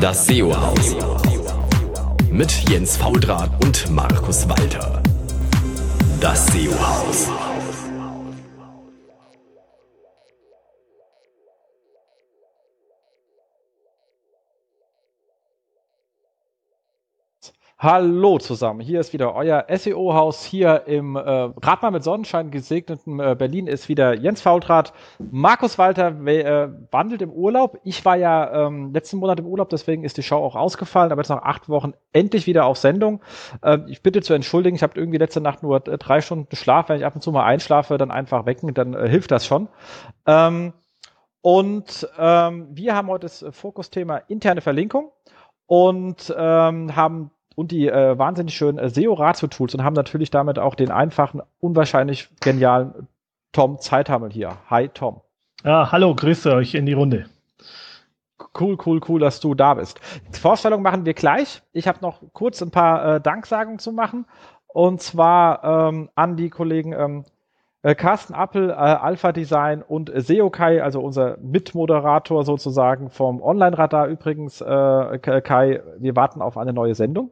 Das SEO-Haus. Mit Jens Faudrat und Markus Walter. Das SEO-Haus. Hallo zusammen, hier ist wieder euer SEO-Haus hier im äh, Radmann mit Sonnenschein gesegneten äh, Berlin ist wieder Jens Faultrat. Markus Walter äh, wandelt im Urlaub. Ich war ja ähm, letzten Monat im Urlaub, deswegen ist die Show auch ausgefallen, aber jetzt nach acht Wochen endlich wieder auf Sendung. Äh, ich bitte zu entschuldigen, ich habe irgendwie letzte Nacht nur äh, drei Stunden Schlaf. Wenn ich ab und zu mal einschlafe, dann einfach wecken, dann äh, hilft das schon. Ähm, und ähm, wir haben heute das Fokusthema interne Verlinkung und ähm, haben und die äh, wahnsinnig schönen äh, SEO-Ratio-Tools und haben natürlich damit auch den einfachen, unwahrscheinlich genialen Tom Zeithammel hier. Hi Tom. Ja, hallo, grüße euch in die Runde. Cool, cool, cool, dass du da bist. Die Vorstellung machen wir gleich. Ich habe noch kurz ein paar äh, Danksagungen zu machen. Und zwar ähm, an die Kollegen ähm, äh, Carsten Appel, äh, Alpha Design und äh, Seokai, also unser Mitmoderator sozusagen vom Online-Radar übrigens, äh, Kai, wir warten auf eine neue Sendung.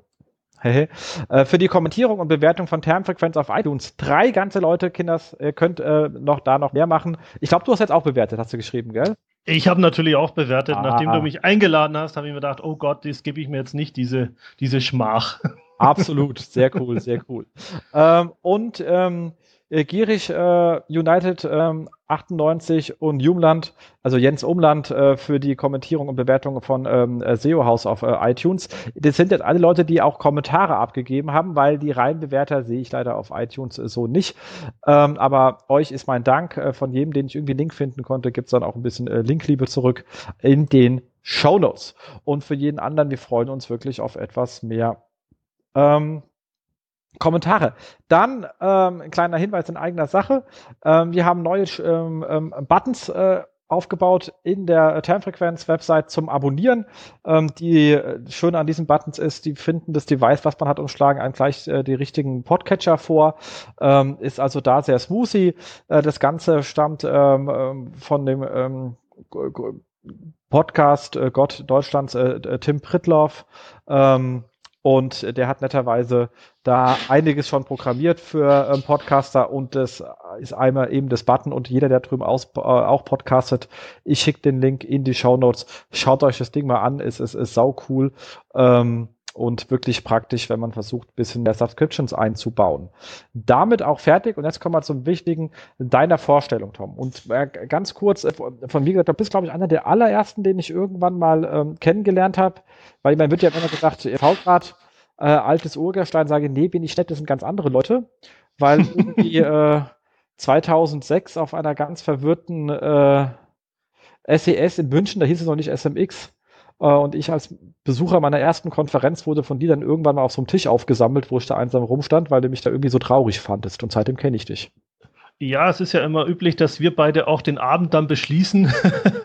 Äh, für die Kommentierung und Bewertung von Termfrequenz auf iTunes. Drei ganze Leute, Kinders, ihr könnt äh, noch da noch mehr machen. Ich glaube, du hast jetzt auch bewertet, hast du geschrieben, gell? Ich habe natürlich auch bewertet. Ah. Nachdem du mich eingeladen hast, habe ich mir gedacht, oh Gott, das gebe ich mir jetzt nicht, diese, diese Schmach. Absolut, sehr cool, sehr cool. Ähm, und ähm, äh, Gierig äh, United ähm, 98 und Jumland, also Jens Umland äh, für die Kommentierung und Bewertung von ähm, äh, SEO House auf äh, iTunes. Das sind jetzt alle Leute, die auch Kommentare abgegeben haben, weil die reinen Bewerter sehe ich leider auf iTunes äh, so nicht. Ähm, aber euch ist mein Dank. Äh, von jedem, den ich irgendwie Link finden konnte, gibt's dann auch ein bisschen Linkliebe zurück in den Show Notes. Und für jeden anderen, wir freuen uns wirklich auf etwas mehr ähm, Kommentare. Dann ähm, ein kleiner Hinweis in eigener Sache. Ähm, wir haben neue ähm, ähm, Buttons äh, aufgebaut in der Termfrequenz-Website zum Abonnieren. Ähm, die äh, Schöne an diesen Buttons ist, die finden das Device, was man hat, umschlagen einem gleich äh, die richtigen Podcatcher vor. Ähm, ist also da sehr smoothie. Äh, das Ganze stammt ähm, ähm von dem ähm, Podcast äh, Gott Deutschlands äh, Tim Pritloff. Ähm, und der hat netterweise da einiges schon programmiert für ähm, Podcaster und das ist einmal eben das Button und jeder, der drüben aus, äh, auch podcastet, ich schicke den Link in die Show Notes. Schaut euch das Ding mal an, es ist, ist, ist sau cool. Ähm, und wirklich praktisch, wenn man versucht, ein bisschen mehr Subscriptions einzubauen. Damit auch fertig und jetzt kommen wir zum Wichtigen deiner Vorstellung, Tom. Und äh, ganz kurz äh, von mir gesagt, du bist, glaube ich, einer der allerersten, den ich irgendwann mal ähm, kennengelernt habe, weil man wird ja immer gesagt, V-Grad, äh, altes Urgestein, sage, nee, bin ich nicht, das sind ganz andere Leute, weil irgendwie äh, 2006 auf einer ganz verwirrten äh, SES e in München, da hieß es noch nicht SMX, und ich als Besucher meiner ersten Konferenz wurde von dir dann irgendwann mal auf so einem Tisch aufgesammelt, wo ich da einsam rumstand, weil du mich da irgendwie so traurig fandest. Und seitdem kenne ich dich. Ja, es ist ja immer üblich, dass wir beide auch den Abend dann beschließen.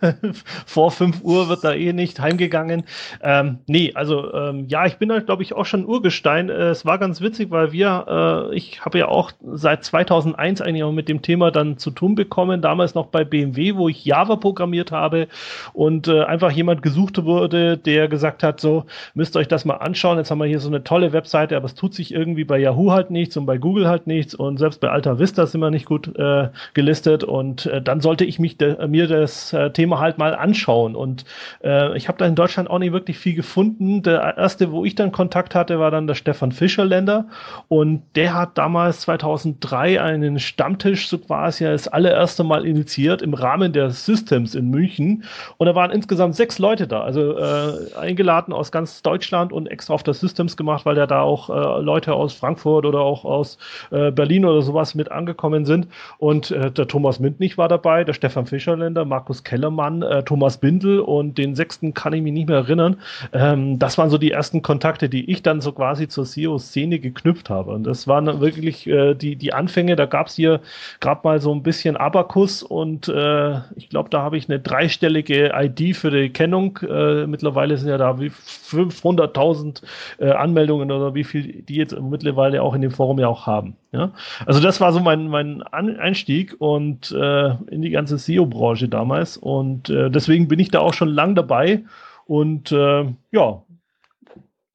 Vor 5 Uhr wird da eh nicht heimgegangen. Ähm, nee, also ähm, ja, ich bin halt, glaube ich, auch schon Urgestein. Äh, es war ganz witzig, weil wir, äh, ich habe ja auch seit 2001 eigentlich auch mit dem Thema dann zu tun bekommen, damals noch bei BMW, wo ich Java programmiert habe und äh, einfach jemand gesucht wurde, der gesagt hat, so, müsst ihr euch das mal anschauen. Jetzt haben wir hier so eine tolle Webseite, aber es tut sich irgendwie bei Yahoo halt nichts und bei Google halt nichts und selbst bei Alta Vista sind wir nicht gut gut äh, gelistet und äh, dann sollte ich mich de, mir das äh, Thema halt mal anschauen und äh, ich habe da in Deutschland auch nicht wirklich viel gefunden. Der erste, wo ich dann Kontakt hatte, war dann der Stefan Fischerländer und der hat damals 2003 einen Stammtisch so quasi das allererste Mal initiiert im Rahmen der Systems in München und da waren insgesamt sechs Leute da, also äh, eingeladen aus ganz Deutschland und extra auf das Systems gemacht, weil ja da auch äh, Leute aus Frankfurt oder auch aus äh, Berlin oder sowas mit angekommen sind. Und äh, der Thomas Mintnich war dabei, der Stefan Fischerländer, Markus Kellermann, äh, Thomas Bindel und den sechsten kann ich mich nicht mehr erinnern. Ähm, das waren so die ersten Kontakte, die ich dann so quasi zur SEO-Szene geknüpft habe. Und das waren wirklich äh, die, die Anfänge. Da gab es hier gerade mal so ein bisschen Abakus und äh, ich glaube, da habe ich eine dreistellige ID für die Kennung. Äh, mittlerweile sind ja da wie 500.000 äh, Anmeldungen oder wie viel die jetzt mittlerweile auch in dem Forum ja auch haben. Ja? Also das war so mein, mein Einstieg und äh, in die ganze SEO-Branche damals. Und äh, deswegen bin ich da auch schon lang dabei. Und äh, ja,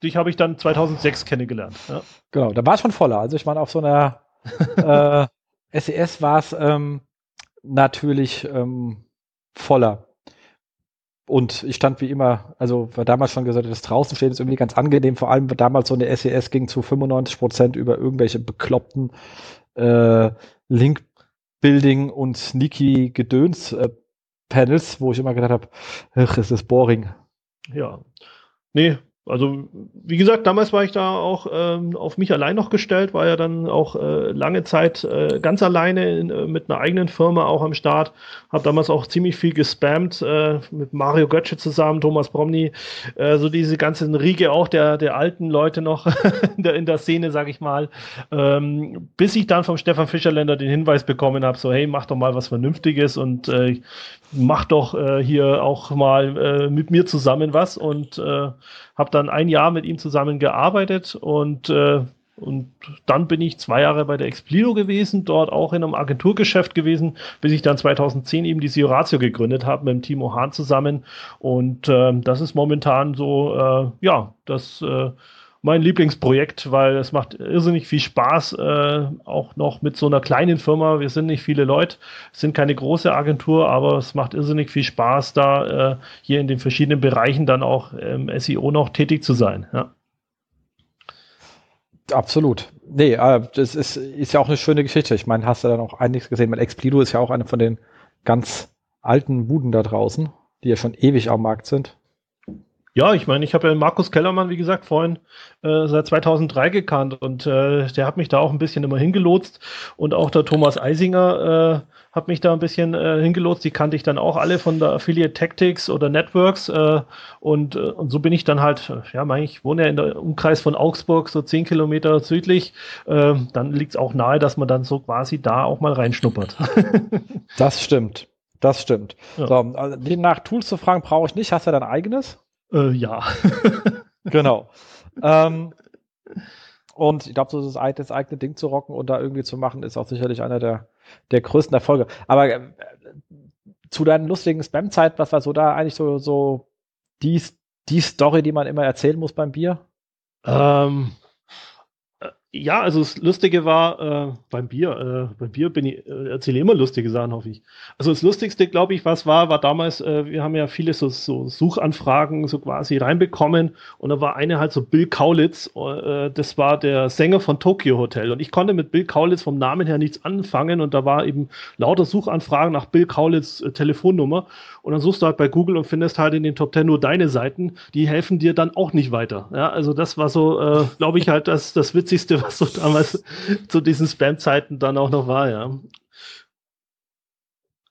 dich habe ich dann 2006 kennengelernt. Ja. Genau, da war es schon voller. Also ich meine, auf so einer äh, SES war es ähm, natürlich ähm, voller. Und ich stand wie immer, also war damals schon gesagt, das draußen stehen ist irgendwie ganz angenehm, vor allem damals so eine SES ging zu 95 Prozent über irgendwelche bekloppten äh, Link-Building und sneaky Gedöns äh, wo ich immer gedacht habe, ach, ist das boring. Ja. Nee, also, wie gesagt, damals war ich da auch ähm, auf mich allein noch gestellt, war ja dann auch äh, lange Zeit äh, ganz alleine in, äh, mit einer eigenen Firma auch am Start. Hab damals auch ziemlich viel gespammt äh, mit Mario Götze zusammen, Thomas Bromny, äh, so diese ganzen Riege auch der, der alten Leute noch in, der, in der Szene, sag ich mal. Ähm, bis ich dann vom Stefan Fischerländer den Hinweis bekommen habe, so hey, mach doch mal was Vernünftiges und äh, mach doch äh, hier auch mal äh, mit mir zusammen was und äh, habe dann ein Jahr mit ihm zusammen gearbeitet und äh, und dann bin ich zwei Jahre bei der Explido gewesen, dort auch in einem Agenturgeschäft gewesen, bis ich dann 2010 eben die Sioratio gegründet habe mit dem Timo Hahn zusammen. Und äh, das ist momentan so, äh, ja, das äh, mein Lieblingsprojekt, weil es macht irrsinnig viel Spaß, äh, auch noch mit so einer kleinen Firma. Wir sind nicht viele Leute, sind keine große Agentur, aber es macht irrsinnig viel Spaß, da äh, hier in den verschiedenen Bereichen dann auch im SEO noch tätig zu sein. Ja. Absolut. Nee, äh, das ist, ist ja auch eine schöne Geschichte. Ich meine, hast du dann auch einiges gesehen. Mein Explido ist ja auch eine von den ganz alten Buden da draußen, die ja schon ewig am Markt sind. Ja, ich meine, ich habe ja Markus Kellermann, wie gesagt, vorhin äh, seit 2003 gekannt und äh, der hat mich da auch ein bisschen immer hingelotst und auch der Thomas Eisinger äh, hat mich da ein bisschen äh, hingelotst. Die kannte ich dann auch alle von der Affiliate Tactics oder Networks äh, und, äh, und so bin ich dann halt, ja, mein, ich wohne ja in der Umkreis von Augsburg, so zehn Kilometer südlich. Äh, dann liegt es auch nahe, dass man dann so quasi da auch mal reinschnuppert. das stimmt. Das stimmt. Ja. So, also, nach Tools zu fragen brauche ich nicht. Hast du dein eigenes? Äh, ja. genau. Ähm, und ich glaube, so das, das eigene Ding zu rocken und da irgendwie zu machen, ist auch sicherlich einer der, der größten Erfolge. Aber äh, zu deinen lustigen Spam-Zeit, was war so da eigentlich so, so die, die Story, die man immer erzählen muss beim Bier? Ähm, ja, also das Lustige war äh, beim Bier. Äh, beim Bier bin ich, äh, erzähle immer lustige Sachen, hoffe ich. Also das Lustigste, glaube ich, was war, war damals, äh, wir haben ja viele so, so Suchanfragen so quasi reinbekommen und da war eine halt so Bill Kaulitz, äh, das war der Sänger von Tokyo Hotel und ich konnte mit Bill Kaulitz vom Namen her nichts anfangen und da war eben lauter Suchanfragen nach Bill Kaulitz äh, Telefonnummer und dann suchst du halt bei Google und findest halt in den Top Ten nur deine Seiten, die helfen dir dann auch nicht weiter. Ja, also das war so, äh, glaube ich halt, das, das Witzigste, was so damals zu diesen Spam-Zeiten dann auch noch war, ja.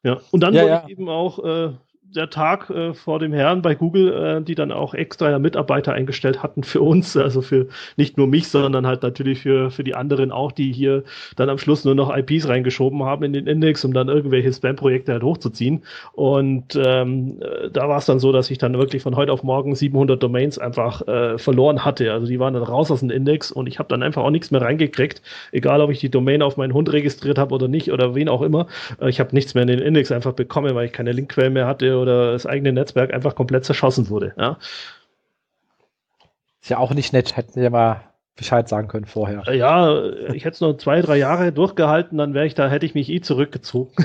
Ja, und dann ja, wurde ja. eben auch äh, der Tag äh, vor dem Herrn bei Google, äh, die dann auch extra Mitarbeiter eingestellt hatten für uns, also für nicht nur mich, sondern halt natürlich für, für die anderen auch, die hier dann am Schluss nur noch IPs reingeschoben haben in den Index, um dann irgendwelche Spam-Projekte halt hochzuziehen. Und ähm, äh, da war es dann so, dass ich dann wirklich von heute auf morgen 700 Domains einfach äh, verloren hatte. Also die waren dann raus aus dem Index und ich habe dann einfach auch nichts mehr reingekriegt, egal ob ich die Domain auf meinen Hund registriert habe oder nicht oder wen auch immer. Äh, ich habe nichts mehr in den Index einfach bekommen, weil ich keine Linkquellen mehr hatte oder das eigene Netzwerk einfach komplett zerschossen wurde. Ja. Ist ja auch nicht nett, hätten wir mal Bescheid sagen können vorher. Ja, ich hätte es noch zwei, drei Jahre durchgehalten, dann wäre ich da, hätte ich mich eh zurückgezogen.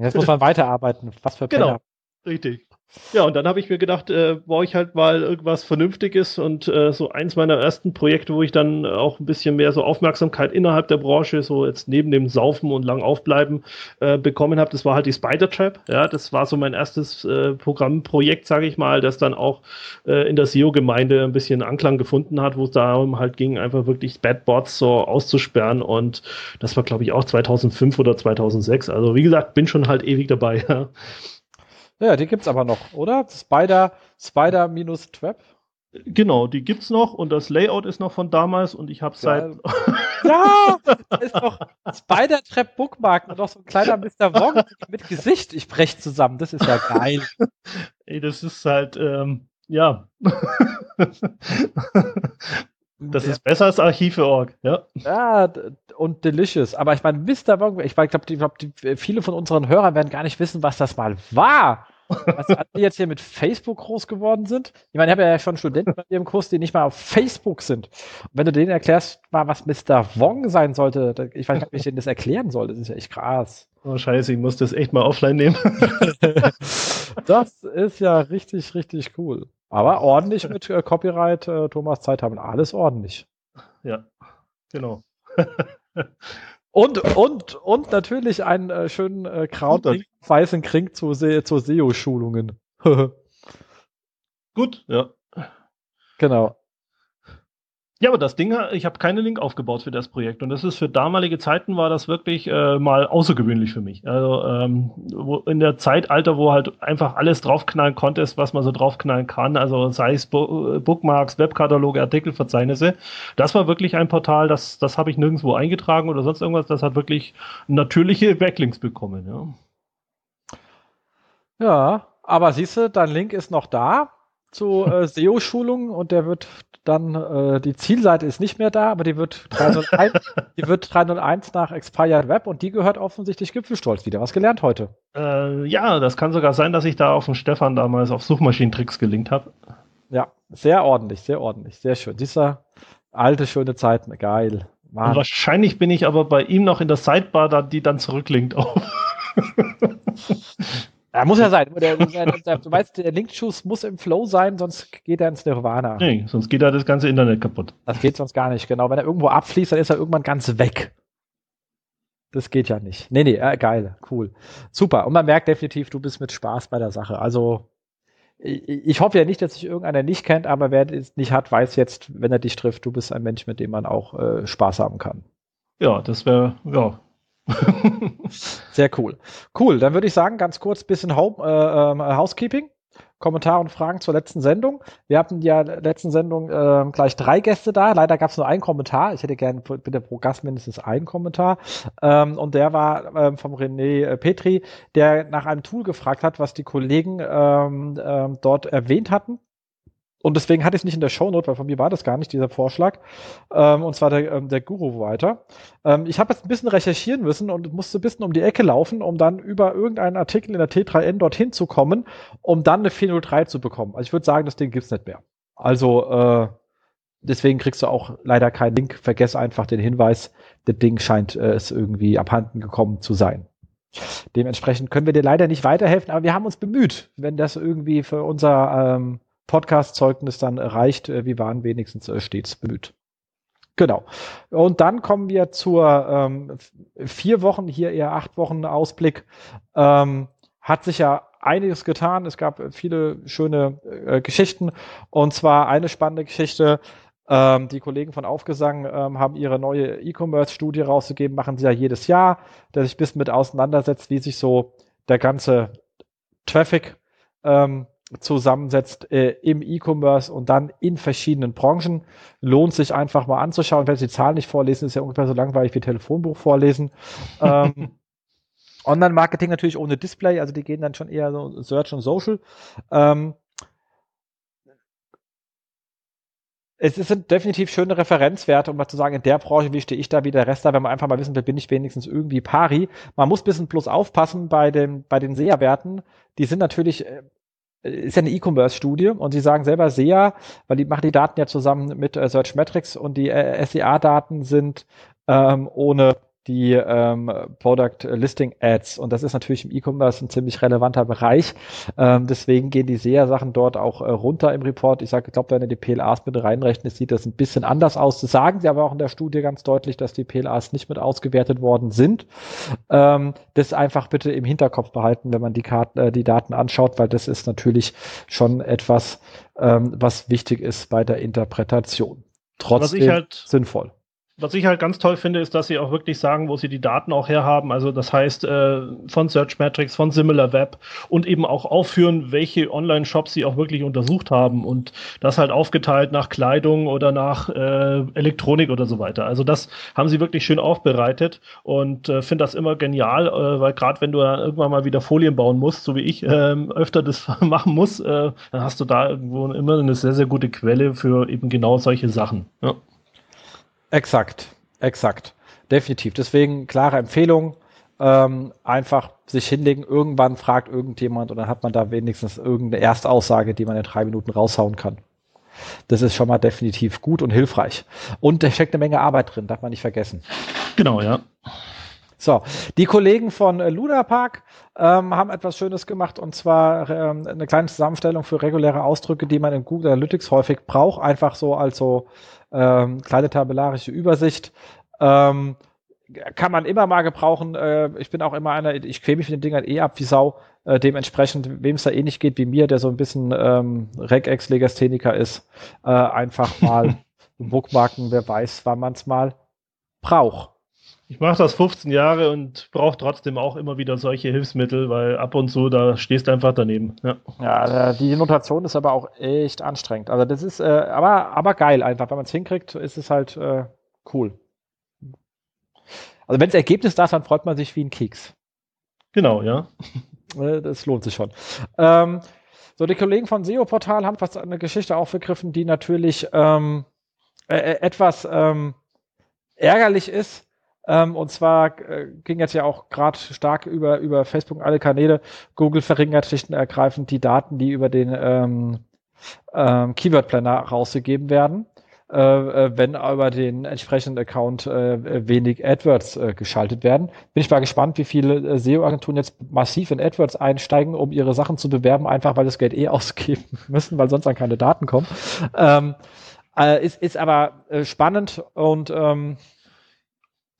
Jetzt muss man weiterarbeiten. Was für Penner. Genau, richtig. Ja, und dann habe ich mir gedacht, äh, brauche ich halt mal irgendwas Vernünftiges und äh, so eins meiner ersten Projekte, wo ich dann auch ein bisschen mehr so Aufmerksamkeit innerhalb der Branche, so jetzt neben dem Saufen und lang aufbleiben, äh, bekommen habe, das war halt die Spider Trap. Ja, das war so mein erstes äh, Programmprojekt, sage ich mal, das dann auch äh, in der SEO-Gemeinde ein bisschen Anklang gefunden hat, wo es darum halt ging, einfach wirklich Bad Bots so auszusperren und das war, glaube ich, auch 2005 oder 2006. Also wie gesagt, bin schon halt ewig dabei. Ja. Ja, die gibt's aber noch, oder? Spider, Spider minus Trap. Genau, die gibt's noch und das Layout ist noch von damals und ich habe seit. Ja, da ist doch Spider Trap Bookmark und noch so ein kleiner Mr. Wong mit Gesicht. Ich brech zusammen. Das ist ja geil. Ey, das ist halt, ähm, ja. Das ist besser als Archive.org, ja. Ja, und delicious. Aber ich meine, Mr. Wong, ich glaube, glaub, viele von unseren Hörern werden gar nicht wissen, was das mal war. Was alle jetzt hier mit Facebook groß geworden sind. Ich meine, ich habe ja schon Studenten bei ihrem Kurs, die nicht mal auf Facebook sind. Und wenn du denen erklärst, mal, was Mr. Wong sein sollte, ich weiß nicht, wie ich denen das erklären soll. Das ist ja echt krass. Oh, scheiße, ich muss das echt mal offline nehmen. das ist ja richtig, richtig cool. Aber ordentlich mit äh, Copyright, äh, Thomas Zeit haben. Alles ordentlich. Ja, genau. Und, und, und natürlich einen äh, schönen äh, Kraut weißen Kring zu, Se zu SEO-Schulungen. Gut, ja. Genau. Ja, aber das Ding, ich habe keine Link aufgebaut für das Projekt und das ist für damalige Zeiten war das wirklich äh, mal außergewöhnlich für mich. Also ähm, wo, in der Zeitalter, wo halt einfach alles draufknallen konntest, was man so draufknallen kann, also sei es Bo Bookmarks, Webkataloge, Artikelverzeichnisse, das war wirklich ein Portal, das, das habe ich nirgendwo eingetragen oder sonst irgendwas, das hat wirklich natürliche Backlinks bekommen. Ja, ja aber siehst du, dein Link ist noch da zu äh, SEO-Schulungen und der wird dann äh, die Zielseite ist nicht mehr da, aber die wird 301, die wird 301 nach Expired Web und die gehört offensichtlich Gipfelstolz wieder. Was gelernt heute? Äh, ja, das kann sogar sein, dass ich da auf den Stefan damals auf Suchmaschinentricks gelinkt habe. Ja, sehr ordentlich, sehr ordentlich, sehr schön. Dieser alte schöne Zeiten, geil. wahrscheinlich bin ich aber bei ihm noch in der Sidebar, die dann zurücklinkt auf. Ja, muss ja sein. Der, der, du weißt, der Linkschuss muss im Flow sein, sonst geht er ins Nirvana. Nee, sonst geht er das ganze Internet kaputt. Das geht sonst gar nicht, genau. Wenn er irgendwo abfließt, dann ist er irgendwann ganz weg. Das geht ja nicht. Nee, nee, äh, geil, cool. Super. Und man merkt definitiv, du bist mit Spaß bei der Sache. Also, ich, ich hoffe ja nicht, dass sich irgendeiner nicht kennt, aber wer es nicht hat, weiß jetzt, wenn er dich trifft, du bist ein Mensch, mit dem man auch äh, Spaß haben kann. Ja, das wäre, ja, Sehr cool. Cool, dann würde ich sagen, ganz kurz bisschen Home, äh, äh, Housekeeping. Kommentare und Fragen zur letzten Sendung. Wir hatten ja letzten Sendung äh, gleich drei Gäste da. Leider gab es nur einen Kommentar. Ich hätte gerne bitte pro Gast mindestens einen Kommentar. Ähm, und der war ähm, vom René äh, Petri, der nach einem Tool gefragt hat, was die Kollegen ähm, ähm, dort erwähnt hatten. Und deswegen hatte ich es nicht in der Shownote, weil von mir war das gar nicht, dieser Vorschlag. Ähm, und zwar der, ähm, der Guru weiter. Ähm, ich habe jetzt ein bisschen recherchieren müssen und musste ein bisschen um die Ecke laufen, um dann über irgendeinen Artikel in der T3N dorthin zu kommen, um dann eine 403 zu bekommen. Also ich würde sagen, das Ding gibt's nicht mehr. Also äh, deswegen kriegst du auch leider keinen Link. Vergess einfach den Hinweis, das Ding scheint äh, es irgendwie abhanden gekommen zu sein. Dementsprechend können wir dir leider nicht weiterhelfen, aber wir haben uns bemüht, wenn das irgendwie für unser ähm, Podcast-Zeugnis dann reicht. Äh, wir waren wenigstens äh, stets bemüht. Genau. Und dann kommen wir zur ähm, vier Wochen, hier eher acht Wochen Ausblick. Ähm, hat sich ja einiges getan. Es gab viele schöne äh, Geschichten. Und zwar eine spannende Geschichte. Ähm, die Kollegen von Aufgesang ähm, haben ihre neue E-Commerce-Studie rausgegeben, machen sie ja jedes Jahr, der sich bisschen mit auseinandersetzt, wie sich so der ganze Traffic ähm, zusammensetzt äh, im E-Commerce und dann in verschiedenen Branchen. Lohnt sich einfach mal anzuschauen. Wenn Sie die Zahlen nicht vorlesen, ist ja ungefähr so langweilig wie Telefonbuch vorlesen. ähm, Online-Marketing natürlich ohne Display, also die gehen dann schon eher so Search und Social. Ähm, es sind definitiv schöne Referenzwerte, um mal zu sagen, in der Branche, wie stehe ich da, wie der Rest da, wenn man einfach mal wissen will, bin ich wenigstens irgendwie pari. Man muss ein bisschen plus aufpassen bei, dem, bei den SEA-Werten. Die sind natürlich äh, ist ja eine E-Commerce-Studie und sie sagen selber SEA, weil die machen die Daten ja zusammen mit äh, Search Metrics und die äh, SEA-Daten sind ähm, ohne die ähm, Product Listing Ads. Und das ist natürlich im E-Commerce ein ziemlich relevanter Bereich. Ähm, deswegen gehen die SEA-Sachen dort auch äh, runter im Report. Ich sage, ich glaube, wenn ihr die PLAs mit reinrechnet, sieht das ein bisschen anders aus. Das sagen sie aber auch in der Studie ganz deutlich, dass die PLAs nicht mit ausgewertet worden sind. Ähm, das einfach bitte im Hinterkopf behalten, wenn man die, Karten, äh, die Daten anschaut, weil das ist natürlich schon etwas, ähm, was wichtig ist bei der Interpretation. Trotzdem halt sinnvoll was ich halt ganz toll finde, ist, dass sie auch wirklich sagen, wo sie die Daten auch herhaben. Also das heißt äh, von Searchmetrics, von SimilarWeb und eben auch aufführen, welche Online-Shops sie auch wirklich untersucht haben und das halt aufgeteilt nach Kleidung oder nach äh, Elektronik oder so weiter. Also das haben sie wirklich schön aufbereitet und äh, finde das immer genial, äh, weil gerade wenn du dann irgendwann mal wieder Folien bauen musst, so wie ich äh, öfter das machen muss, äh, dann hast du da irgendwo immer eine sehr, sehr gute Quelle für eben genau solche Sachen. Ja. Exakt, exakt. Definitiv. Deswegen klare Empfehlung. ähm, einfach sich hinlegen, irgendwann fragt irgendjemand und dann hat man da wenigstens irgendeine Erstaussage, die man in drei Minuten raushauen kann. Das ist schon mal definitiv gut und hilfreich. Und da steckt eine Menge Arbeit drin, darf man nicht vergessen. Genau, ja. So, die Kollegen von äh, Luna Park ähm, haben etwas Schönes gemacht und zwar ähm, eine kleine Zusammenstellung für reguläre Ausdrücke, die man in Google Analytics häufig braucht, einfach so als so ähm, kleine tabellarische Übersicht. Ähm, kann man immer mal gebrauchen. Äh, ich bin auch immer einer, ich quäle mich mit den Dingern eh ab wie Sau. Äh, dementsprechend, wem es da eh nicht geht wie mir, der so ein bisschen ähm, Regex-Legastheniker ist, äh, einfach mal Bookmarken, wer weiß, wann man es mal braucht. Ich mache das 15 Jahre und brauche trotzdem auch immer wieder solche Hilfsmittel, weil ab und zu, da stehst du einfach daneben. Ja, ja die Notation ist aber auch echt anstrengend. Also das ist äh, aber, aber geil einfach. Wenn man es hinkriegt, ist es halt äh, cool. Also wenn das Ergebnis da ist, dann freut man sich wie ein Keks. Genau, ja. Äh, das lohnt sich schon. Ähm, so, die Kollegen von SEO Portal haben fast eine Geschichte aufgegriffen, die natürlich ähm, äh, äh, etwas ähm, ärgerlich ist. Ähm, und zwar äh, ging jetzt ja auch gerade stark über, über Facebook alle Kanäle. Google verringert schlicht und ergreifend die Daten, die über den ähm, ähm, Keyword Planner rausgegeben werden. Äh, äh, wenn über den entsprechenden Account äh, wenig AdWords äh, geschaltet werden. Bin ich mal gespannt, wie viele äh, SEO-Agenturen jetzt massiv in AdWords einsteigen, um ihre Sachen zu bewerben, einfach weil das Geld eh ausgeben müssen, weil sonst dann keine Daten kommen. Ähm, äh, ist, ist aber spannend und ähm,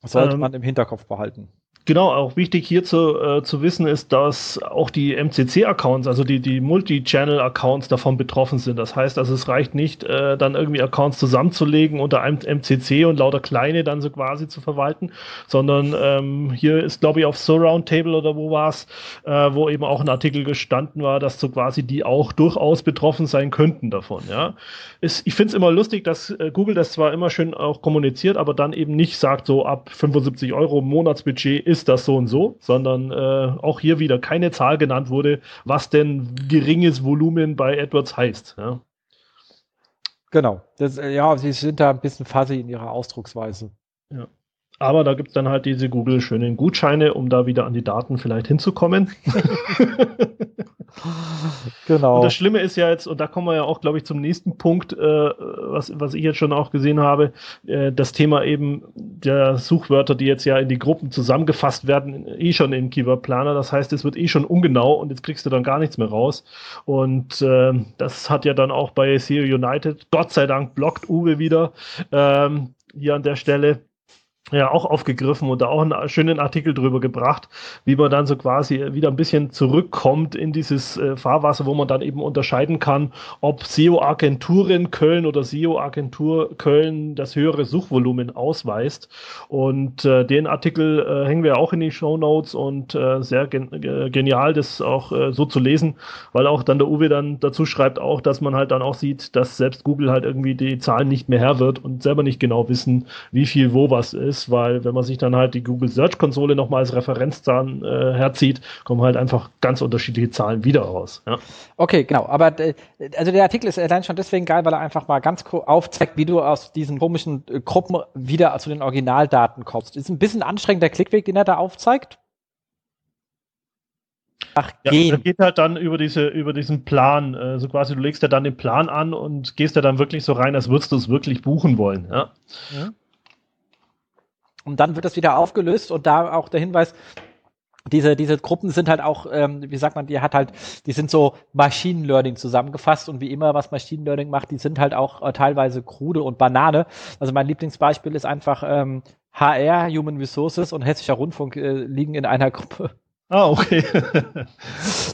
sollte ähm, man im Hinterkopf behalten. Genau, auch wichtig hier zu, äh, zu wissen ist, dass auch die MCC-Accounts, also die, die Multi-Channel-Accounts davon betroffen sind. Das heißt, also es reicht nicht, äh, dann irgendwie Accounts zusammenzulegen unter einem MCC und lauter kleine dann so quasi zu verwalten, sondern ähm, hier ist, glaube ich, auf Surround Table oder wo war es, äh, wo eben auch ein Artikel gestanden war, dass so quasi die auch durchaus betroffen sein könnten davon. Ja, ist, ich finde es immer lustig, dass äh, Google das zwar immer schön auch kommuniziert, aber dann eben nicht sagt, so ab 75 Euro Monatsbudget ist das so und so, sondern äh, auch hier wieder keine Zahl genannt wurde, was denn geringes Volumen bei AdWords heißt. Ja. Genau. Das, äh, ja, sie sind da ein bisschen fuzzy in ihrer Ausdrucksweise. Aber da gibt es dann halt diese Google schönen Gutscheine, um da wieder an die Daten vielleicht hinzukommen. genau. Und das Schlimme ist ja jetzt, und da kommen wir ja auch, glaube ich, zum nächsten Punkt, äh, was, was ich jetzt schon auch gesehen habe, äh, das Thema eben der Suchwörter, die jetzt ja in die Gruppen zusammengefasst werden, eh schon im Keyword Planer. Das heißt, es wird eh schon ungenau und jetzt kriegst du dann gar nichts mehr raus. Und äh, das hat ja dann auch bei SEO United, Gott sei Dank, blockt Uwe wieder ähm, hier an der Stelle ja auch aufgegriffen und da auch einen schönen Artikel drüber gebracht, wie man dann so quasi wieder ein bisschen zurückkommt in dieses äh, Fahrwasser, wo man dann eben unterscheiden kann, ob SEO-Agenturen Köln oder SEO-Agentur Köln das höhere Suchvolumen ausweist. Und äh, den Artikel äh, hängen wir auch in die Show Notes und äh, sehr gen genial, das auch äh, so zu lesen, weil auch dann der Uwe dann dazu schreibt auch, dass man halt dann auch sieht, dass selbst Google halt irgendwie die Zahlen nicht mehr Herr wird und selber nicht genau wissen, wie viel wo was ist ist, weil wenn man sich dann halt die Google Search Konsole nochmal als Referenzzahlen äh, herzieht, kommen halt einfach ganz unterschiedliche Zahlen wieder raus. Ja. Okay, genau. Aber äh, also der Artikel ist allein schon deswegen geil, weil er einfach mal ganz aufzeigt, wie du aus diesen komischen äh, Gruppen wieder zu den Originaldaten kommst. Ist ein bisschen anstrengend der Klickweg, den er da aufzeigt. Ach, ja, gehen. Geht halt dann über diese, über diesen Plan. Äh, so also quasi, du legst ja dann den Plan an und gehst ja dann wirklich so rein, als würdest du es wirklich buchen wollen. Ja. ja. Und dann wird das wieder aufgelöst und da auch der Hinweis, diese, diese Gruppen sind halt auch, ähm, wie sagt man, die hat halt, die sind so Machine Learning zusammengefasst und wie immer, was Machine Learning macht, die sind halt auch äh, teilweise krude und Banane. Also mein Lieblingsbeispiel ist einfach ähm, HR, Human Resources und Hessischer Rundfunk äh, liegen in einer Gruppe. Ah, okay.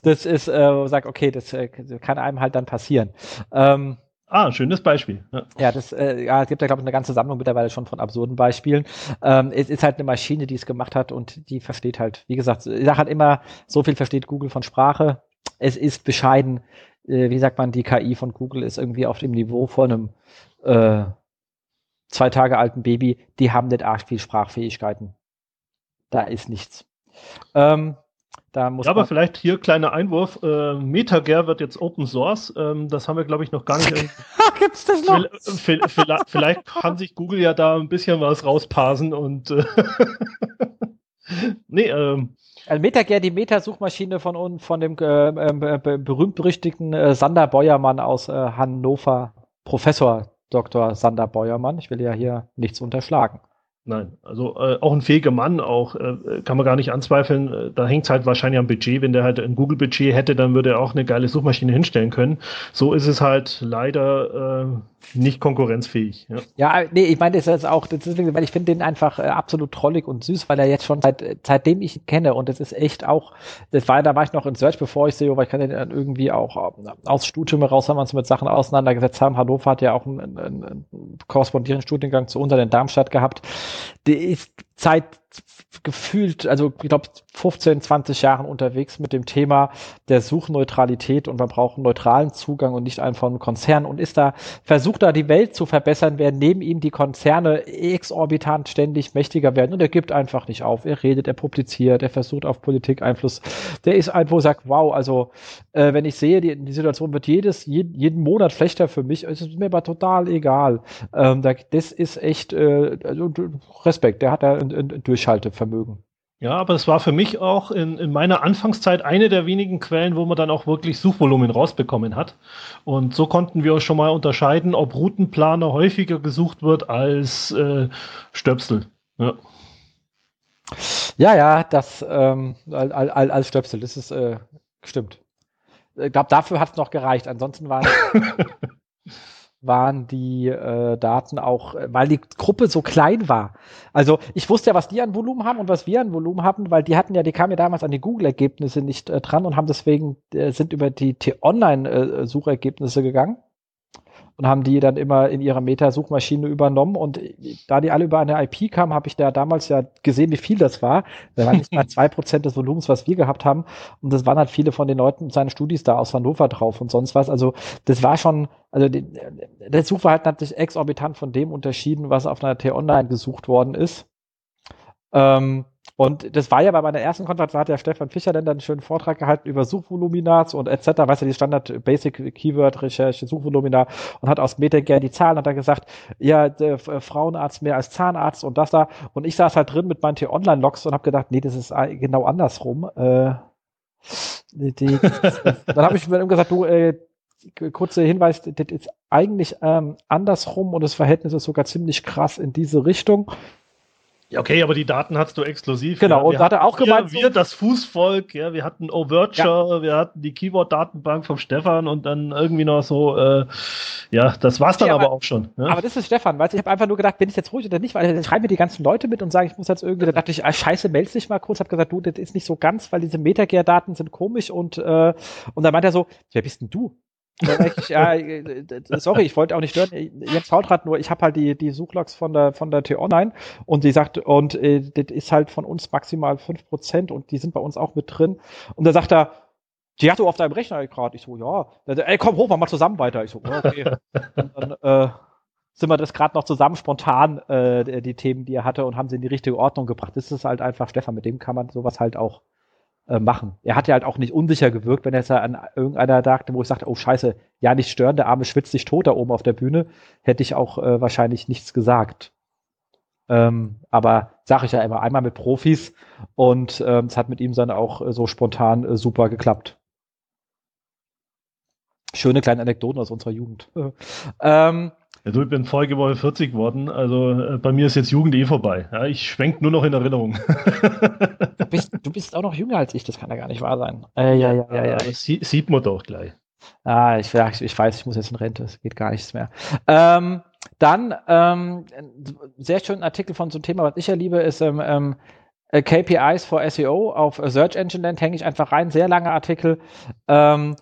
das ist, äh, sagt, okay, das äh, kann einem halt dann passieren. Ähm, Ah, schönes Beispiel. Ja, ja das äh, ja, es gibt ja, glaube ich, eine ganze Sammlung mittlerweile schon von absurden Beispielen. Ähm, es ist halt eine Maschine, die es gemacht hat und die versteht halt, wie gesagt, ich sage halt immer, so viel versteht Google von Sprache. Es ist bescheiden, äh, wie sagt man, die KI von Google ist irgendwie auf dem Niveau von einem äh, zwei Tage alten Baby. Die haben nicht arg viel Sprachfähigkeiten. Da ist nichts. Ähm, da muss ja, aber vielleicht hier kleiner Einwurf. Äh, MetaGer wird jetzt Open Source. Ähm, das haben wir, glaube ich, noch gar nicht. Gibt's das noch? Vielleicht kann sich Google ja da ein bisschen was rausparsen und äh, nee, ähm. Also MetaGer, die Meta-Suchmaschine von, von dem äh, äh, berühmt-berüchtigten äh, Sander Beuermann aus äh, Hannover, Professor Dr. Sander Beuermann. Ich will ja hier nichts unterschlagen. Nein, also äh, auch ein fähiger Mann, auch äh, kann man gar nicht anzweifeln. Äh, da hängt es halt wahrscheinlich am Budget. Wenn der halt ein Google-Budget hätte, dann würde er auch eine geile Suchmaschine hinstellen können. So ist es halt leider äh, nicht konkurrenzfähig. Ja, ja nee, ich meine, das ist auch, deswegen, weil ich finde den einfach äh, absolut trollig und süß, weil er jetzt schon seit, seitdem ich ihn kenne und das ist echt auch, das war, da war ich noch in Search, bevor ich sehe, weil ich kann den dann irgendwie auch äh, aus Studium heraus haben wir uns mit Sachen auseinandergesetzt haben. Hannover hat ja auch einen, einen, einen korrespondierenden Studiengang zu uns in Darmstadt gehabt. Der ist seit gefühlt, also ich glaube 15, 20 Jahren unterwegs mit dem Thema der Suchneutralität und man braucht einen neutralen Zugang und nicht einfach einen Konzern und ist da, versucht da die Welt zu verbessern, während neben ihm die Konzerne exorbitant ständig mächtiger werden und er gibt einfach nicht auf. Er redet, er publiziert, er versucht auf Politik Einfluss. Der ist einfach, sagt, wow, also äh, wenn ich sehe, die, die Situation wird jedes, jeden, jeden Monat schlechter für mich, ist es mir aber total egal. Ähm, da, das ist echt äh, also Respekt, der hat da ein, ein Durchhaltevermögen. Ja, aber es war für mich auch in, in meiner Anfangszeit eine der wenigen Quellen, wo man dann auch wirklich Suchvolumen rausbekommen hat. Und so konnten wir schon mal unterscheiden, ob Routenplaner häufiger gesucht wird als äh, Stöpsel. Ja. Ja, ja, das ähm, als, als Stöpsel, das ist äh, stimmt. Ich glaube, dafür hat es noch gereicht. Ansonsten waren waren die äh, Daten auch, äh, weil die Gruppe so klein war. Also ich wusste ja, was die an Volumen haben und was wir an Volumen hatten, weil die hatten ja, die kamen ja damals an die Google-Ergebnisse nicht äh, dran und haben deswegen, äh, sind über die T-Online-Suchergebnisse äh, gegangen und haben die dann immer in ihrer Meta-Suchmaschine übernommen. Und da die alle über eine IP kamen, habe ich da damals ja gesehen, wie viel das war. Da waren nicht mal zwei Prozent des Volumens, was wir gehabt haben. Und das waren halt viele von den Leuten, seine Studis da aus Hannover drauf und sonst was. Also das war schon, also die, der Suchverhalten hat sich exorbitant von dem unterschieden, was auf einer T-Online gesucht worden ist. Ähm, und das war ja bei meiner ersten Konferenz, da hat ja Stefan Fischer dann, dann einen schönen Vortrag gehalten über Suchvoluminas und etc. Weißt du, die Standard Basic Keyword Recherche, Suchvolumina und hat aus Metagern die Zahlen, hat er gesagt, ja, der Frauenarzt mehr als Zahnarzt und das da. Und ich saß halt drin mit meinen T-Online-Logs und habe gedacht, nee, das ist genau andersrum. Äh, die, die, dann habe ich mir gesagt, du, äh, kurzer Hinweis, das ist eigentlich ähm, andersrum und das Verhältnis ist sogar ziemlich krass in diese Richtung. Ja, okay, aber die Daten hast du exklusiv. Genau, ja. und da hat er auch wir, gemeint. Wir, das Fußvolk, ja, wir hatten Overture, ja. wir hatten die Keyword-Datenbank vom Stefan und dann irgendwie noch so, äh, ja, das war's dann okay, aber, aber, auch schon. Ja? Aber das ist Stefan, weil ich habe einfach nur gedacht, bin ich jetzt ruhig oder nicht, weil dann schreiben mir die ganzen Leute mit und sagen, ich muss jetzt irgendwie, da dachte ich, ah, scheiße, melde dich mal kurz, habe gesagt, du, das ist nicht so ganz, weil diese Metagare-Daten sind komisch und, äh, und dann meint er so, wer bist denn du? Ich, ja, äh, sorry, ich wollte auch nicht stören. Jens Faultrat nur, ich habe halt die, die Suchlogs von der, von der T-Online und die sagt, und äh, das ist halt von uns maximal fünf Prozent und die sind bei uns auch mit drin. Und da sagt er, die hast du auf deinem Rechner gerade. Ich so, ja. Ey, komm hoch, mach mal zusammen weiter. Ich so, okay. und dann äh, sind wir das gerade noch zusammen spontan, äh, die Themen, die er hatte, und haben sie in die richtige Ordnung gebracht. Das ist halt einfach, Stefan, mit dem kann man sowas halt auch äh, machen. Er hat ja halt auch nicht unsicher gewirkt, wenn er jetzt an irgendeiner dachte, wo ich sagte, oh scheiße, ja nicht stören, der Arme schwitzt sich tot da oben auf der Bühne, hätte ich auch äh, wahrscheinlich nichts gesagt. Ähm, aber sage ich ja immer, einmal mit Profis und ähm, es hat mit ihm dann auch äh, so spontan äh, super geklappt. Schöne kleine Anekdoten aus unserer Jugend. ähm, ja, du, ich bin vorige Woche 40 geworden, also äh, bei mir ist jetzt Jugend eh vorbei. Ja, ich schwenk nur noch in Erinnerung. du, bist, du bist auch noch jünger als ich, das kann ja gar nicht wahr sein. Äh, ja, ja, ja, ja. Das sieht man doch gleich. Ah, ich, ich weiß, ich muss jetzt in Rente, es geht gar nichts mehr. Ähm, dann, ähm, sehr schönen Artikel von so einem Thema, was ich ja liebe, ist ähm, ähm äh, KPIs for SEO auf Search Engine Land, hänge ich einfach rein, sehr langer Artikel. Ähm,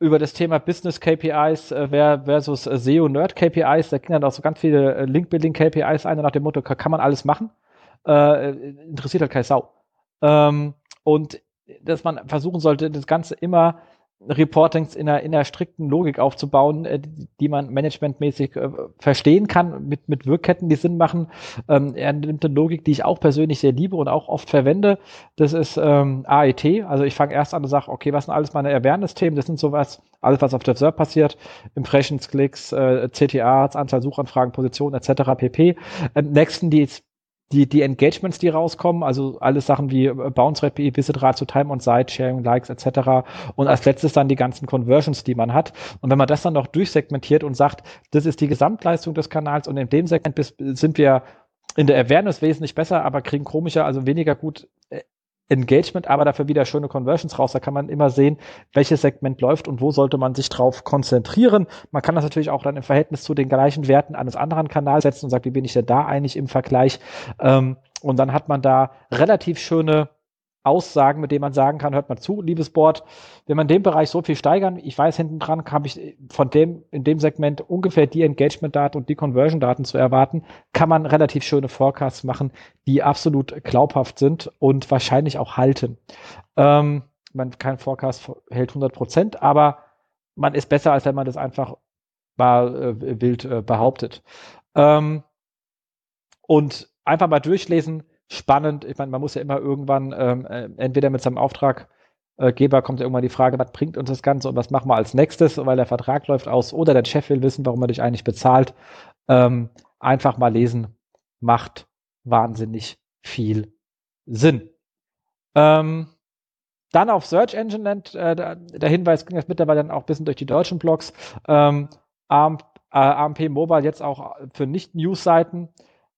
über das Thema Business KPIs äh, versus äh, SEO Nerd KPIs. Da ging dann auch so ganz viele äh, Link-Building KPIs ein nach dem Motto, kann man alles machen? Äh, interessiert halt keine Sau. Ähm, und dass man versuchen sollte, das Ganze immer Reportings in einer, in einer strikten Logik aufzubauen, äh, die man managementmäßig äh, verstehen kann, mit, mit Wirkketten, die Sinn machen. Ähm, er nimmt eine Logik, die ich auch persönlich sehr liebe und auch oft verwende. Das ist ähm, AET. Also ich fange erst an und sage, okay, was sind alles meine Awareness-Themen? Das sind sowas, alles, was auf der Server passiert. Impressions, Klicks, äh, CTAs, Anzahl Suchanfragen, Position etc. pp. Ähm, nächsten, die die, die Engagements, die rauskommen, also alles Sachen wie äh, Bounce Rate, Visit Ratio, Time on Site, Sharing, Likes etc. Und als letztes dann die ganzen Conversions, die man hat. Und wenn man das dann noch durchsegmentiert und sagt, das ist die Gesamtleistung des Kanals und in dem Segment sind wir in der Awareness wesentlich besser, aber kriegen komischer, also weniger gut äh, Engagement, aber dafür wieder schöne Conversions raus. Da kann man immer sehen, welches Segment läuft und wo sollte man sich drauf konzentrieren. Man kann das natürlich auch dann im Verhältnis zu den gleichen Werten eines anderen Kanals setzen und sagt, wie bin ich denn da eigentlich im Vergleich? Ähm, und dann hat man da relativ schöne Aussagen, mit denen man sagen kann, hört mal zu, liebes Board, wenn man den Bereich so viel steigern, ich weiß, hinten dran habe ich von dem, in dem Segment ungefähr die Engagement-Daten und die Conversion-Daten zu erwarten, kann man relativ schöne Forecasts machen, die absolut glaubhaft sind und wahrscheinlich auch halten. Ähm, man, kein Forecast hält 100 Prozent, aber man ist besser, als wenn man das einfach mal äh, wild äh, behauptet. Ähm, und einfach mal durchlesen, spannend. Ich meine, man muss ja immer irgendwann ähm, äh, entweder mit seinem Auftraggeber kommt ja irgendwann die Frage, was bringt uns das Ganze und was machen wir als nächstes, weil der Vertrag läuft aus oder der Chef will wissen, warum er dich eigentlich bezahlt. Ähm, einfach mal lesen macht wahnsinnig viel Sinn. Ähm, dann auf Search Engine Land, äh, der Hinweis ging jetzt mittlerweile dann auch ein bisschen durch die deutschen Blogs. Ähm, AMP, äh, AMP Mobile jetzt auch für Nicht-News-Seiten.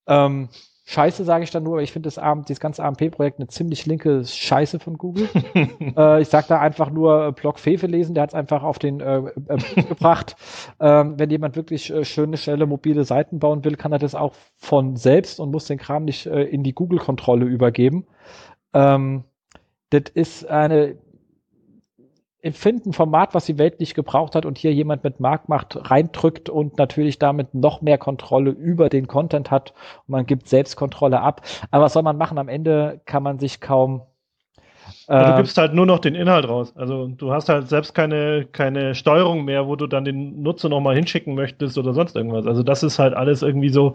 Ähm, Scheiße sage ich dann nur, aber ich finde das, AMP, dieses ganze AMP-Projekt eine ziemlich linke Scheiße von Google. äh, ich sage da einfach nur äh, Block Fefe lesen, der hat es einfach auf den äh, äh, gebracht. Ähm, wenn jemand wirklich äh, schöne, schnelle, mobile Seiten bauen will, kann er das auch von selbst und muss den Kram nicht äh, in die Google-Kontrolle übergeben. Ähm, das ist eine empfinden Format, was die Welt nicht gebraucht hat und hier jemand mit Marktmacht reindrückt und natürlich damit noch mehr Kontrolle über den Content hat und man gibt Selbstkontrolle ab. Aber was soll man machen? Am Ende kann man sich kaum ja, du ähm, gibst halt nur noch den Inhalt raus. Also du hast halt selbst keine, keine Steuerung mehr, wo du dann den Nutzer nochmal hinschicken möchtest oder sonst irgendwas. Also das ist halt alles irgendwie so,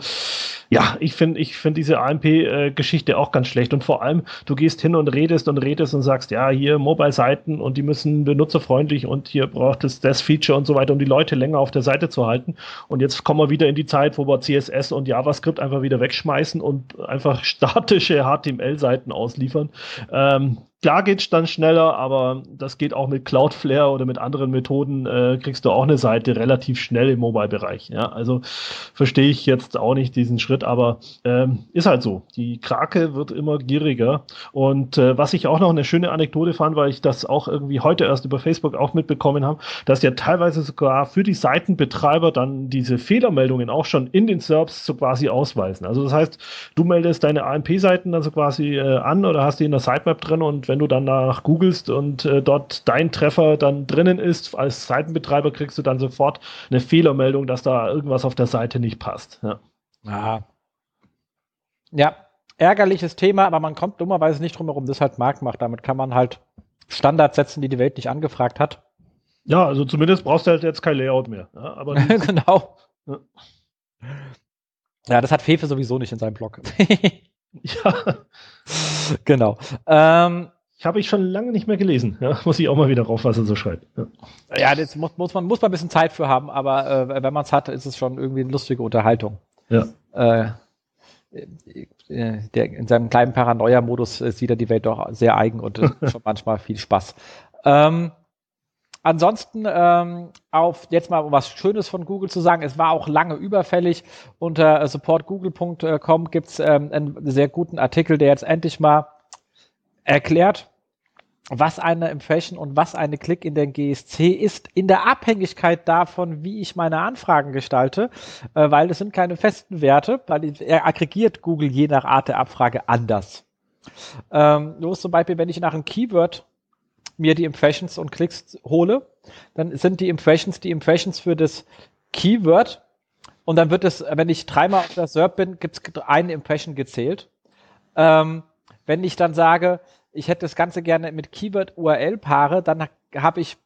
ja, ich finde ich finde diese AMP-Geschichte äh, auch ganz schlecht. Und vor allem, du gehst hin und redest und redest und sagst, ja, hier Mobile-Seiten und die müssen benutzerfreundlich und hier braucht es das Feature und so weiter, um die Leute länger auf der Seite zu halten. Und jetzt kommen wir wieder in die Zeit, wo wir CSS und JavaScript einfach wieder wegschmeißen und einfach statische HTML-Seiten ausliefern. Ähm, Klar geht's dann schneller, aber das geht auch mit Cloudflare oder mit anderen Methoden, äh, kriegst du auch eine Seite relativ schnell im Mobile-Bereich. Ja? Also verstehe ich jetzt auch nicht diesen Schritt, aber ähm, ist halt so. Die Krake wird immer gieriger. Und äh, was ich auch noch eine schöne Anekdote fand, weil ich das auch irgendwie heute erst über Facebook auch mitbekommen habe, dass ja teilweise sogar für die Seitenbetreiber dann diese Fehlermeldungen auch schon in den Serbs so quasi ausweisen. Also das heißt, du meldest deine AMP-Seiten dann so quasi äh, an oder hast die in der Sitemap drin und wenn du dann nach googelst und äh, dort dein Treffer dann drinnen ist, als Seitenbetreiber kriegst du dann sofort eine Fehlermeldung, dass da irgendwas auf der Seite nicht passt. Ja. Ah. Ja, ärgerliches Thema, aber man kommt dummerweise nicht drum herum, das halt Markt macht. Damit kann man halt Standards setzen, die die Welt nicht angefragt hat. Ja, also zumindest brauchst du halt jetzt kein Layout mehr. Ja, aber genau. Ja. ja, das hat Fefe sowieso nicht in seinem Blog. ja. Genau. Ähm, habe ich schon lange nicht mehr gelesen. Ja, muss ich auch mal wieder rauf, was er so schreibt. Ja, ja das muss, muss, man, muss man ein bisschen Zeit für haben, aber äh, wenn man es hat, ist es schon irgendwie eine lustige Unterhaltung. Ja. Äh, äh der, in seinem kleinen Paranoia-Modus äh, sieht er die Welt doch sehr eigen und äh, schon manchmal viel Spaß. Ähm, ansonsten ähm, auf jetzt mal was Schönes von Google zu sagen. Es war auch lange überfällig. Unter supportgoogle.com gibt es ähm, einen sehr guten Artikel, der jetzt endlich mal erklärt, was eine Impression und was eine Klick in den GSC ist, in der Abhängigkeit davon, wie ich meine Anfragen gestalte, äh, weil das sind keine festen Werte, weil er aggregiert Google je nach Art der Abfrage anders. Ähm, los zum Beispiel, wenn ich nach einem Keyword mir die Impressions und Klicks hole, dann sind die Impressions die Impressions für das Keyword und dann wird es, wenn ich dreimal auf der SERP bin, gibt es eine Impression gezählt. Ähm, wenn ich dann sage, ich hätte das Ganze gerne mit Keyword URL paare, dann habe ich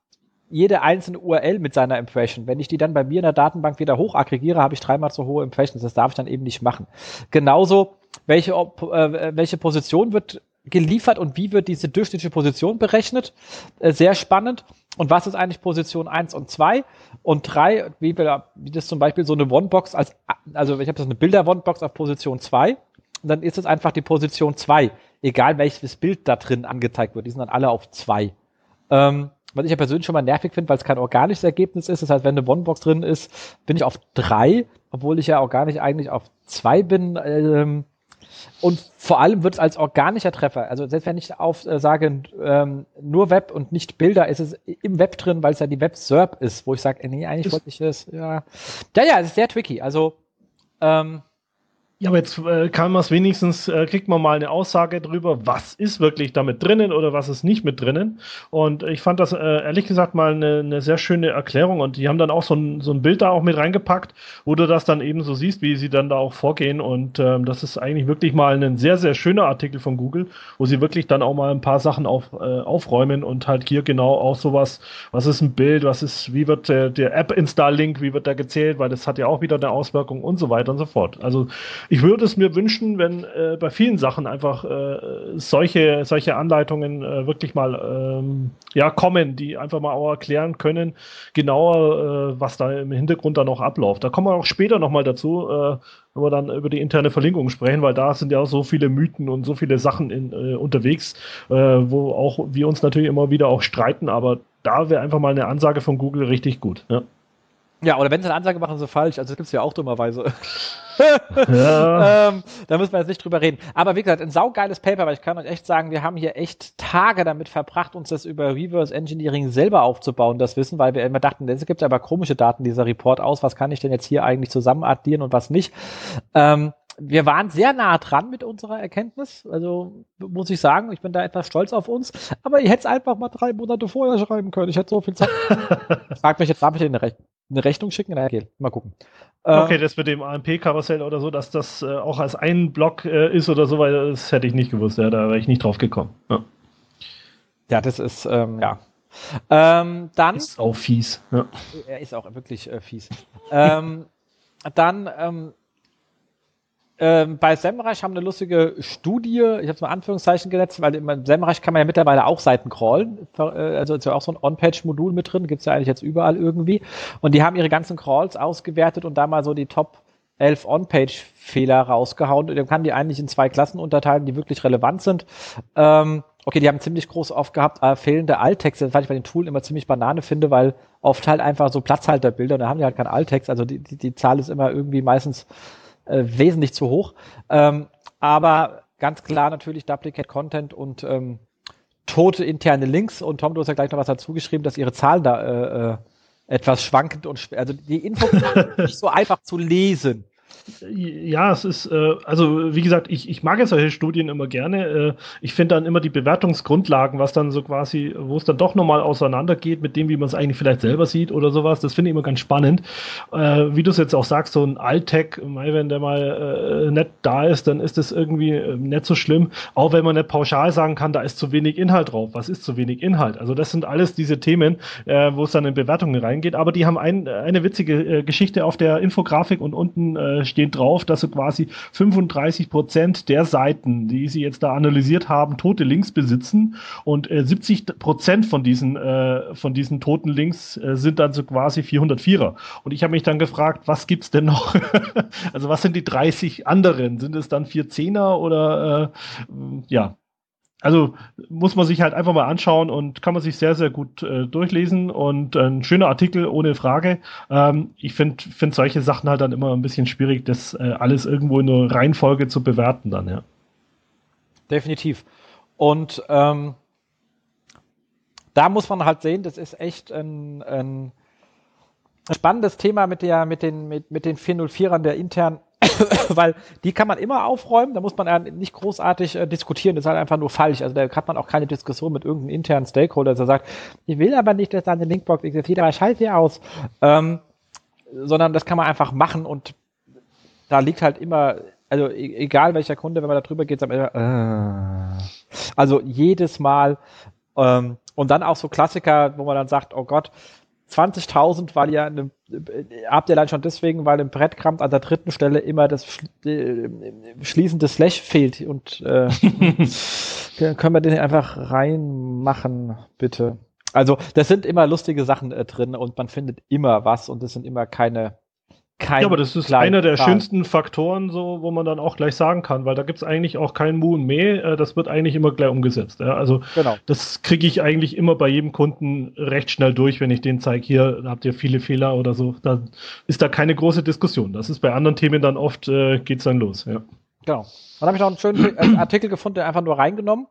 jede einzelne URL mit seiner Impression. Wenn ich die dann bei mir in der Datenbank wieder hoch aggregiere, habe ich dreimal so hohe Impressions. Das darf ich dann eben nicht machen. Genauso, welche, äh, welche Position wird geliefert und wie wird diese durchschnittliche Position berechnet? Äh, sehr spannend. Und was ist eigentlich Position 1 und 2 und 3, wie, wie das zum Beispiel so eine One-Box als, also ich habe das eine Bilder-One-Box auf Position 2 und dann ist es einfach die Position 2. Egal welches Bild da drin angezeigt wird, die sind dann alle auf 2. Ähm, was ich ja persönlich schon mal nervig finde, weil es kein organisches Ergebnis ist. Das heißt, wenn eine One-Box drin ist, bin ich auf 3, obwohl ich ja organisch eigentlich auf 2 bin. Ähm, und vor allem wird es als organischer Treffer, also selbst wenn ich auf äh, sage, ähm, nur Web und nicht Bilder, ist es im Web drin, weil es ja die Web-SERP ist, wo ich sage, nee, eigentlich wollte ich das, ja. Ja, ja, es ist sehr tricky. Also ähm, ja, aber jetzt äh, kann man es wenigstens, äh, kriegt man mal eine Aussage drüber, was ist wirklich damit drinnen oder was ist nicht mit drinnen. Und ich fand das äh, ehrlich gesagt mal eine, eine sehr schöne Erklärung. Und die haben dann auch so ein, so ein Bild da auch mit reingepackt, wo du das dann eben so siehst, wie sie dann da auch vorgehen. Und ähm, das ist eigentlich wirklich mal ein sehr, sehr schöner Artikel von Google, wo sie wirklich dann auch mal ein paar Sachen auf, äh, aufräumen und halt hier genau auch sowas, was ist ein Bild, was ist, wie wird der, der App-Install-Link, wie wird der gezählt, weil das hat ja auch wieder eine Auswirkung und so weiter und so fort. Also ich würde es mir wünschen, wenn äh, bei vielen Sachen einfach äh, solche, solche Anleitungen äh, wirklich mal ähm, ja, kommen, die einfach mal auch erklären können, genauer, äh, was da im Hintergrund dann noch abläuft. Da kommen wir auch später nochmal dazu, äh, wenn wir dann über die interne Verlinkung sprechen, weil da sind ja auch so viele Mythen und so viele Sachen in, äh, unterwegs, wo auch wir uns natürlich immer wieder auch streiten, aber da wäre einfach mal eine Ansage von Google richtig gut. Ja. Ja, oder wenn sie eine Ansage machen, so falsch. Also das gibt es ja auch dummerweise. ja. ähm, da müssen wir jetzt nicht drüber reden. Aber wie gesagt, ein saugeiles Paper, weil ich kann euch echt sagen, wir haben hier echt Tage damit verbracht, uns das über Reverse Engineering selber aufzubauen, das Wissen, weil wir immer dachten, es gibt aber komische Daten dieser Report aus, was kann ich denn jetzt hier eigentlich zusammen addieren und was nicht. Ähm, wir waren sehr nah dran mit unserer Erkenntnis. Also muss ich sagen, ich bin da etwas stolz auf uns. Aber ihr hättet es einfach mal drei Monate vorher schreiben können. Ich hätte so viel Zeit. Frag mich jetzt, darf ich dir eine, Rech eine Rechnung schicken? Na, okay, mal gucken. Okay, ähm, das mit dem AMP-Karussell oder so, dass das äh, auch als ein Block äh, ist oder so, weil das hätte ich nicht gewusst. Ja, da wäre ich nicht drauf gekommen. Ja, ja das ist, ähm, ja. Ähm, dann. Ist auch fies. Ja. Er ist auch wirklich äh, fies. ähm, dann ähm, bei Semrush haben eine lustige Studie, ich habe es mal Anführungszeichen gesetzt, weil in Semrush kann man ja mittlerweile auch Seiten crawlen. Äh, also ist ja auch so ein On-Page-Modul mit drin, gibt's ja eigentlich jetzt überall irgendwie. Und die haben ihre ganzen Crawls ausgewertet und da mal so die Top 11 On-Page-Fehler rausgehauen. Und dann kann die eigentlich in zwei Klassen unterteilen, die wirklich relevant sind. Ähm, okay, die haben ziemlich groß oft gehabt, äh, fehlende Alttexte, was ich bei den Tools immer ziemlich Banane finde, weil oft halt einfach so Platzhalterbilder, da haben die halt keinen Alttext, also die, die, die Zahl ist immer irgendwie meistens äh, wesentlich zu hoch. Ähm, aber ganz klar natürlich Duplicate Content und ähm, tote interne Links. Und Tom, du hast ja gleich noch was dazu geschrieben, dass ihre Zahlen da äh, äh, etwas schwankend und also die Info nicht so einfach zu lesen. Ja, es ist, äh, also wie gesagt, ich, ich mag ja solche Studien immer gerne. Äh, ich finde dann immer die Bewertungsgrundlagen, was dann so quasi, wo es dann doch nochmal auseinandergeht mit dem, wie man es eigentlich vielleicht selber sieht oder sowas. Das finde ich immer ganz spannend. Äh, wie du es jetzt auch sagst, so ein Alltag, wenn der mal äh, nicht da ist, dann ist das irgendwie äh, nicht so schlimm. Auch wenn man nicht pauschal sagen kann, da ist zu wenig Inhalt drauf. Was ist zu wenig Inhalt? Also das sind alles diese Themen, äh, wo es dann in Bewertungen reingeht. Aber die haben ein, eine witzige äh, Geschichte auf der Infografik und unten äh, steht drauf, dass sie quasi 35 Prozent der Seiten, die sie jetzt da analysiert haben, tote Links besitzen und äh, 70 Prozent von diesen äh, von diesen toten Links äh, sind dann so quasi 404er. Und ich habe mich dann gefragt, was gibt's denn noch? also was sind die 30 anderen? Sind es dann 410er oder äh, ja? Also muss man sich halt einfach mal anschauen und kann man sich sehr, sehr gut äh, durchlesen und ein schöner Artikel ohne Frage. Ähm, ich finde find solche Sachen halt dann immer ein bisschen schwierig, das äh, alles irgendwo in einer Reihenfolge zu bewerten dann, ja. Definitiv. Und ähm, da muss man halt sehen, das ist echt ein, ein spannendes Thema mit der, mit den, mit, mit den 404ern der internen weil die kann man immer aufräumen, da muss man ja nicht großartig äh, diskutieren, das ist halt einfach nur falsch. Also da hat man auch keine Diskussion mit irgendeinem internen Stakeholder, der sagt, ich will aber nicht, dass da eine Linkbox existiert, aber schalt sie aus. Ähm, sondern das kann man einfach machen und da liegt halt immer, also e egal welcher Kunde, wenn man da drüber geht, sagt man immer, äh, also jedes Mal ähm, und dann auch so Klassiker, wo man dann sagt, oh Gott, 20.000, weil ihr eine, habt ihr dann schon deswegen, weil im Brettkampf an der dritten Stelle immer das äh, schließende Slash fehlt und äh, können wir den einfach reinmachen, bitte. Also das sind immer lustige Sachen äh, drin und man findet immer was und das sind immer keine kein. Ja, aber das ist einer der Zahl. schönsten Faktoren, so, wo man dann auch gleich sagen kann, weil da gibt es eigentlich auch kein Mu und Meh, äh, das wird eigentlich immer gleich umgesetzt. Ja? Also genau. das kriege ich eigentlich immer bei jedem Kunden recht schnell durch, wenn ich den zeige, hier habt ihr viele Fehler oder so. Da ist da keine große Diskussion. Das ist bei anderen Themen dann oft, äh, es dann los. Ja. Genau. Dann habe ich noch einen schönen Artikel gefunden, der einfach nur reingenommen.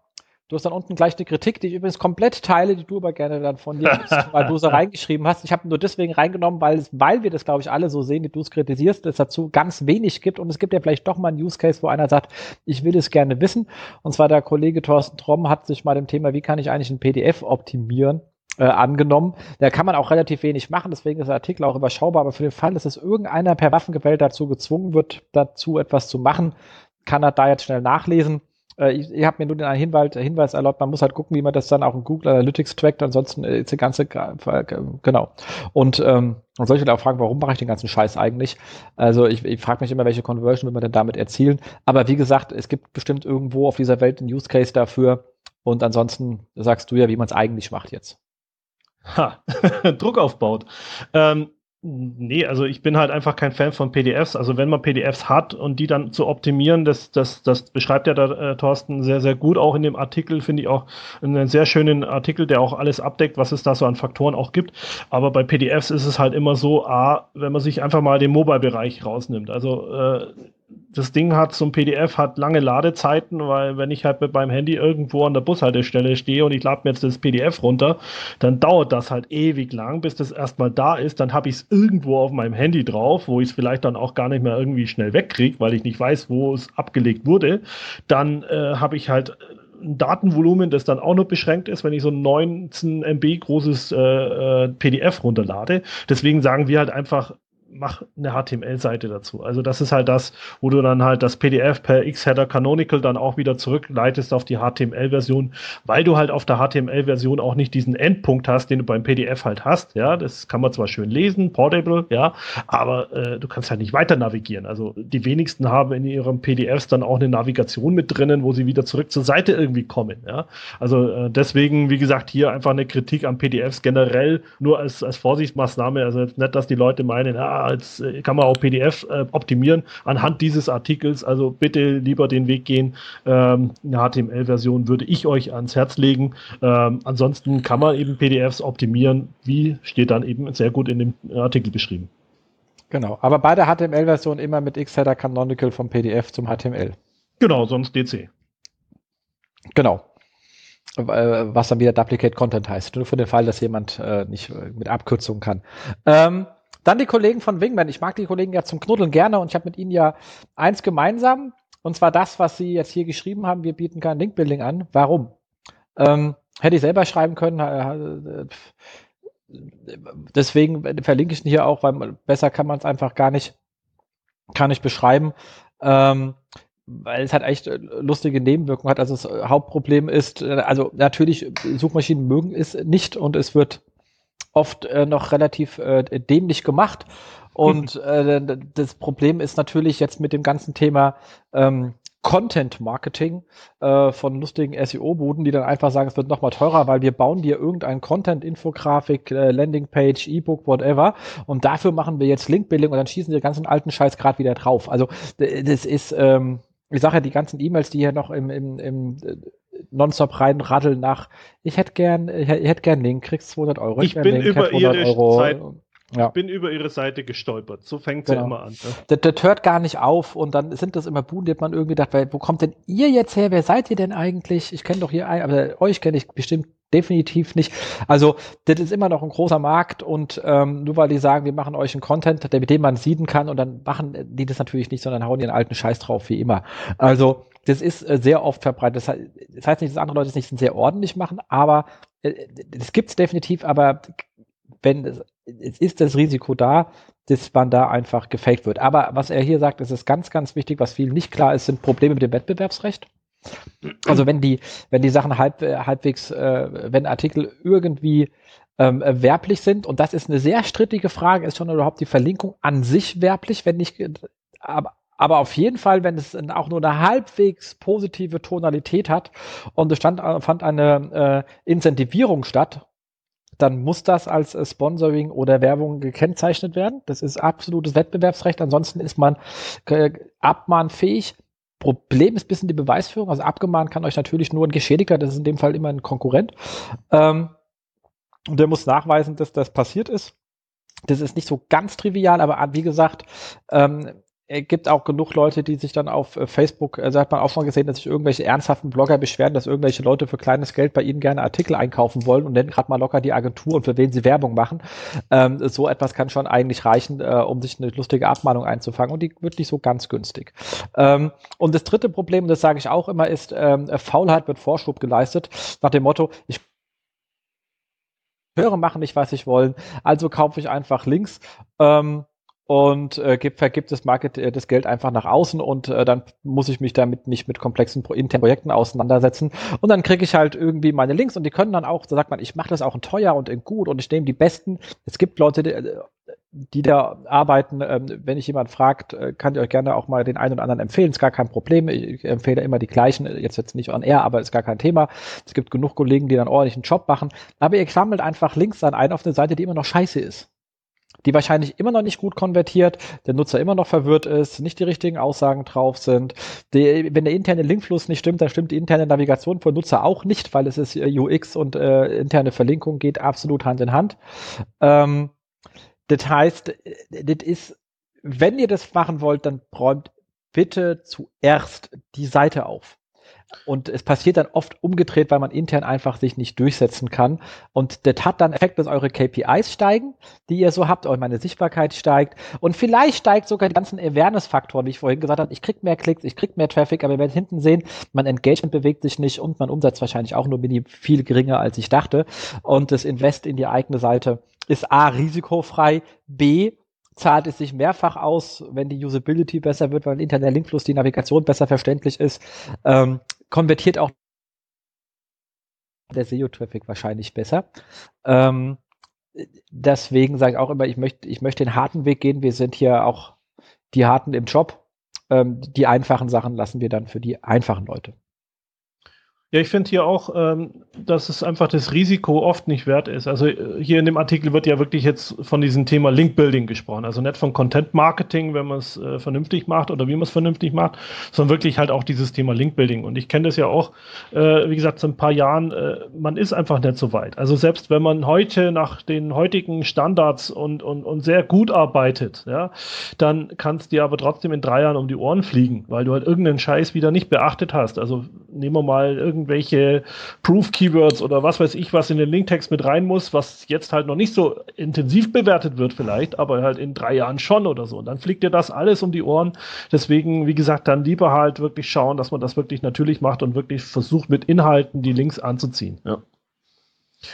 Du hast dann unten gleich eine Kritik, die ich übrigens komplett teile, die du aber gerne dann von dir gibst, weil du sie reingeschrieben hast. Ich habe nur deswegen reingenommen, weil, es, weil wir das, glaube ich, alle so sehen, die du es kritisierst, es dazu ganz wenig gibt. Und es gibt ja vielleicht doch mal einen Use Case, wo einer sagt, ich will es gerne wissen. Und zwar der Kollege Thorsten Tromm hat sich mal dem Thema, wie kann ich eigentlich ein PDF optimieren, äh, angenommen. Da kann man auch relativ wenig machen, deswegen ist der Artikel auch überschaubar. Aber für den Fall, dass es irgendeiner per Waffengewalt dazu gezwungen wird, dazu etwas zu machen, kann er da jetzt schnell nachlesen. Äh, ich, ich habe mir nur den Hinweis, Hinweis erlaubt, man muss halt gucken, wie man das dann auch in Google Analytics trackt, ansonsten ist die ganze, genau. Und ähm, man sollte halt auch fragen, warum mache ich den ganzen Scheiß eigentlich? Also ich, ich frage mich immer, welche Conversion will man denn damit erzielen? Aber wie gesagt, es gibt bestimmt irgendwo auf dieser Welt einen Use Case dafür. Und ansonsten sagst du ja, wie man es eigentlich macht jetzt. Ha, Druck aufbaut. Ähm, Nee, also ich bin halt einfach kein Fan von PDFs. Also wenn man PDFs hat und die dann zu optimieren, das, das, das beschreibt ja der äh, Thorsten sehr, sehr gut. Auch in dem Artikel finde ich auch einen sehr schönen Artikel, der auch alles abdeckt, was es da so an Faktoren auch gibt. Aber bei PDFs ist es halt immer so, A, wenn man sich einfach mal den Mobile-Bereich rausnimmt. Also äh, das Ding hat so ein PDF, hat lange Ladezeiten, weil wenn ich halt mit meinem Handy irgendwo an der Bushaltestelle stehe und ich lade mir jetzt das PDF runter, dann dauert das halt ewig lang, bis das erstmal da ist. Dann habe ich es irgendwo auf meinem Handy drauf, wo ich es vielleicht dann auch gar nicht mehr irgendwie schnell wegkriege, weil ich nicht weiß, wo es abgelegt wurde. Dann äh, habe ich halt ein Datenvolumen, das dann auch noch beschränkt ist, wenn ich so ein 19 MB großes äh, äh PDF runterlade. Deswegen sagen wir halt einfach, mach eine HTML-Seite dazu. Also das ist halt das, wo du dann halt das PDF per X-Header Canonical dann auch wieder zurückleitest auf die HTML-Version, weil du halt auf der HTML-Version auch nicht diesen Endpunkt hast, den du beim PDF halt hast. Ja, das kann man zwar schön lesen, portable, ja, aber äh, du kannst halt nicht weiter navigieren. Also die wenigsten haben in ihren PDFs dann auch eine Navigation mit drinnen, wo sie wieder zurück zur Seite irgendwie kommen. Ja, also äh, deswegen, wie gesagt, hier einfach eine Kritik an PDFs generell nur als, als Vorsichtsmaßnahme. Also jetzt nicht, dass die Leute meinen, ja, als äh, kann man auch PDF äh, optimieren anhand dieses Artikels. Also bitte lieber den Weg gehen. Ähm, eine HTML-Version würde ich euch ans Herz legen. Ähm, ansonsten kann man eben PDFs optimieren. Wie steht dann eben sehr gut in dem Artikel beschrieben. Genau, aber bei der HTML-Version immer mit X-Header Canonical vom PDF zum HTML. Genau, sonst DC. Genau äh, was dann wieder Duplicate Content heißt. Nur für den Fall, dass jemand äh, nicht mit Abkürzungen kann. Ähm, dann die Kollegen von Wingman. Ich mag die Kollegen ja zum Knuddeln gerne und ich habe mit ihnen ja eins gemeinsam. Und zwar das, was sie jetzt hier geschrieben haben. Wir bieten kein Linkbuilding an. Warum? Ähm, hätte ich selber schreiben können. Äh, deswegen verlinke ich ihn hier auch, weil besser kann man es einfach gar nicht, gar nicht beschreiben. Ähm, weil es halt echt lustige Nebenwirkungen hat. Also das Hauptproblem ist, äh, also natürlich, Suchmaschinen mögen es nicht und es wird oft äh, noch relativ äh, dämlich gemacht. Und äh, das Problem ist natürlich jetzt mit dem ganzen Thema ähm, Content Marketing äh, von lustigen SEO-Buden, die dann einfach sagen, es wird nochmal teurer, weil wir bauen dir irgendein Content-Infografik, äh, Landingpage, E-Book, whatever. Und dafür machen wir jetzt Link-Building und dann schießen die ganzen alten Scheiß gerade wieder drauf. Also das ist, ähm, ich sage ja, die ganzen E-Mails, die hier noch im, im, im äh, nonstop rein raddeln nach, ich hätte gern, ich hätte gern Link, kriegst 200 Euro. Ich, ich bin Link, über ihre Euro. Zeit, ja. Ich bin über ihre Seite gestolpert. So fängt sie genau. immer an. Ne? Das, das, hört gar nicht auf und dann sind das immer Buden, die hat man irgendwie gedacht, wo kommt denn ihr jetzt her? Wer seid ihr denn eigentlich? Ich kenne doch hier ein, aber euch kenne ich bestimmt definitiv nicht. Also das ist immer noch ein großer Markt und ähm, nur weil die sagen, wir machen euch einen Content, der mit dem man sieden kann und dann machen die das natürlich nicht, sondern hauen ihren alten Scheiß drauf wie immer. Also das ist äh, sehr oft verbreitet. Das, heißt, das heißt nicht, dass andere Leute es nicht sehr ordentlich machen, aber äh, das gibt es definitiv, aber wenn es, es ist das Risiko da, dass man da einfach gefaked wird. Aber was er hier sagt, ist es ganz, ganz wichtig, was vielen nicht klar ist, sind Probleme mit dem Wettbewerbsrecht. Also wenn die, wenn die Sachen halb, äh, halbwegs, äh, wenn Artikel irgendwie ähm, werblich sind, und das ist eine sehr strittige Frage, ist schon überhaupt die Verlinkung an sich werblich, wenn nicht, aber, aber auf jeden Fall, wenn es auch nur eine halbwegs positive Tonalität hat und es stand, fand eine äh, Incentivierung statt, dann muss das als äh, Sponsoring oder Werbung gekennzeichnet werden. Das ist absolutes Wettbewerbsrecht. Ansonsten ist man äh, abmahnfähig. Problem ist ein bisschen die Beweisführung. Also abgemahnt kann euch natürlich nur ein Geschädigter, das ist in dem Fall immer ein Konkurrent. Ähm, und der muss nachweisen, dass das passiert ist. Das ist nicht so ganz trivial, aber wie gesagt, ähm, gibt auch genug Leute, die sich dann auf äh, Facebook, also hat man auch schon gesehen, dass sich irgendwelche ernsthaften Blogger beschweren, dass irgendwelche Leute für kleines Geld bei ihnen gerne Artikel einkaufen wollen und nennen gerade mal locker die Agentur und für wen sie Werbung machen. Ähm, so etwas kann schon eigentlich reichen, äh, um sich eine lustige Abmahnung einzufangen und die wird nicht so ganz günstig. Ähm, und das dritte Problem, das sage ich auch immer, ist, ähm, Faulheit wird Vorschub geleistet, nach dem Motto, ich höre machen nicht, was ich wollen, also kaufe ich einfach Links. Ähm, und äh, gibt, vergibt das Market äh, das Geld einfach nach außen und äh, dann muss ich mich damit nicht mit komplexen Pro internen Projekten auseinandersetzen und dann kriege ich halt irgendwie meine Links und die können dann auch, so sagt man, ich mache das auch in teuer und in gut und ich nehme die besten. Es gibt Leute, die, äh, die da arbeiten. Ähm, wenn ich jemand fragt, äh, kann ich euch gerne auch mal den einen oder anderen empfehlen. Ist gar kein Problem. Ich empfehle immer die gleichen. Jetzt jetzt nicht on air, aber ist gar kein Thema. Es gibt genug Kollegen, die dann ordentlichen Job machen. Aber ihr sammelt einfach Links an ein auf eine Seite, die immer noch scheiße ist die wahrscheinlich immer noch nicht gut konvertiert, der Nutzer immer noch verwirrt ist, nicht die richtigen Aussagen drauf sind. Die, wenn der interne Linkfluss nicht stimmt, dann stimmt die interne Navigation für Nutzer auch nicht, weil es ist äh, UX und äh, interne Verlinkung geht absolut Hand in Hand. Ähm, das heißt, äh, das ist, wenn ihr das machen wollt, dann räumt bitte zuerst die Seite auf. Und es passiert dann oft umgedreht, weil man intern einfach sich nicht durchsetzen kann. Und das hat dann Effekt, dass eure KPIs steigen, die ihr so habt, und meine Sichtbarkeit steigt. Und vielleicht steigt sogar die ganzen Awareness-Faktoren, wie ich vorhin gesagt habe. Ich krieg mehr Klicks, ich krieg mehr Traffic, aber ihr werdet hinten sehen, mein Engagement bewegt sich nicht und mein Umsatz wahrscheinlich auch nur viel geringer, als ich dachte. Und das Invest in die eigene Seite ist A, risikofrei, B, zahlt es sich mehrfach aus, wenn die Usability besser wird, weil interner Linkfluss, die Navigation besser verständlich ist. Ähm, konvertiert auch der SEO-Traffic wahrscheinlich besser. Ähm, deswegen sage ich auch immer, ich möchte, ich möchte den harten Weg gehen. Wir sind hier auch die Harten im Job. Ähm, die einfachen Sachen lassen wir dann für die einfachen Leute. Ja, ich finde hier auch, ähm, dass es einfach das Risiko oft nicht wert ist. Also äh, hier in dem Artikel wird ja wirklich jetzt von diesem Thema Link-Building gesprochen. Also nicht von Content-Marketing, wenn man es äh, vernünftig macht oder wie man es vernünftig macht, sondern wirklich halt auch dieses Thema Link-Building. Und ich kenne das ja auch, äh, wie gesagt, seit ein paar Jahren, äh, man ist einfach nicht so weit. Also selbst wenn man heute nach den heutigen Standards und, und, und sehr gut arbeitet, ja, dann kannst dir aber trotzdem in drei Jahren um die Ohren fliegen, weil du halt irgendeinen Scheiß wieder nicht beachtet hast. Also nehmen wir mal irgendeinen irgendwelche Proof-Keywords oder was weiß ich, was in den Linktext mit rein muss, was jetzt halt noch nicht so intensiv bewertet wird vielleicht, aber halt in drei Jahren schon oder so. Und dann fliegt dir das alles um die Ohren. Deswegen, wie gesagt, dann lieber halt wirklich schauen, dass man das wirklich natürlich macht und wirklich versucht, mit Inhalten die Links anzuziehen. Ja.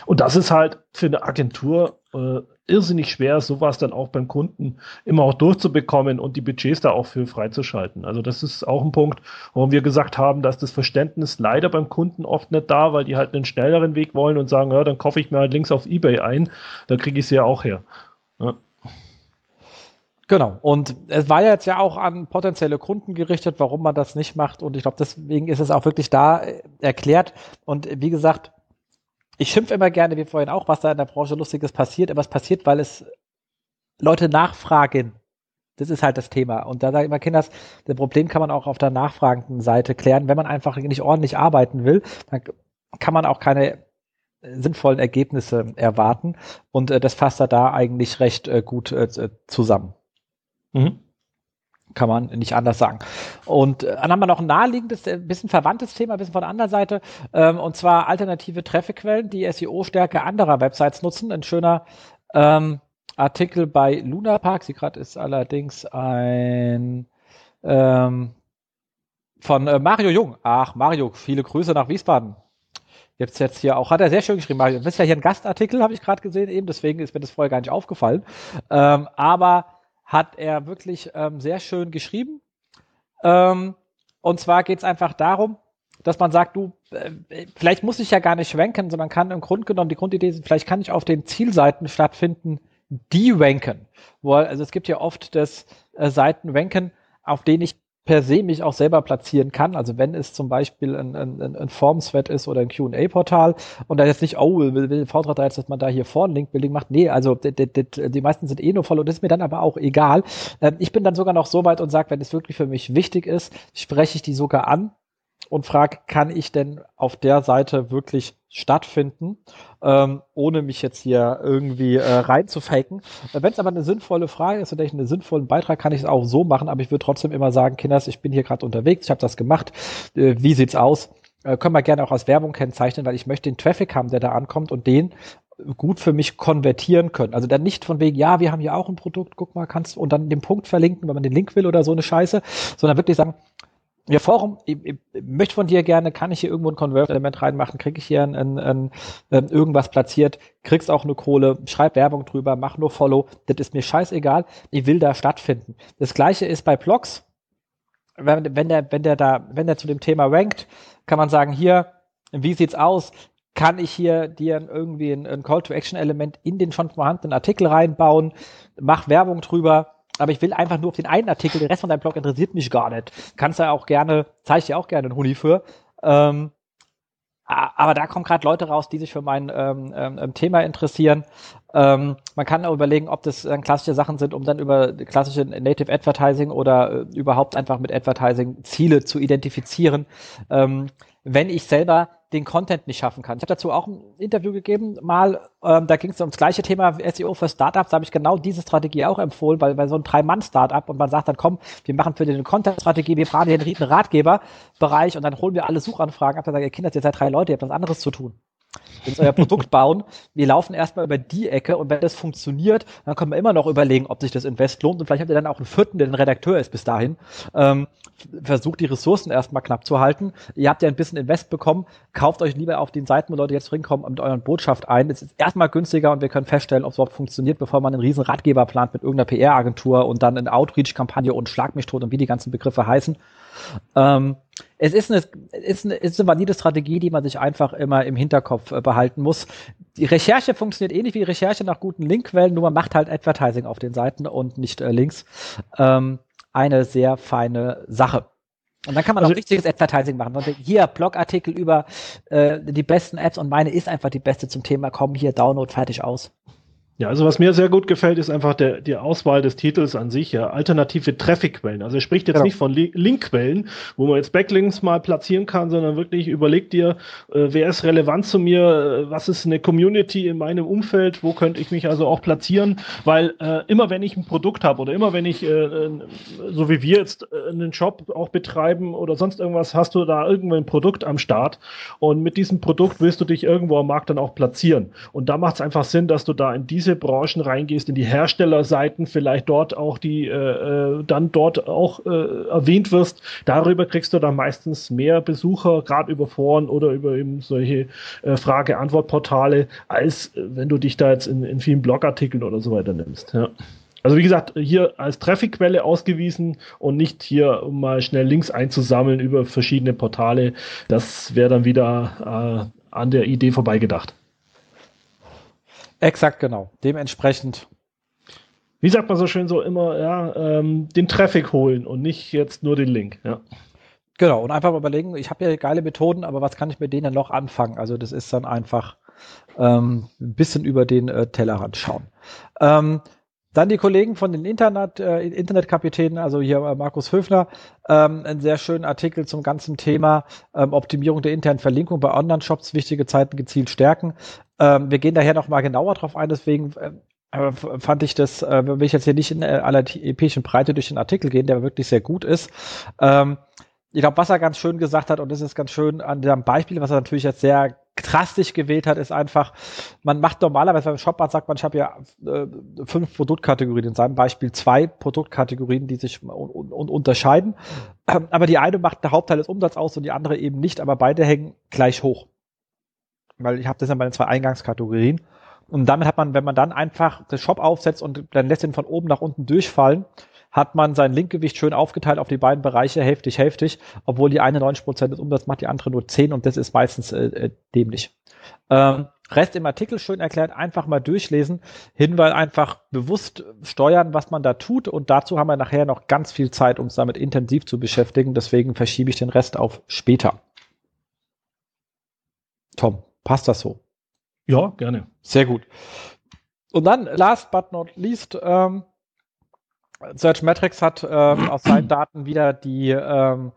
Und das ist halt für eine Agentur äh, irrsinnig schwer, sowas dann auch beim Kunden immer auch durchzubekommen und die Budgets da auch für freizuschalten. Also das ist auch ein Punkt, warum wir gesagt haben, dass das Verständnis leider beim Kunden oft nicht da, weil die halt einen schnelleren Weg wollen und sagen, ja, dann kaufe ich mir halt links auf Ebay ein, da kriege ich es ja auch her. Ja. Genau. Und es war ja jetzt ja auch an potenzielle Kunden gerichtet, warum man das nicht macht. Und ich glaube, deswegen ist es auch wirklich da äh, erklärt. Und wie gesagt, ich schimpfe immer gerne, wie vorhin auch, was da in der Branche Lustiges passiert, aber es passiert, weil es Leute nachfragen. Das ist halt das Thema. Und da sage ich immer, Kinders, das Problem kann man auch auf der nachfragenden Seite klären. Wenn man einfach nicht ordentlich arbeiten will, dann kann man auch keine sinnvollen Ergebnisse erwarten. Und äh, das fasst er da eigentlich recht äh, gut äh, zusammen. Mhm kann man nicht anders sagen. Und äh, dann haben wir noch ein naheliegendes, ein äh, bisschen verwandtes Thema, ein bisschen von der anderen Seite, ähm, und zwar alternative Trafficquellen, die SEO-Stärke anderer Websites nutzen. Ein schöner ähm, Artikel bei Luna Park. Sie gerade ist allerdings ein ähm, von äh, Mario Jung. Ach, Mario, viele Grüße nach Wiesbaden. Jetzt jetzt hier auch, hat er sehr schön geschrieben, Mario. Das ist ja hier ein Gastartikel, habe ich gerade gesehen, eben, deswegen ist mir das vorher gar nicht aufgefallen. Ähm, aber hat er wirklich ähm, sehr schön geschrieben. Ähm, und zwar geht es einfach darum, dass man sagt, du, äh, vielleicht muss ich ja gar nicht ranken, sondern kann im Grunde genommen, die Grundidee ist, vielleicht kann ich auf den Zielseiten stattfinden, die ranken. Wo, also es gibt ja oft das äh, Seiten ranken, auf denen ich per se mich auch selber platzieren kann. Also wenn es zum Beispiel ein, ein, ein Formswet ist oder ein Q&A-Portal und da jetzt nicht, oh, will, will V3 jetzt, dass man da hier vorne Link-Building macht. Nee, also die, die, die, meisten sind eh nur voll und das ist mir dann aber auch egal. Ähm, ich bin dann sogar noch so weit und sage, wenn es wirklich für mich wichtig ist, spreche ich die sogar an und frage, kann ich denn auf der Seite wirklich stattfinden, ähm, ohne mich jetzt hier irgendwie äh, reinzufaken. Wenn es aber eine sinnvolle Frage ist oder ich einen sinnvollen Beitrag, kann ich es auch so machen, aber ich würde trotzdem immer sagen, Kinders, ich bin hier gerade unterwegs, ich habe das gemacht, äh, wie sieht's aus? Äh, können wir gerne auch als Werbung kennzeichnen, weil ich möchte den Traffic haben, der da ankommt und den gut für mich konvertieren können. Also dann nicht von wegen, ja, wir haben hier auch ein Produkt, guck mal, kannst und dann den Punkt verlinken, wenn man den Link will oder so eine Scheiße, sondern wirklich sagen, ja, Forum, ich, ich, möchte von dir gerne, kann ich hier irgendwo ein Convert-Element reinmachen, kriege ich hier ein, ein, ein, ein, irgendwas platziert, kriegst auch eine Kohle, schreib Werbung drüber, mach nur Follow, das ist mir scheißegal, ich will da stattfinden. Das gleiche ist bei Blogs, wenn, wenn der, wenn der da, wenn der zu dem Thema rankt, kann man sagen, hier, wie sieht's aus? Kann ich hier dir irgendwie ein, ein Call-to-Action-Element in den schon vorhandenen Artikel reinbauen? Mach Werbung drüber aber ich will einfach nur auf den einen Artikel, der Rest von deinem Blog interessiert mich gar nicht. Kannst du auch gerne, zeige ich dir auch gerne einen Huni für. Ähm, aber da kommen gerade Leute raus, die sich für mein ähm, ähm, Thema interessieren. Ähm, man kann auch überlegen, ob das dann klassische Sachen sind, um dann über klassische Native Advertising oder äh, überhaupt einfach mit Advertising Ziele zu identifizieren. Ähm, wenn ich selber den Content nicht schaffen kann. Ich habe dazu auch ein Interview gegeben, mal, ähm, da ging es ums gleiche Thema SEO für Startups, da habe ich genau diese Strategie auch empfohlen, weil bei so einem Drei-Mann-Startup und man sagt dann, komm, wir machen für den Content-Strategie, wir hier einen Ratgeberbereich und dann holen wir alle Suchanfragen ab, dann sagen, ihr Kinder, ihr seid drei Leute, ihr habt was anderes zu tun jetzt euer Produkt bauen. Wir laufen erstmal über die Ecke und wenn das funktioniert, dann können wir immer noch überlegen, ob sich das Invest lohnt und vielleicht habt ihr dann auch einen vierten, der ein Redakteur ist bis dahin. Ähm, versucht die Ressourcen erstmal knapp zu halten. Ihr habt ja ein bisschen Invest bekommen, kauft euch lieber auf den Seiten, wo Leute jetzt reinkommen, mit euren Botschaft ein. Es ist erstmal günstiger und wir können feststellen, ob es überhaupt funktioniert, bevor man einen riesen Ratgeber plant mit irgendeiner PR-Agentur und dann eine Outreach-Kampagne und Schlag mich tot und wie die ganzen Begriffe heißen. Ähm, es ist eine, ist, eine, ist eine valide Strategie, die man sich einfach immer im Hinterkopf äh, behalten muss. Die Recherche funktioniert ähnlich wie Recherche nach guten Linkquellen, nur man macht halt Advertising auf den Seiten und nicht äh, Links. Ähm, eine sehr feine Sache. Und dann kann man also, auch richtiges Advertising machen. Und hier Blogartikel über äh, die besten Apps und meine ist einfach die beste zum Thema. Komm hier, Download, fertig aus. Ja, also was mir sehr gut gefällt, ist einfach der, die Auswahl des Titels an sich, ja. Alternative Traffic-Quellen. Also er spricht jetzt genau. nicht von Linkquellen, wo man jetzt Backlinks mal platzieren kann, sondern wirklich überlegt dir, äh, wer ist relevant zu mir, äh, was ist eine Community in meinem Umfeld, wo könnte ich mich also auch platzieren, weil äh, immer wenn ich ein Produkt habe oder immer wenn ich, äh, so wie wir jetzt äh, einen Shop auch betreiben oder sonst irgendwas, hast du da irgendwo ein Produkt am Start und mit diesem Produkt willst du dich irgendwo am Markt dann auch platzieren. Und da macht es einfach Sinn, dass du da in diesem diese Branchen reingehst, in die Herstellerseiten, vielleicht dort auch die, äh, äh, dann dort auch äh, erwähnt wirst, darüber kriegst du dann meistens mehr Besucher, gerade über Foren oder über eben solche äh, Frage-Antwort-Portale, als äh, wenn du dich da jetzt in, in vielen Blogartikeln oder so weiter nimmst. Ja. Also wie gesagt, hier als Trafficquelle ausgewiesen und nicht hier, um mal schnell Links einzusammeln über verschiedene Portale. Das wäre dann wieder äh, an der Idee vorbeigedacht. Exakt, genau. Dementsprechend. Wie sagt man so schön so immer, ja, ähm, den Traffic holen und nicht jetzt nur den Link, ja. Genau, und einfach mal überlegen, ich habe ja geile Methoden, aber was kann ich mit denen noch anfangen? Also das ist dann einfach ähm, ein bisschen über den äh, Tellerrand schauen. Ähm, dann die Kollegen von den Internet, äh, Internetkapitänen, also hier äh, Markus Höfner, ähm, einen sehr schönen Artikel zum ganzen Thema ähm, Optimierung der internen Verlinkung bei Online-Shops, wichtige Zeiten gezielt stärken. Ähm, wir gehen daher noch mal genauer drauf ein, deswegen äh, fand ich das, äh, will ich jetzt hier nicht in äh, aller epischen Breite durch den Artikel gehen, der wirklich sehr gut ist. Ähm, ich glaube, was er ganz schön gesagt hat, und das ist ganz schön an dem Beispiel, was er natürlich jetzt sehr drastisch gewählt hat, ist einfach, man macht normalerweise beim Shopbad sagt man, ich habe ja äh, fünf Produktkategorien, in seinem Beispiel zwei Produktkategorien, die sich un un unterscheiden. Ähm, aber die eine macht der Hauptteil des Umsatzes aus und die andere eben nicht, aber beide hängen gleich hoch. Weil ich habe das ja bei den zwei Eingangskategorien. Und damit hat man, wenn man dann einfach das Shop aufsetzt und dann lässt ihn von oben nach unten durchfallen, hat man sein Linkgewicht schön aufgeteilt auf die beiden Bereiche, hälftig, hälftig, obwohl die eine 90 Prozent des Umsatzes macht, die andere nur 10 und das ist meistens äh, äh, dämlich. Ähm, Rest im Artikel schön erklärt, einfach mal durchlesen, Hinweis einfach bewusst steuern, was man da tut und dazu haben wir nachher noch ganz viel Zeit, uns damit intensiv zu beschäftigen, deswegen verschiebe ich den Rest auf später. Tom, passt das so? Ja, gerne. Sehr gut. Und dann, last but not least, ähm, Searchmetrics hat ähm, aus seinen Daten wieder die ähm,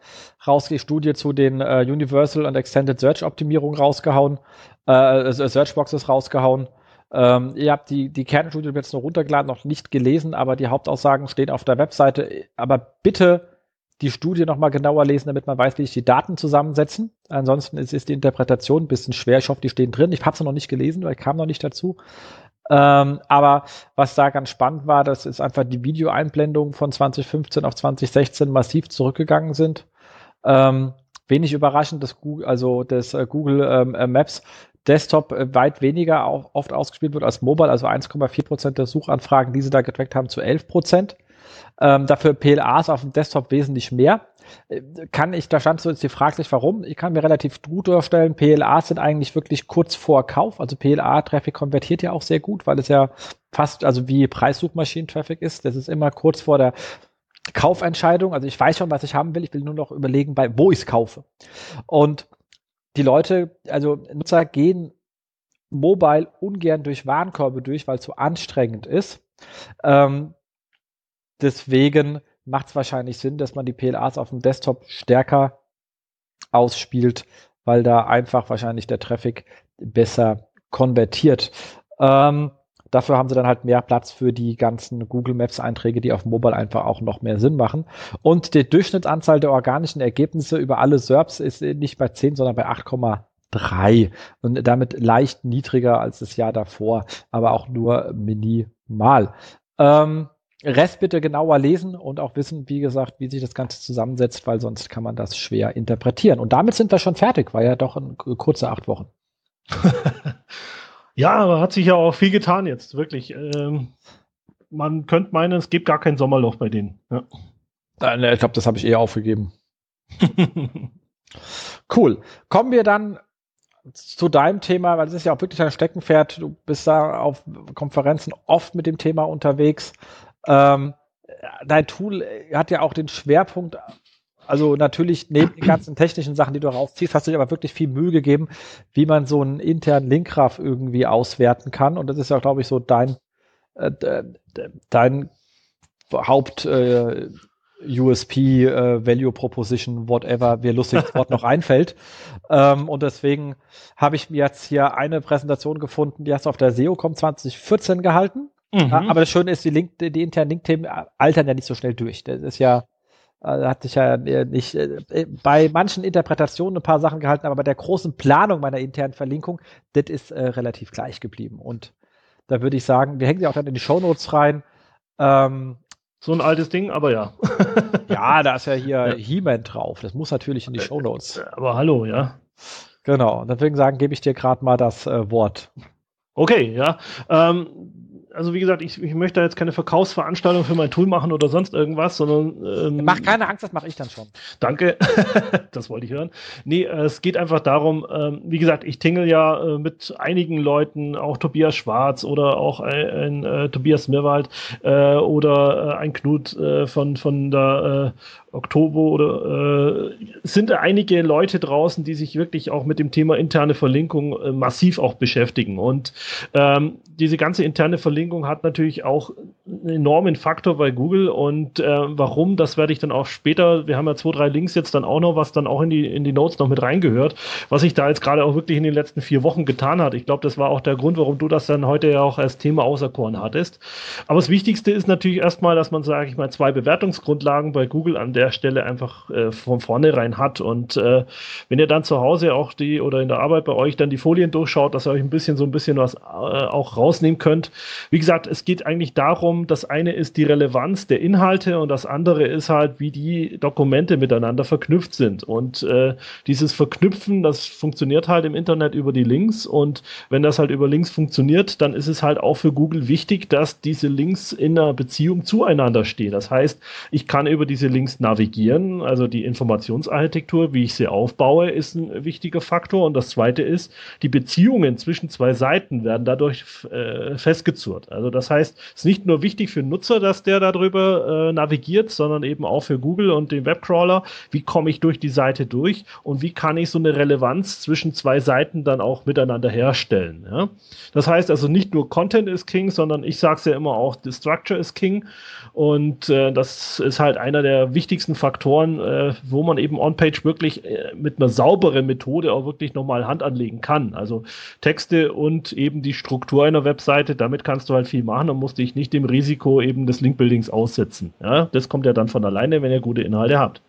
Studie zu den äh, Universal und Extended Search Optimierung rausgehauen, äh, Searchboxes rausgehauen. Ähm, ihr habt die, die Kernstudie jetzt noch runtergeladen, noch nicht gelesen, aber die Hauptaussagen stehen auf der Webseite. Aber bitte die Studie nochmal genauer lesen, damit man weiß, wie sich die Daten zusammensetzen. Ansonsten ist, ist die Interpretation ein bisschen schwer. Ich hoffe, die stehen drin. Ich habe sie noch nicht gelesen, weil ich kam noch nicht dazu. Ähm, aber was da ganz spannend war, dass es einfach die Videoeinblendungen von 2015 auf 2016 massiv zurückgegangen sind. Ähm, wenig überraschend, dass Google, also das äh, Google ähm, äh, Maps Desktop äh, weit weniger auch, oft ausgespielt wird als Mobile, also 1,4 Prozent der Suchanfragen, die sie da getrackt haben, zu 11 Prozent. Ähm, dafür PLAs auf dem Desktop wesentlich mehr. Kann ich, da stand so jetzt die Frage sich, warum. Ich kann mir relativ gut vorstellen, PLAs sind eigentlich wirklich kurz vor Kauf. Also PLA-Traffic konvertiert ja auch sehr gut, weil es ja fast, also wie Preissuchmaschinen-Traffic ist. Das ist immer kurz vor der Kaufentscheidung. Also ich weiß schon, was ich haben will. Ich will nur noch überlegen, bei wo ich es kaufe. Und die Leute, also Nutzer gehen mobile ungern durch Warenkörbe durch, weil es so anstrengend ist. Ähm, deswegen macht es wahrscheinlich Sinn, dass man die PLAs auf dem Desktop stärker ausspielt, weil da einfach wahrscheinlich der Traffic besser konvertiert. Ähm, dafür haben sie dann halt mehr Platz für die ganzen Google Maps Einträge, die auf Mobile einfach auch noch mehr Sinn machen. Und die Durchschnittsanzahl der organischen Ergebnisse über alle SERPs ist nicht bei 10, sondern bei 8,3 und damit leicht niedriger als das Jahr davor, aber auch nur minimal. Ähm, Rest bitte genauer lesen und auch wissen, wie gesagt, wie sich das Ganze zusammensetzt, weil sonst kann man das schwer interpretieren. Und damit sind wir schon fertig, war ja doch ein kurze acht Wochen. ja, aber hat sich ja auch viel getan jetzt, wirklich. Ähm, man könnte meinen, es gibt gar kein Sommerloch bei denen. Ja. Äh, ich glaube, das habe ich eher aufgegeben. cool. Kommen wir dann zu deinem Thema, weil es ist ja auch wirklich ein Steckenpferd. Du bist da auf Konferenzen oft mit dem Thema unterwegs. Ähm, dein Tool hat ja auch den Schwerpunkt, also natürlich neben den ganzen technischen Sachen, die du rausziehst, hast du dir aber wirklich viel Mühe gegeben, wie man so einen internen Linkgraph irgendwie auswerten kann. Und das ist ja, glaube ich, so dein, äh, dein Haupt äh, USP, äh, Value Proposition, whatever, mir lustiges Wort noch einfällt. Ähm, und deswegen habe ich mir jetzt hier eine Präsentation gefunden, die hast du auf der SEOCom 2014 gehalten. Mhm. Aber das Schöne ist, die, Link, die internen Link-Themen altern ja nicht so schnell durch. Das ist ja, äh, hat sich ja nicht äh, bei manchen Interpretationen ein paar Sachen gehalten, aber bei der großen Planung meiner internen Verlinkung, das ist äh, relativ gleich geblieben. Und da würde ich sagen, wir hängen ja auch dann in die Shownotes rein. Ähm, so ein altes Ding, aber ja. ja, da ist ja hier ja. He-Man drauf. Das muss natürlich in die Shownotes. Aber hallo, ja. Genau. Deswegen sagen, gebe ich dir gerade mal das äh, Wort. Okay, ja. Ähm, also wie gesagt, ich, ich möchte jetzt keine Verkaufsveranstaltung für mein Tool machen oder sonst irgendwas, sondern. Ähm, Mach keine Angst, das mache ich dann schon. Danke, das wollte ich hören. Nee, äh, es geht einfach darum, ähm, wie gesagt, ich tingle ja äh, mit einigen Leuten, auch Tobias Schwarz oder auch ein, ein äh, Tobias Mirwald äh, oder äh, ein Knut äh, von, von der Oktober oder äh, sind einige Leute draußen, die sich wirklich auch mit dem Thema interne Verlinkung äh, massiv auch beschäftigen. Und ähm, diese ganze interne Verlinkung hat natürlich auch einen enormen Faktor bei Google. Und äh, warum, das werde ich dann auch später, wir haben ja zwei, drei Links jetzt dann auch noch, was dann auch in die, in die Notes noch mit reingehört, was sich da jetzt gerade auch wirklich in den letzten vier Wochen getan hat. Ich glaube, das war auch der Grund, warum du das dann heute ja auch als Thema auserkoren hattest. Aber das Wichtigste ist natürlich erstmal, dass man, sage ich mal, zwei Bewertungsgrundlagen bei Google an der Stelle einfach äh, von vornherein hat. Und äh, wenn ihr dann zu Hause auch die oder in der Arbeit bei euch dann die Folien durchschaut, dass ihr euch ein bisschen so ein bisschen was äh, auch rausnehmen könnt. Wie gesagt, es geht eigentlich darum, das eine ist die Relevanz der Inhalte und das andere ist halt, wie die Dokumente miteinander verknüpft sind. Und äh, dieses Verknüpfen, das funktioniert halt im Internet über die Links und wenn das halt über Links funktioniert, dann ist es halt auch für Google wichtig, dass diese Links in einer Beziehung zueinander stehen. Das heißt, ich kann über diese Links navigieren, also die Informationsarchitektur, wie ich sie aufbaue, ist ein wichtiger Faktor. Und das zweite ist, die Beziehungen zwischen zwei Seiten werden dadurch äh, festgezurrt. Also das heißt, es ist nicht nur wichtig für den Nutzer, dass der darüber äh, navigiert, sondern eben auch für Google und den Webcrawler. Wie komme ich durch die Seite durch und wie kann ich so eine Relevanz zwischen zwei Seiten dann auch miteinander herstellen? Ja? Das heißt also nicht nur Content ist King, sondern ich sage es ja immer auch, the Structure ist King. Und äh, das ist halt einer der wichtigsten Faktoren, äh, wo man eben On-Page wirklich äh, mit einer sauberen Methode auch wirklich nochmal Hand anlegen kann. Also Texte und eben die Struktur einer Webseite, damit kannst du halt viel machen und musst dich nicht dem Risiko eben des Linkbuildings aussetzen. Ja, das kommt ja dann von alleine, wenn ihr gute Inhalte habt.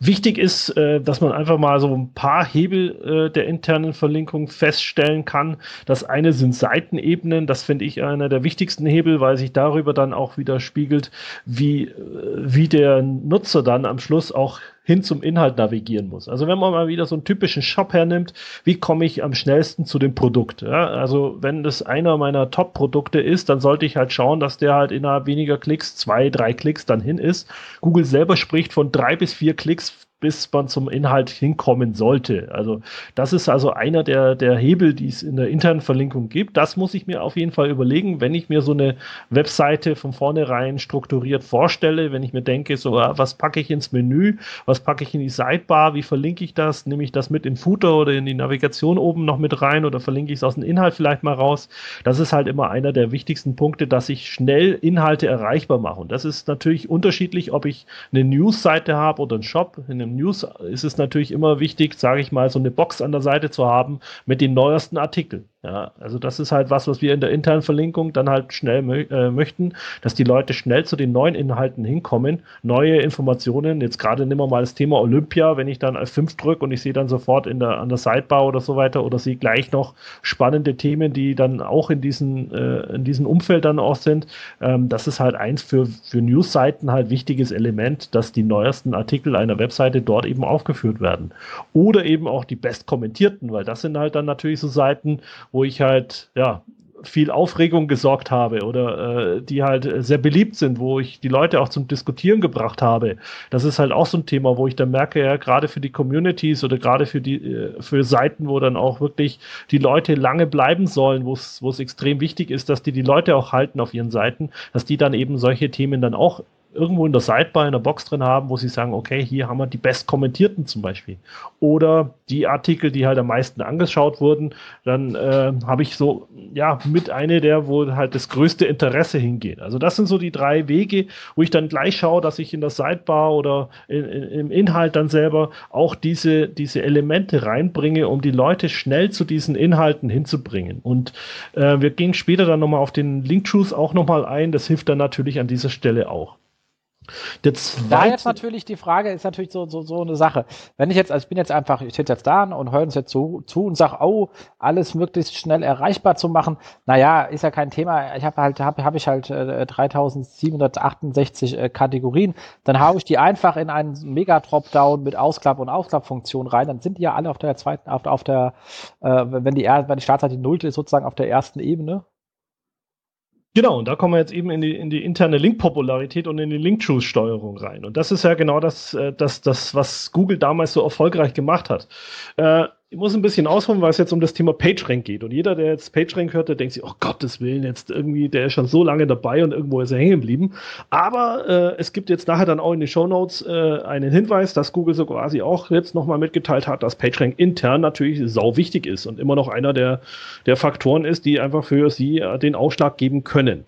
Wichtig ist, äh, dass man einfach mal so ein paar Hebel äh, der internen Verlinkung feststellen kann. Das eine sind Seitenebenen. Das finde ich einer der wichtigsten Hebel, weil sich darüber dann auch wieder spiegelt, wie, äh, wie der Nutzer dann am Schluss auch hin zum Inhalt navigieren muss. Also wenn man mal wieder so einen typischen Shop hernimmt, wie komme ich am schnellsten zu dem Produkt? Ja, also wenn das einer meiner Top-Produkte ist, dann sollte ich halt schauen, dass der halt innerhalb weniger Klicks, zwei, drei Klicks dann hin ist. Google selber spricht von drei bis vier Klicks bis man zum Inhalt hinkommen sollte. Also das ist also einer der, der Hebel, die es in der internen Verlinkung gibt. Das muss ich mir auf jeden Fall überlegen, wenn ich mir so eine Webseite von vornherein strukturiert vorstelle, wenn ich mir denke, so, ah, was packe ich ins Menü, was packe ich in die Sidebar, wie verlinke ich das, nehme ich das mit in Footer oder in die Navigation oben noch mit rein oder verlinke ich es aus dem Inhalt vielleicht mal raus. Das ist halt immer einer der wichtigsten Punkte, dass ich schnell Inhalte erreichbar mache. Und das ist natürlich unterschiedlich, ob ich eine News-Seite habe oder einen Shop. In einem News ist es natürlich immer wichtig, sage ich mal, so eine Box an der Seite zu haben mit den neuesten Artikeln. Ja, also das ist halt was, was wir in der internen Verlinkung dann halt schnell mö äh, möchten, dass die Leute schnell zu den neuen Inhalten hinkommen, neue Informationen. Jetzt gerade nehmen wir mal das Thema Olympia, wenn ich dann F5 drücke und ich sehe dann sofort in der, an der Sidebar oder so weiter oder sehe gleich noch spannende Themen, die dann auch in diesen, äh, in diesem Umfeld dann auch sind. Ähm, das ist halt eins für, für News-Seiten halt wichtiges Element, dass die neuesten Artikel einer Webseite dort eben aufgeführt werden. Oder eben auch die best kommentierten, weil das sind halt dann natürlich so Seiten, wo ich halt, ja, viel Aufregung gesorgt habe oder äh, die halt sehr beliebt sind, wo ich die Leute auch zum Diskutieren gebracht habe. Das ist halt auch so ein Thema, wo ich dann merke, ja, gerade für die Communities oder gerade für die, äh, für Seiten, wo dann auch wirklich die Leute lange bleiben sollen, wo es, wo es extrem wichtig ist, dass die die Leute auch halten auf ihren Seiten, dass die dann eben solche Themen dann auch irgendwo in der Sidebar in der Box drin haben, wo sie sagen, okay, hier haben wir die best kommentierten zum Beispiel. Oder die Artikel, die halt am meisten angeschaut wurden, dann äh, habe ich so, ja, mit eine der, wo halt das größte Interesse hingeht. Also das sind so die drei Wege, wo ich dann gleich schaue, dass ich in der Sidebar oder in, in, im Inhalt dann selber auch diese, diese Elemente reinbringe, um die Leute schnell zu diesen Inhalten hinzubringen. Und äh, wir gehen später dann nochmal auf den Link-Truth auch nochmal ein. Das hilft dann natürlich an dieser Stelle auch. Der da jetzt natürlich die Frage ist natürlich so, so, so eine Sache. Wenn ich jetzt, also ich bin jetzt einfach, ich sitze jetzt da und höre uns jetzt zu, zu und sage, oh, alles möglichst schnell erreichbar zu machen. Naja, ist ja kein Thema. Ich habe halt, habe hab ich halt äh, 3768 äh, Kategorien. Dann haue ich die einfach in einen Mega-Dropdown mit Ausklapp- und Ausklappfunktion rein. Dann sind die ja alle auf der zweiten, auf, auf der, äh, wenn die, wenn die Startseite nullte ist, sozusagen auf der ersten Ebene. Genau, und da kommen wir jetzt eben in die, in die interne Link-Popularität und in die Link-Choose-Steuerung rein. Und das ist ja genau das, äh, das, das, was Google damals so erfolgreich gemacht hat. Äh, ich muss ein bisschen ausholen, weil es jetzt um das Thema PageRank geht. Und jeder, der jetzt PageRank hört, der denkt sich, oh Gottes Willen, jetzt irgendwie, der ist schon so lange dabei und irgendwo ist er hängen geblieben. Aber äh, es gibt jetzt nachher dann auch in den Show Notes äh, einen Hinweis, dass Google so quasi auch jetzt nochmal mitgeteilt hat, dass PageRank intern natürlich sau wichtig ist und immer noch einer der, der Faktoren ist, die einfach für sie äh, den Ausschlag geben können.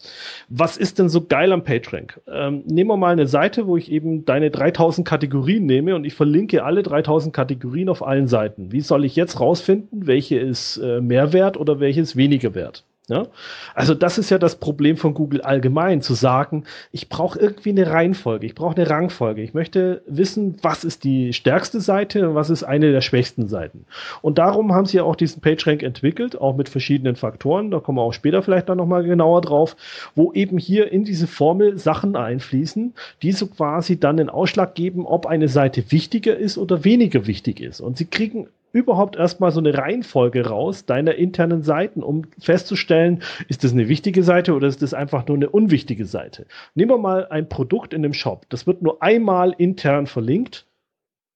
Was ist denn so geil am PageRank? Ähm, nehmen wir mal eine Seite, wo ich eben deine 3000 Kategorien nehme und ich verlinke alle 3000 Kategorien auf allen Seiten. Wie soll ich ich jetzt rausfinden, welche ist äh, mehr wert oder welche ist weniger wert. Ja? Also das ist ja das Problem von Google allgemein, zu sagen, ich brauche irgendwie eine Reihenfolge, ich brauche eine Rangfolge. Ich möchte wissen, was ist die stärkste Seite und was ist eine der schwächsten Seiten. Und darum haben sie ja auch diesen PageRank entwickelt, auch mit verschiedenen Faktoren, da kommen wir auch später vielleicht dann nochmal genauer drauf, wo eben hier in diese Formel Sachen einfließen, die so quasi dann den Ausschlag geben, ob eine Seite wichtiger ist oder weniger wichtig ist. Und sie kriegen überhaupt erstmal so eine Reihenfolge raus deiner internen Seiten, um festzustellen, ist das eine wichtige Seite oder ist das einfach nur eine unwichtige Seite. Nehmen wir mal ein Produkt in dem Shop. Das wird nur einmal intern verlinkt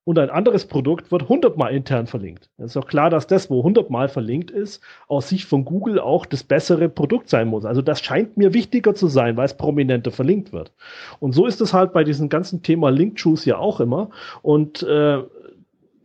und ein anderes Produkt wird 100 Mal intern verlinkt. Es ist auch klar, dass das, wo 100 Mal verlinkt ist, aus Sicht von Google auch das bessere Produkt sein muss. Also das scheint mir wichtiger zu sein, weil es prominenter verlinkt wird. Und so ist es halt bei diesem ganzen Thema Link-Choose ja auch immer. Und äh,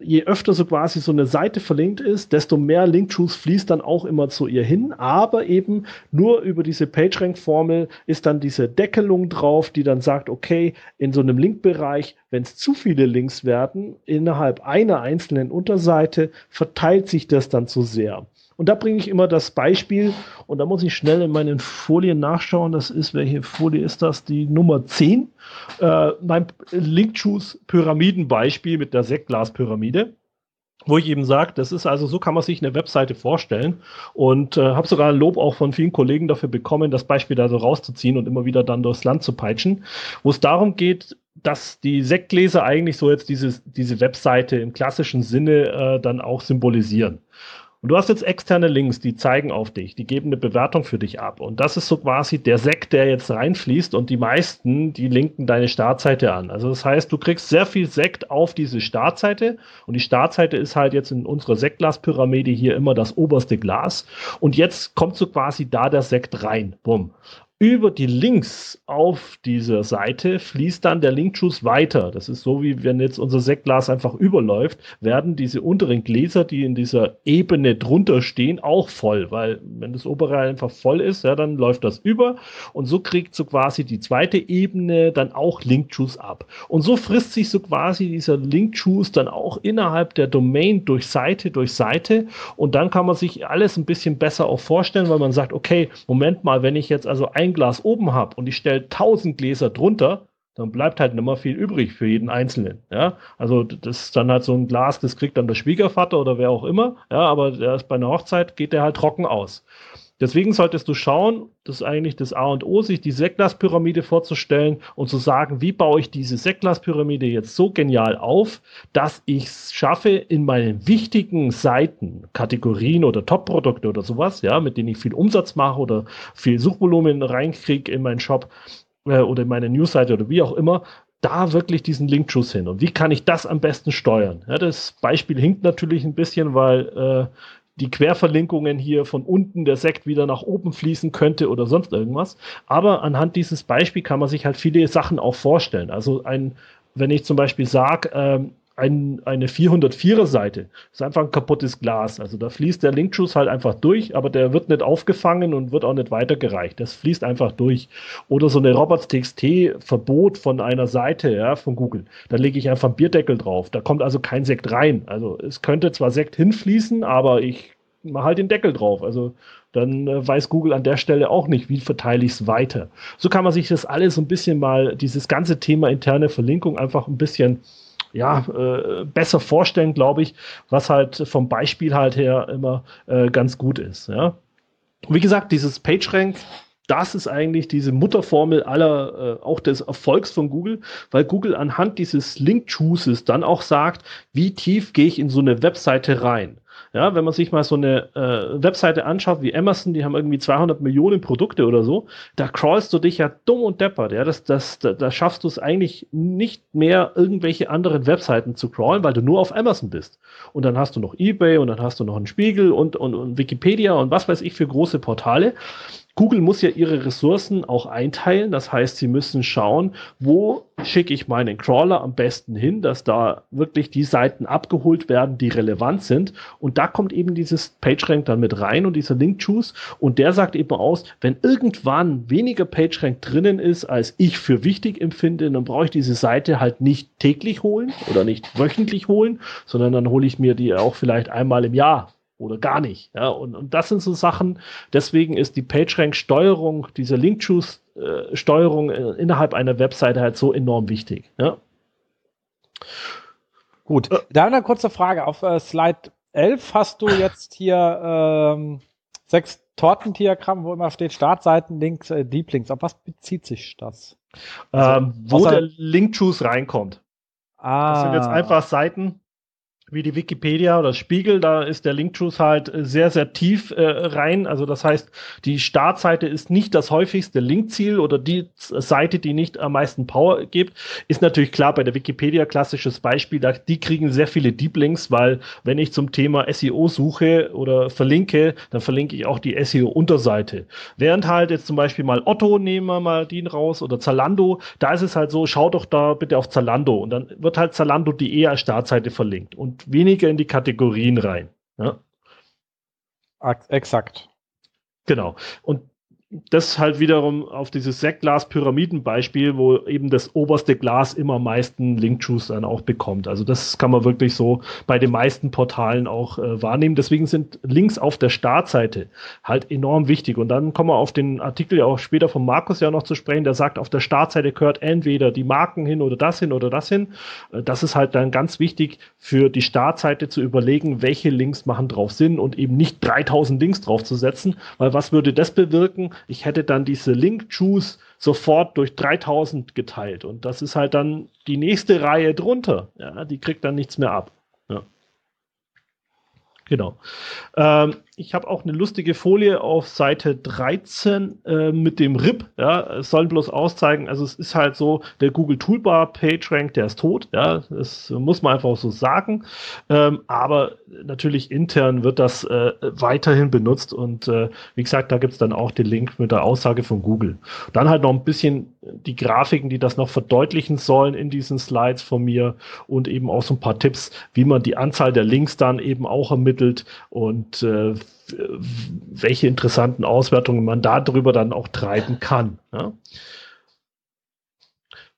je öfter so quasi so eine Seite verlinkt ist, desto mehr Link-Juice fließt dann auch immer zu ihr hin. Aber eben nur über diese PageRank-Formel ist dann diese Deckelung drauf, die dann sagt, okay, in so einem Link-Bereich, wenn es zu viele Links werden, innerhalb einer einzelnen Unterseite, verteilt sich das dann zu sehr. Und da bringe ich immer das Beispiel, und da muss ich schnell in meinen Folien nachschauen. Das ist, welche Folie ist das? Die Nummer 10. Äh, mein Link-Choose-Pyramidenbeispiel mit der Sektglas-Pyramide wo ich eben sage, das ist also so kann man sich eine Webseite vorstellen und äh, habe sogar Lob auch von vielen Kollegen dafür bekommen, das Beispiel da so rauszuziehen und immer wieder dann durchs Land zu peitschen, wo es darum geht, dass die Sektgläser eigentlich so jetzt diese, diese Webseite im klassischen Sinne äh, dann auch symbolisieren. Und du hast jetzt externe Links, die zeigen auf dich, die geben eine Bewertung für dich ab. Und das ist so quasi der Sekt, der jetzt reinfließt und die meisten, die linken deine Startseite an. Also das heißt, du kriegst sehr viel Sekt auf diese Startseite und die Startseite ist halt jetzt in unserer Sektglaspyramide hier immer das oberste Glas. Und jetzt kommt so quasi da der Sekt rein. Bumm über die Links auf dieser Seite fließt dann der Linkjuice weiter. Das ist so, wie wenn jetzt unser Sektglas einfach überläuft, werden diese unteren Gläser, die in dieser Ebene drunter stehen, auch voll, weil wenn das obere einfach voll ist, ja, dann läuft das über und so kriegt so quasi die zweite Ebene dann auch Linkjuice ab. Und so frisst sich so quasi dieser Linkjuice dann auch innerhalb der Domain durch Seite durch Seite und dann kann man sich alles ein bisschen besser auch vorstellen, weil man sagt, okay, Moment mal, wenn ich jetzt also ein Glas oben habe und ich stelle 1000 Gläser drunter, dann bleibt halt nicht mehr viel übrig für jeden Einzelnen. Ja, also das ist dann halt so ein Glas, das kriegt dann der Schwiegervater oder wer auch immer. Ja, aber der ist bei einer Hochzeit geht der halt trocken aus. Deswegen solltest du schauen, das ist eigentlich das A und O, sich die Sektglaspyramide vorzustellen und zu sagen, wie baue ich diese Sektglaspyramide jetzt so genial auf, dass ich es schaffe, in meinen wichtigen Seiten, Kategorien oder Top-Produkte oder sowas, ja, mit denen ich viel Umsatz mache oder viel Suchvolumen reinkriege in meinen Shop äh, oder in meine Newsseite oder wie auch immer, da wirklich diesen Linkschuss hin. Und wie kann ich das am besten steuern? Ja, das Beispiel hinkt natürlich ein bisschen, weil äh, die Querverlinkungen hier von unten der Sekt wieder nach oben fließen könnte oder sonst irgendwas. Aber anhand dieses Beispiels kann man sich halt viele Sachen auch vorstellen. Also ein, wenn ich zum Beispiel sage, ähm, ein, eine 404er Seite. ist einfach ein kaputtes Glas. Also da fließt der Linkschuss halt einfach durch, aber der wird nicht aufgefangen und wird auch nicht weitergereicht. Das fließt einfach durch. Oder so eine Robots.txt-Verbot von einer Seite, ja, von Google. Da lege ich einfach einen Bierdeckel drauf. Da kommt also kein Sekt rein. Also es könnte zwar Sekt hinfließen, aber ich mache halt den Deckel drauf. Also dann äh, weiß Google an der Stelle auch nicht, wie verteile ich es weiter. So kann man sich das alles so ein bisschen mal, dieses ganze Thema interne Verlinkung einfach ein bisschen ja, äh, besser vorstellen, glaube ich, was halt vom Beispiel halt her immer äh, ganz gut ist. Ja. Wie gesagt, dieses PageRank, das ist eigentlich diese Mutterformel aller, äh, auch des Erfolgs von Google, weil Google anhand dieses Link-Chooses dann auch sagt, wie tief gehe ich in so eine Webseite rein. Ja, wenn man sich mal so eine äh, Webseite anschaut wie Amazon, die haben irgendwie 200 Millionen Produkte oder so, da crawlst du dich ja dumm und deppert. Ja, das, das, da, da schaffst du es eigentlich nicht mehr, irgendwelche anderen Webseiten zu crawlen, weil du nur auf Amazon bist. Und dann hast du noch eBay und dann hast du noch einen Spiegel und, und, und Wikipedia und was weiß ich für große Portale. Google muss ja ihre Ressourcen auch einteilen. Das heißt, sie müssen schauen, wo schicke ich meinen Crawler am besten hin, dass da wirklich die Seiten abgeholt werden, die relevant sind. Und da kommt eben dieses PageRank dann mit rein und dieser Link Choose. Und der sagt eben aus, wenn irgendwann weniger PageRank drinnen ist, als ich für wichtig empfinde, dann brauche ich diese Seite halt nicht täglich holen oder nicht wöchentlich holen, sondern dann hole ich mir die auch vielleicht einmal im Jahr oder gar nicht. Ja, und, und das sind so Sachen, deswegen ist die PageRank-Steuerung, diese Link-Choose-Steuerung äh, innerhalb einer Webseite halt so enorm wichtig. Ja. Gut, äh, da eine kurze Frage. Auf äh, Slide 11 hast du jetzt hier ähm, sechs Tortendiagramm, wo immer steht Startseiten, Links, äh, Deep Links. Auf was bezieht sich das? Also, ähm, wo der Link-Choose reinkommt. Ah. Das sind jetzt einfach Seiten, wie die Wikipedia oder Spiegel, da ist der Link-Juice halt sehr, sehr tief äh, rein. Also das heißt, die Startseite ist nicht das häufigste Linkziel oder die Seite, die nicht am meisten Power gibt. Ist natürlich klar bei der Wikipedia klassisches Beispiel, da, die kriegen sehr viele Deep Links, weil wenn ich zum Thema SEO suche oder verlinke, dann verlinke ich auch die SEO-Unterseite. Während halt jetzt zum Beispiel mal Otto, nehmen wir mal den raus, oder Zalando, da ist es halt so, schau doch da bitte auf Zalando und dann wird halt Zalando.de als Startseite verlinkt. Und weniger in die Kategorien rein. Ja? Exakt. Genau. Und das halt wiederum auf dieses Sektglas-Pyramidenbeispiel, wo eben das oberste Glas immer am meisten Link-Juice dann auch bekommt. Also das kann man wirklich so bei den meisten Portalen auch äh, wahrnehmen. Deswegen sind Links auf der Startseite halt enorm wichtig. Und dann kommen wir auf den Artikel ja auch später von Markus ja noch zu sprechen, der sagt, auf der Startseite gehört entweder die Marken hin oder das hin oder das hin. Äh, das ist halt dann ganz wichtig für die Startseite zu überlegen, welche Links machen drauf Sinn und eben nicht 3000 Links draufzusetzen, weil was würde das bewirken? Ich hätte dann diese Link-Choose sofort durch 3000 geteilt. Und das ist halt dann die nächste Reihe drunter. Ja, die kriegt dann nichts mehr ab. Ja. Genau. Ähm, ich habe auch eine lustige Folie auf Seite 13 äh, mit dem RIP. Ja, es soll bloß auszeigen, also es ist halt so, der Google Toolbar PageRank, der ist tot. Ja, das muss man einfach so sagen. Ähm, aber natürlich intern wird das äh, weiterhin benutzt und äh, wie gesagt, da gibt es dann auch den Link mit der Aussage von Google. Dann halt noch ein bisschen die Grafiken, die das noch verdeutlichen sollen in diesen Slides von mir und eben auch so ein paar Tipps, wie man die Anzahl der Links dann eben auch ermittelt und äh, welche interessanten Auswertungen man darüber dann auch treiben kann. Ja.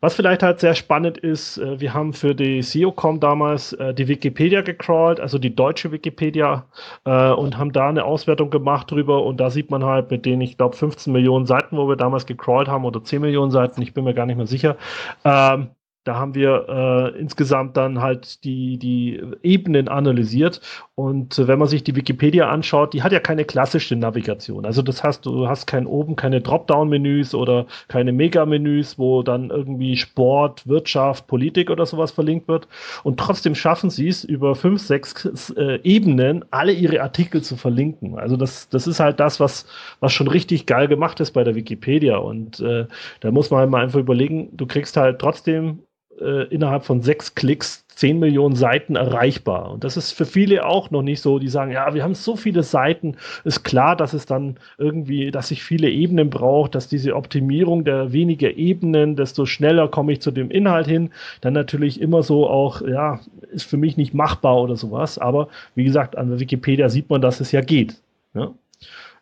Was vielleicht halt sehr spannend ist, äh, wir haben für die SEOCom damals äh, die Wikipedia gecrawlt, also die deutsche Wikipedia, äh, und haben da eine Auswertung gemacht drüber. Und da sieht man halt mit den, ich glaube, 15 Millionen Seiten, wo wir damals gecrawlt haben, oder 10 Millionen Seiten, ich bin mir gar nicht mehr sicher, ähm, da haben wir äh, insgesamt dann halt die, die Ebenen analysiert. Und äh, wenn man sich die Wikipedia anschaut, die hat ja keine klassische Navigation. Also das heißt, du hast kein oben keine Dropdown-Menüs oder keine Mega-Menüs, wo dann irgendwie Sport, Wirtschaft, Politik oder sowas verlinkt wird. Und trotzdem schaffen sie es, über fünf, sechs äh, Ebenen alle ihre Artikel zu verlinken. Also das, das ist halt das, was, was schon richtig geil gemacht ist bei der Wikipedia. Und äh, da muss man halt mal einfach überlegen, du kriegst halt trotzdem äh, innerhalb von sechs Klicks 10 Millionen Seiten erreichbar. Und das ist für viele auch noch nicht so, die sagen, ja, wir haben so viele Seiten. Ist klar, dass es dann irgendwie, dass ich viele Ebenen braucht, dass diese Optimierung der weniger Ebenen, desto schneller komme ich zu dem Inhalt hin. Dann natürlich immer so auch, ja, ist für mich nicht machbar oder sowas. Aber wie gesagt, an der Wikipedia sieht man, dass es ja geht. Ja?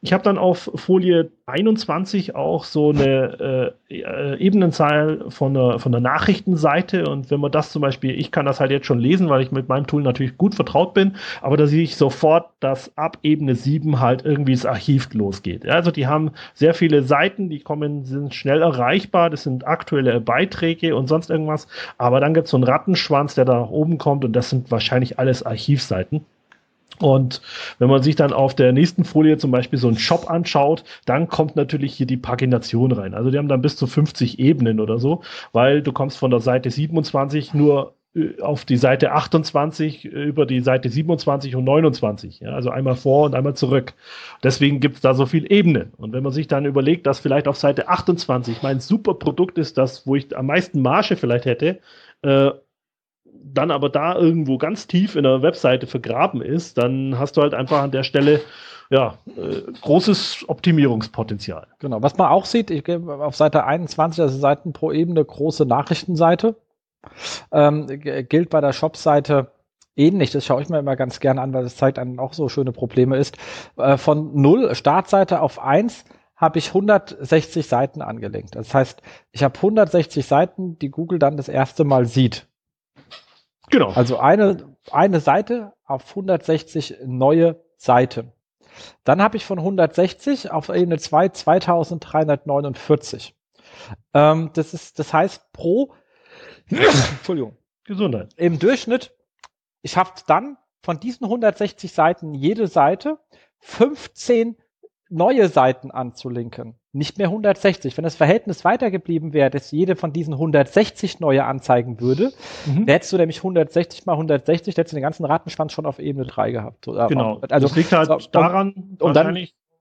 Ich habe dann auf Folie 21 auch so eine äh, äh, Ebenenzahl von der, von der Nachrichtenseite. Und wenn man das zum Beispiel, ich kann das halt jetzt schon lesen, weil ich mit meinem Tool natürlich gut vertraut bin, aber da sehe ich sofort, dass ab Ebene 7 halt irgendwie das Archiv losgeht. Also die haben sehr viele Seiten, die kommen, sind schnell erreichbar, das sind aktuelle Beiträge und sonst irgendwas. Aber dann gibt es so einen Rattenschwanz, der da nach oben kommt und das sind wahrscheinlich alles Archivseiten. Und wenn man sich dann auf der nächsten Folie zum Beispiel so einen Shop anschaut, dann kommt natürlich hier die Pagination rein. Also die haben dann bis zu 50 Ebenen oder so, weil du kommst von der Seite 27 nur äh, auf die Seite 28 über die Seite 27 und 29. Ja, also einmal vor und einmal zurück. Deswegen gibt es da so viel Ebenen. Und wenn man sich dann überlegt, dass vielleicht auf Seite 28 mein super Produkt ist, das, wo ich am meisten Marge vielleicht hätte, äh, dann aber da irgendwo ganz tief in der Webseite vergraben ist, dann hast du halt einfach an der Stelle ja, äh, großes Optimierungspotenzial. Genau. Was man auch sieht, ich gehe auf Seite 21, also Seiten pro Ebene, große Nachrichtenseite. Ähm, gilt bei der Shop-Seite ähnlich. Das schaue ich mir immer ganz gerne an, weil das zeigt einem auch so schöne Probleme ist. Äh, von 0 Startseite auf 1 habe ich 160 Seiten angelenkt. Das heißt, ich habe 160 Seiten, die Google dann das erste Mal sieht. Genau. Also eine, eine Seite auf 160 neue Seite. Dann habe ich von 160 auf Ebene 2 2349. Ähm, das ist, das heißt pro, Entschuldigung, Gesundheit. Im Durchschnitt schafft dann von diesen 160 Seiten jede Seite 15 neue Seiten anzulinken. Nicht mehr 160. Wenn das Verhältnis weitergeblieben wäre, dass jede von diesen 160 neue anzeigen würde, mhm. hättest du nämlich 160 mal 160, hättest du den ganzen Rattenschwanz schon auf Ebene 3 gehabt. Genau. Also, das liegt halt so, daran, und, dann,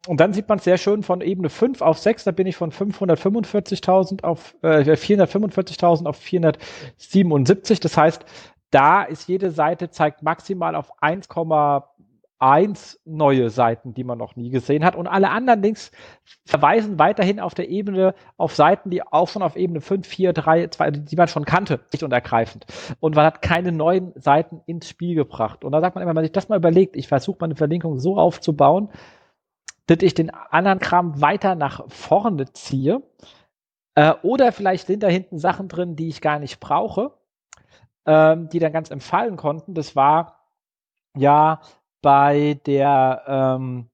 und dann sieht man sehr schön von Ebene 5 auf 6, da bin ich von 545.000 auf äh, 445.000 auf 477. Das heißt, da ist jede Seite zeigt maximal auf 1,1 eins neue Seiten, die man noch nie gesehen hat. Und alle anderen Links verweisen weiterhin auf der Ebene auf Seiten, die auch schon auf Ebene 5, 4, 3, 2, die man schon kannte, nicht und ergreifend. Und man hat keine neuen Seiten ins Spiel gebracht. Und da sagt man immer, wenn man sich das mal überlegt, ich versuche meine Verlinkung so aufzubauen, dass ich den anderen Kram weiter nach vorne ziehe. Äh, oder vielleicht sind da hinten Sachen drin, die ich gar nicht brauche, ähm, die dann ganz empfallen konnten. Das war ja bei der ähm,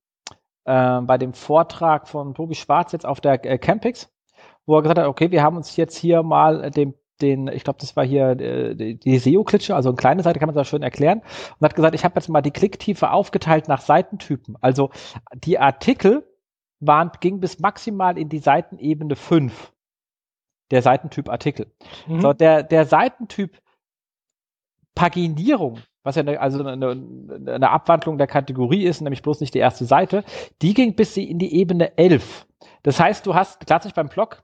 äh, bei dem Vortrag von Tobi Schwarz jetzt auf der äh, Campix, wo er gesagt hat, okay, wir haben uns jetzt hier mal dem den, ich glaube, das war hier äh, die SEO-Klitsche, also eine kleine Seite kann man das schön erklären, und hat gesagt, ich habe jetzt mal die Klicktiefe aufgeteilt nach Seitentypen. Also die Artikel waren, ging bis maximal in die Seitenebene 5. Der Seitentyp Artikel. Mhm. So, der, der Seitentyp Paginierung was ja eine, also eine, eine Abwandlung der Kategorie ist, nämlich bloß nicht die erste Seite, die ging bis in die Ebene 11. Das heißt, du hast klassisch beim Blog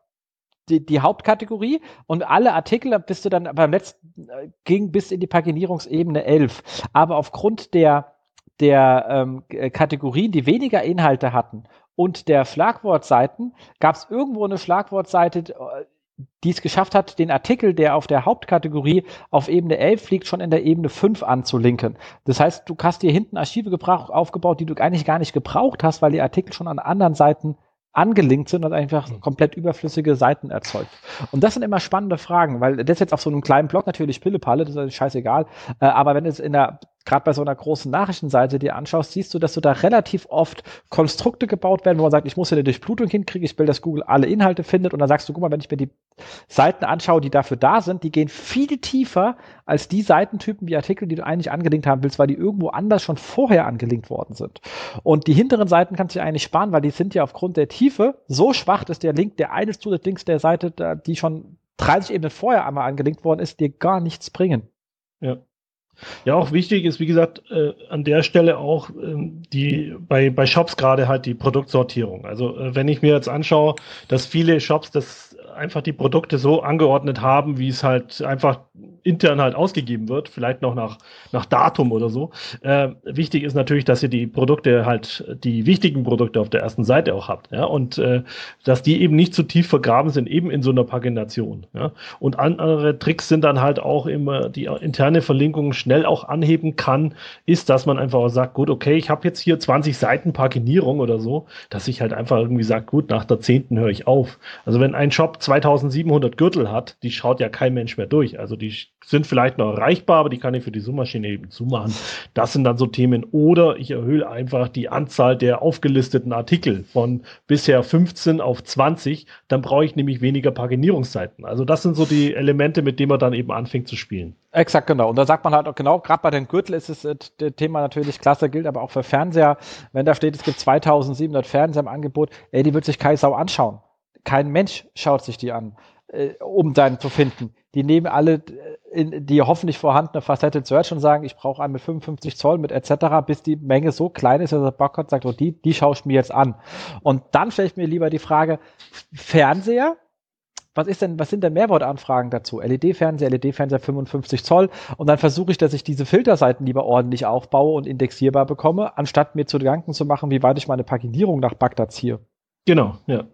die, die Hauptkategorie und alle Artikel bist du dann beim letzten äh, ging bis in die Paginierungsebene 11. Aber aufgrund der der ähm, Kategorien, die weniger Inhalte hatten und der Schlagwortseiten, gab es irgendwo eine Schlagwortseite, die es geschafft hat, den Artikel, der auf der Hauptkategorie auf Ebene 11 liegt, schon in der Ebene 5 anzulinken. Das heißt, du hast dir hinten Archive aufgebaut, die du eigentlich gar nicht gebraucht hast, weil die Artikel schon an anderen Seiten angelinkt sind und einfach mhm. komplett überflüssige Seiten erzeugt. Und das sind immer spannende Fragen, weil das jetzt auf so einem kleinen Blog natürlich Pillepalle, das ist scheißegal, äh, aber wenn es in der gerade bei so einer großen Nachrichtenseite dir anschaust, siehst du, dass du da relativ oft Konstrukte gebaut werden, wo man sagt, ich muss hier eine Durchblutung hinkriegen, ich will, dass Google alle Inhalte findet und dann sagst du, guck mal, wenn ich mir die Seiten anschaue, die dafür da sind, die gehen viel tiefer als die Seitentypen, die Artikel, die du eigentlich angelinkt haben willst, weil die irgendwo anders schon vorher angelinkt worden sind. Und die hinteren Seiten kannst du dir eigentlich sparen, weil die sind ja aufgrund der Tiefe so schwach, dass der Link, der eines Zusatzlinks der Seite, die schon 30 Ebenen vorher einmal angelinkt worden ist, dir gar nichts bringen. Ja. Ja, auch wichtig ist, wie gesagt, äh, an der Stelle auch ähm, die bei, bei Shops gerade halt die Produktsortierung. Also äh, wenn ich mir jetzt anschaue, dass viele Shops das einfach die Produkte so angeordnet haben, wie es halt einfach intern halt ausgegeben wird, vielleicht noch nach, nach Datum oder so. Äh, wichtig ist natürlich, dass ihr die Produkte halt, die wichtigen Produkte auf der ersten Seite auch habt, ja, und äh, dass die eben nicht zu tief vergraben sind, eben in so einer Pagination, ja. Und andere Tricks sind dann halt auch immer die interne Verlinkung schnell auch anheben kann, ist, dass man einfach auch sagt, gut, okay, ich habe jetzt hier 20 Seiten Paginierung oder so, dass ich halt einfach irgendwie sage, gut, nach der zehnten höre ich auf. Also wenn ein Shop 2700 Gürtel hat, die schaut ja kein Mensch mehr durch. Also die sind vielleicht noch erreichbar, aber die kann ich für die Suchmaschine eben zumachen. Das sind dann so Themen. Oder ich erhöhe einfach die Anzahl der aufgelisteten Artikel von bisher 15 auf 20. Dann brauche ich nämlich weniger Paginierungszeiten. Also das sind so die Elemente, mit denen man dann eben anfängt zu spielen. Exakt, genau. Und da sagt man halt auch genau, gerade bei den Gürtel ist es äh, das Thema natürlich klasse, gilt aber auch für Fernseher. Wenn da steht, es gibt 2700 Fernseher im Angebot, ey, die wird sich Kai Sau anschauen. Kein Mensch schaut sich die an, äh, um dann zu finden. Die nehmen alle äh, in die hoffentlich vorhandene Facette Search und sagen, ich brauche einen mit 55 Zoll mit etc., bis die Menge so klein ist, dass der Bock hat, sagt, oh, die, die schaue ich mir jetzt an. Und dann stelle ich mir lieber die Frage, Fernseher, was ist denn, was sind denn Mehrwortanfragen dazu? LED-Fernseher, LED-Fernseher 55 Zoll und dann versuche ich, dass ich diese Filterseiten lieber ordentlich aufbaue und indexierbar bekomme, anstatt mir zu Gedanken zu machen, wie weit ich meine Paginierung nach Bagdad ziehe. Genau, ja.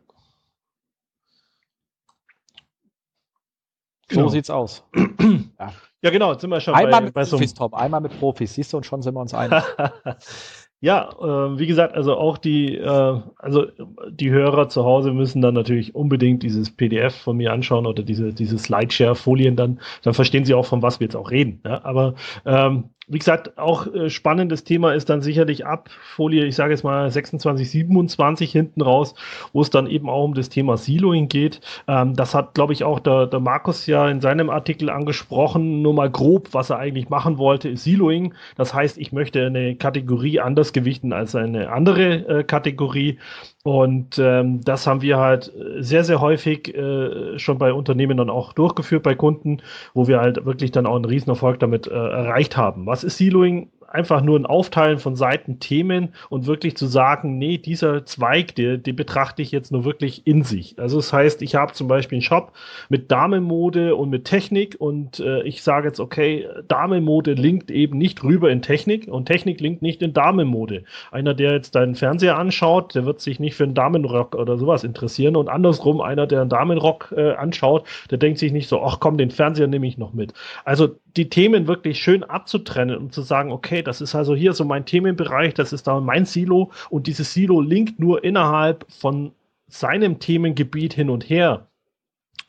So genau. sieht's aus. ja. ja. genau, jetzt sind wir schon einmal bei, mit bei Profis, so Tom, einmal mit Profis, siehst du, und schon sind wir uns einig. ja, äh, wie gesagt, also auch die, äh, also die Hörer zu Hause müssen dann natürlich unbedingt dieses PDF von mir anschauen oder diese, diese Slideshare-Folien dann, dann verstehen sie auch, von was wir jetzt auch reden. Ja? Aber ähm, wie gesagt, auch äh, spannendes Thema ist dann sicherlich ab Folie, ich sage jetzt mal 26, 27 hinten raus, wo es dann eben auch um das Thema Siloing geht. Ähm, das hat, glaube ich, auch der, der Markus ja in seinem Artikel angesprochen. Nur mal grob, was er eigentlich machen wollte, ist Siloing. Das heißt, ich möchte eine Kategorie anders gewichten als eine andere äh, Kategorie. Und ähm, das haben wir halt sehr, sehr häufig äh, schon bei Unternehmen dann auch durchgeführt, bei Kunden, wo wir halt wirklich dann auch einen Riesenerfolg damit äh, erreicht haben. Was ist Siloing? Einfach nur ein Aufteilen von Seitenthemen und wirklich zu sagen, nee, dieser Zweig, den, den betrachte ich jetzt nur wirklich in sich. Also das heißt, ich habe zum Beispiel einen Shop mit Damenmode und mit Technik und äh, ich sage jetzt, okay, Damenmode linkt eben nicht rüber in Technik und Technik linkt nicht in Damenmode. Einer, der jetzt deinen Fernseher anschaut, der wird sich nicht für einen Damenrock oder sowas interessieren und andersrum, einer, der einen Damenrock äh, anschaut, der denkt sich nicht so, ach komm, den Fernseher nehme ich noch mit. Also die Themen wirklich schön abzutrennen und zu sagen, okay, das ist also hier so mein Themenbereich, das ist da mein Silo und dieses Silo linkt nur innerhalb von seinem Themengebiet hin und her.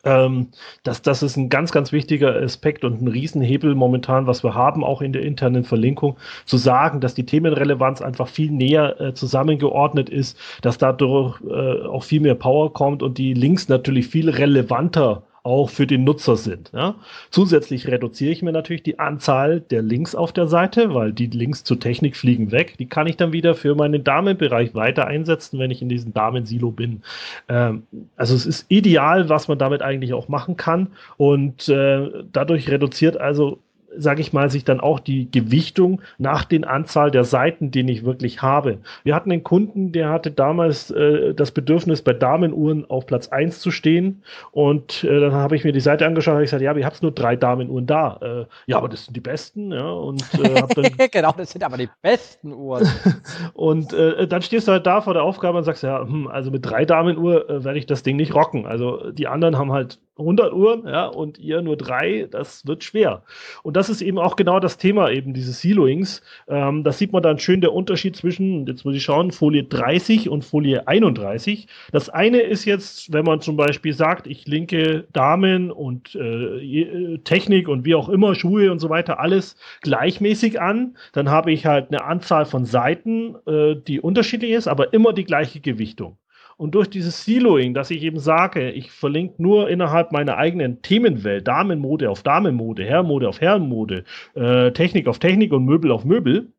Ähm, das, das ist ein ganz, ganz wichtiger Aspekt und ein Riesenhebel momentan, was wir haben, auch in der internen Verlinkung, zu sagen, dass die Themenrelevanz einfach viel näher äh, zusammengeordnet ist, dass dadurch äh, auch viel mehr Power kommt und die Links natürlich viel relevanter auch für den Nutzer sind. Ja. Zusätzlich reduziere ich mir natürlich die Anzahl der Links auf der Seite, weil die Links zur Technik fliegen weg. Die kann ich dann wieder für meinen Damenbereich weiter einsetzen, wenn ich in diesem Damensilo bin. Ähm, also es ist ideal, was man damit eigentlich auch machen kann und äh, dadurch reduziert also sage ich mal, sich dann auch die Gewichtung nach den Anzahl der Seiten, den ich wirklich habe. Wir hatten einen Kunden, der hatte damals äh, das Bedürfnis, bei Damenuhren auf Platz 1 zu stehen. Und äh, dann habe ich mir die Seite angeschaut und gesagt, ja, wir haben nur drei Damenuhren da. Äh, ja, aber das sind die besten. Ja, und, äh, dann genau, das sind aber die besten Uhren. und äh, dann stehst du halt da vor der Aufgabe und sagst, ja, hm, also mit drei Damenuhr äh, werde ich das Ding nicht rocken. Also die anderen haben halt 100 Uhren, ja, und ihr nur drei, das wird schwer. Und das ist eben auch genau das Thema eben dieses Siloings. Ähm, das sieht man dann schön der Unterschied zwischen, jetzt muss ich schauen, Folie 30 und Folie 31. Das eine ist jetzt, wenn man zum Beispiel sagt, ich linke Damen und äh, Technik und wie auch immer, Schuhe und so weiter, alles gleichmäßig an, dann habe ich halt eine Anzahl von Seiten, äh, die unterschiedlich ist, aber immer die gleiche Gewichtung. Und durch dieses Siloing, dass ich eben sage, ich verlinke nur innerhalb meiner eigenen Themenwelt, Damenmode auf Damenmode, Herrenmode auf Herrenmode, äh, Technik auf Technik und Möbel auf Möbel,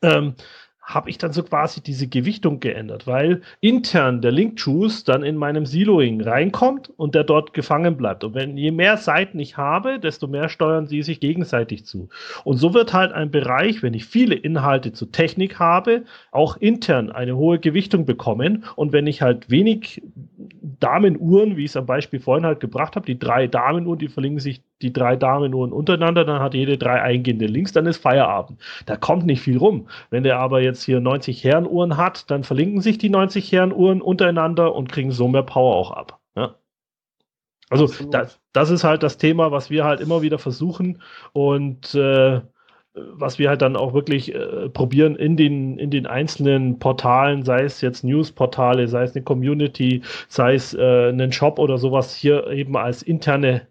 ähm, habe ich dann so quasi diese Gewichtung geändert, weil intern der Link-Juice dann in meinem Siloing reinkommt und der dort gefangen bleibt. Und wenn je mehr Seiten ich habe, desto mehr steuern sie sich gegenseitig zu. Und so wird halt ein Bereich, wenn ich viele Inhalte zu Technik habe, auch intern eine hohe Gewichtung bekommen. Und wenn ich halt wenig Damenuhren, wie ich es am Beispiel vorhin halt gebracht habe, die drei Damenuhren, die verlinken sich die drei Damenuhren untereinander, dann hat jede drei eingehende Links, dann ist Feierabend. Da kommt nicht viel rum. Wenn der aber jetzt hier 90 Herrenuhren hat, dann verlinken sich die 90 Herrenuhren untereinander und kriegen so mehr Power auch ab. Ja? Also das, das, ist halt das Thema, was wir halt immer wieder versuchen und äh, was wir halt dann auch wirklich äh, probieren in den, in den einzelnen Portalen, sei es jetzt Newsportale, sei es eine Community, sei es äh, einen Shop oder sowas, hier eben als interne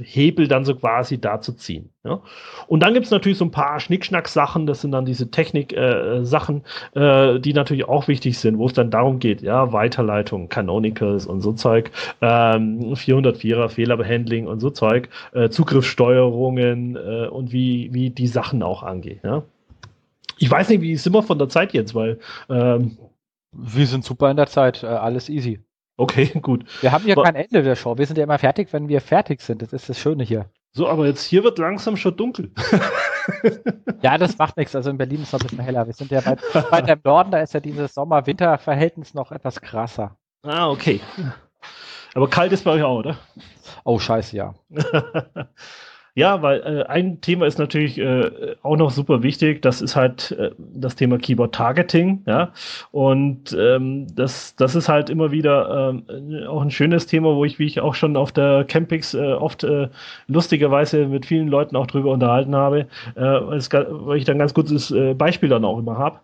Hebel dann so quasi dazu ziehen. Ja? Und dann gibt es natürlich so ein paar Schnickschnack-Sachen, das sind dann diese Technik-Sachen, äh, äh, die natürlich auch wichtig sind, wo es dann darum geht, ja, Weiterleitung, Canonicals und so Zeug, ähm, 404er Fehlerbehandling und so Zeug, äh, Zugriffssteuerungen äh, und wie, wie die Sachen auch angehen. Ja? Ich weiß nicht, wie sind wir von der Zeit jetzt, weil ähm, wir sind super in der Zeit, äh, alles easy. Okay, gut. Wir haben ja kein Ende der Show. Wir sind ja immer fertig, wenn wir fertig sind. Das ist das Schöne hier. So, aber jetzt hier wird langsam schon dunkel. ja, das macht nichts. Also in Berlin ist es noch ein bisschen heller. Wir sind ja weit, weiter im Norden, da ist ja dieses Sommer-Winter-Verhältnis noch etwas krasser. Ah, okay. Aber kalt ist bei euch auch, oder? Oh, scheiße, ja. Ja, weil äh, ein Thema ist natürlich äh, auch noch super wichtig. Das ist halt äh, das Thema Keyboard Targeting. Ja, und ähm, das, das ist halt immer wieder ähm, auch ein schönes Thema, wo ich, wie ich auch schon auf der Campix äh, oft äh, lustigerweise mit vielen Leuten auch drüber unterhalten habe, äh, weil, ich dann ganz kurzes äh, Beispiel dann auch immer habe.